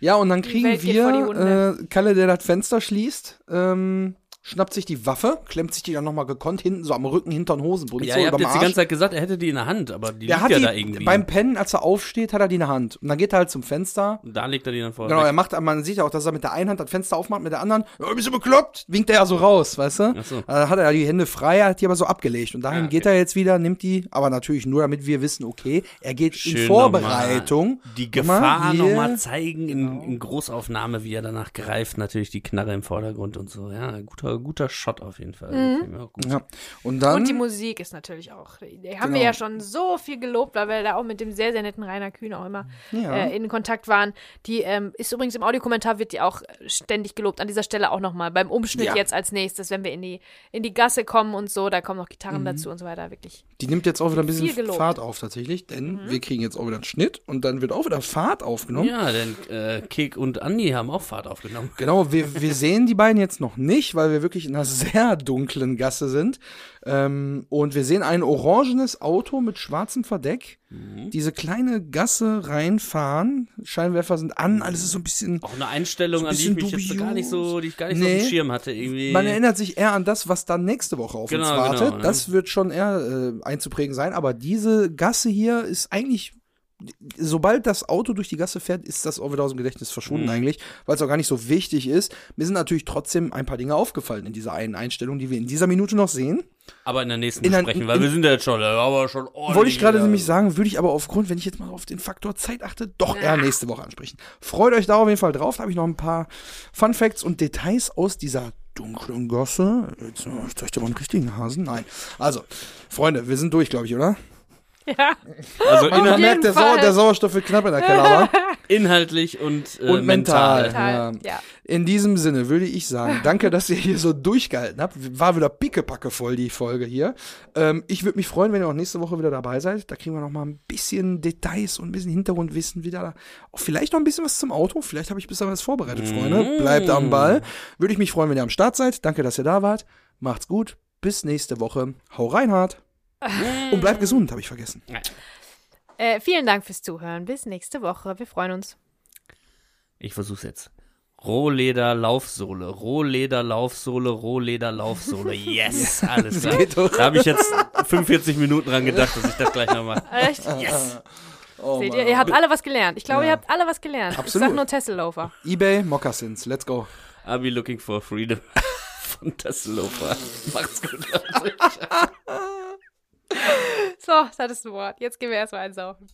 Speaker 1: Ja, und dann kriegen wir, äh, Kalle, der das Fenster schließt, ähm, schnappt sich die Waffe, klemmt sich die dann nochmal gekonnt hinten so am Rücken, hintern Hosenbund,
Speaker 3: Ja,
Speaker 1: so
Speaker 3: ihr habt jetzt die
Speaker 1: Arsch.
Speaker 3: ganze Zeit gesagt, er hätte die in der Hand, aber die
Speaker 1: Der
Speaker 3: liegt
Speaker 1: hat
Speaker 3: ja
Speaker 1: die,
Speaker 3: da irgendwie.
Speaker 1: beim Pennen, als er aufsteht, hat er die in der Hand. Und dann geht er halt zum Fenster.
Speaker 3: da legt er die dann vor.
Speaker 1: Genau, er macht, man sieht ja auch, dass er mit der einen Hand das Fenster aufmacht, mit der anderen, oh, bist du bekloppt? Winkt er ja so raus, weißt du?
Speaker 3: Ach so.
Speaker 1: Da hat er ja die Hände frei, hat die aber so abgelegt. Und dahin
Speaker 3: Ah, okay.
Speaker 1: geht er jetzt wieder, nimmt die, aber natürlich nur, damit wir wissen, okay, er geht in
Speaker 3: Schön
Speaker 1: Vorbereitung.
Speaker 3: Noch die Gefahr nochmal zeigen in, in Großaufnahme, wie er danach greift. Natürlich die Knarre im Vordergrund und so. Ja, guter, guter Shot auf jeden Fall.
Speaker 2: Mhm.
Speaker 1: Ja. Und dann.
Speaker 2: Und die Musik ist natürlich auch. Die haben wir
Speaker 1: Genau.
Speaker 2: ja schon so viel gelobt, weil wir da auch mit dem sehr, sehr netten Rainer Kühn auch immer
Speaker 1: Ja.
Speaker 2: äh, in Kontakt waren. Die ähm, ist übrigens im Audiokommentar, wird die auch ständig gelobt. An dieser Stelle auch nochmal. Beim Umschnitt
Speaker 1: Ja.
Speaker 2: jetzt als nächstes, wenn wir in die, in die Gasse kommen und so, da kommen noch
Speaker 1: Mhm.
Speaker 2: Gitarren dazu und so weiter. Wirklich.
Speaker 1: Die nimmt jetzt auch wieder ein bisschen. Fahrt auf tatsächlich, denn
Speaker 2: Mhm.
Speaker 1: wir kriegen jetzt auch wieder einen Schnitt und dann wird auch wieder Fahrt aufgenommen.
Speaker 3: Ja, denn äh, Kek und Andi haben auch Fahrt aufgenommen.
Speaker 1: Genau, wir, wir sehen die beiden jetzt noch nicht, weil wir wirklich in einer sehr dunklen Gasse sind. Ähm, und wir sehen ein orangenes Auto mit schwarzem Verdeck.
Speaker 3: Mhm.
Speaker 1: Diese kleine Gasse reinfahren. Scheinwerfer sind an, alles ist so ein bisschen.
Speaker 3: Auch eine Einstellung,
Speaker 1: So ein
Speaker 3: an die ich mich
Speaker 1: bisschen
Speaker 3: jetzt gar nicht so, die ich gar nicht so
Speaker 1: Nee.
Speaker 3: auf dem Schirm hatte. Irgendwie.
Speaker 1: Man erinnert sich eher an das, was dann nächste Woche auf uns
Speaker 3: Genau,
Speaker 1: wartet.
Speaker 3: genau, ne?
Speaker 1: Das wird schon eher äh, einzuprägen sein. Aber diese Gasse hier ist eigentlich, sobald das Auto durch die Gasse fährt, ist das auch wieder aus dem Gedächtnis verschwunden
Speaker 3: Mhm.
Speaker 1: eigentlich, weil es auch gar nicht so wichtig ist. Mir sind natürlich trotzdem ein paar Dinge aufgefallen in dieser einen Einstellung, die wir in dieser Minute noch sehen.
Speaker 3: aber in der nächsten
Speaker 1: In
Speaker 3: besprechen, weil
Speaker 1: in-
Speaker 3: wir sind ja jetzt schon, äh, aber schon ordentlich.
Speaker 1: Wollte ich gerade nämlich sagen, würde ich aber aufgrund, wenn ich jetzt mal auf den Faktor Zeit achte, doch eher nächste Woche ansprechen. Freut euch da auf jeden Fall drauf. Da habe ich noch ein paar Fun Facts und Details aus dieser dunklen Gosse. Jetzt äh, zeig ich dir mal einen richtigen Hasen. Nein. Also, Freunde, wir sind durch, glaube ich, oder?
Speaker 2: Ja.
Speaker 3: Also
Speaker 1: Man
Speaker 3: inhal
Speaker 1: merkt, der. Sau der Sauerstoff wird knapp in der Keller, wa?
Speaker 3: inhaltlich und, äh,
Speaker 1: Und mental.
Speaker 3: mental.
Speaker 2: Total. Ja.
Speaker 1: In diesem Sinne würde ich sagen, danke, dass ihr hier so durchgehalten habt. War wieder pickepacke voll die Folge hier. Ähm, ich würde mich freuen, wenn ihr auch nächste Woche wieder dabei seid. Da kriegen wir noch mal ein bisschen Details und ein bisschen Hintergrundwissen wieder. Auch vielleicht noch ein bisschen was zum Auto. Vielleicht habe ich bis dahin was vorbereitet, Freunde. Bleibt am Ball. Würde ich mich freuen, wenn ihr am Start seid. Danke, dass ihr da wart. Macht's gut. Bis nächste Woche. Hau rein hart. Und bleibt gesund, habe ich vergessen.
Speaker 2: Äh, vielen Dank fürs Zuhören. Bis nächste Woche. Wir freuen uns.
Speaker 3: Ich versuch's jetzt. Rohleder Laufsohle, Rohleder Laufsohle, Rohleder Laufsohle. Yes, alles klar. Da habe ich jetzt 45 Minuten dran gedacht, dass ich das gleich noch mache.
Speaker 2: Echt?
Speaker 3: Yes.
Speaker 1: Oh,
Speaker 2: Seht ihr, ihr habt alle was gelernt. Ich glaube,
Speaker 1: Ja.
Speaker 2: ihr habt alle was gelernt.
Speaker 1: Absolut.
Speaker 2: Ich sag nur Tessellofer.
Speaker 1: Ebay, Moccasins. Let's go.
Speaker 3: I'll be looking for freedom. Von Tasselofer. Macht's gut. Leute.
Speaker 2: So, das ist ein Wort. Jetzt gehen wir erstmal einsaufen.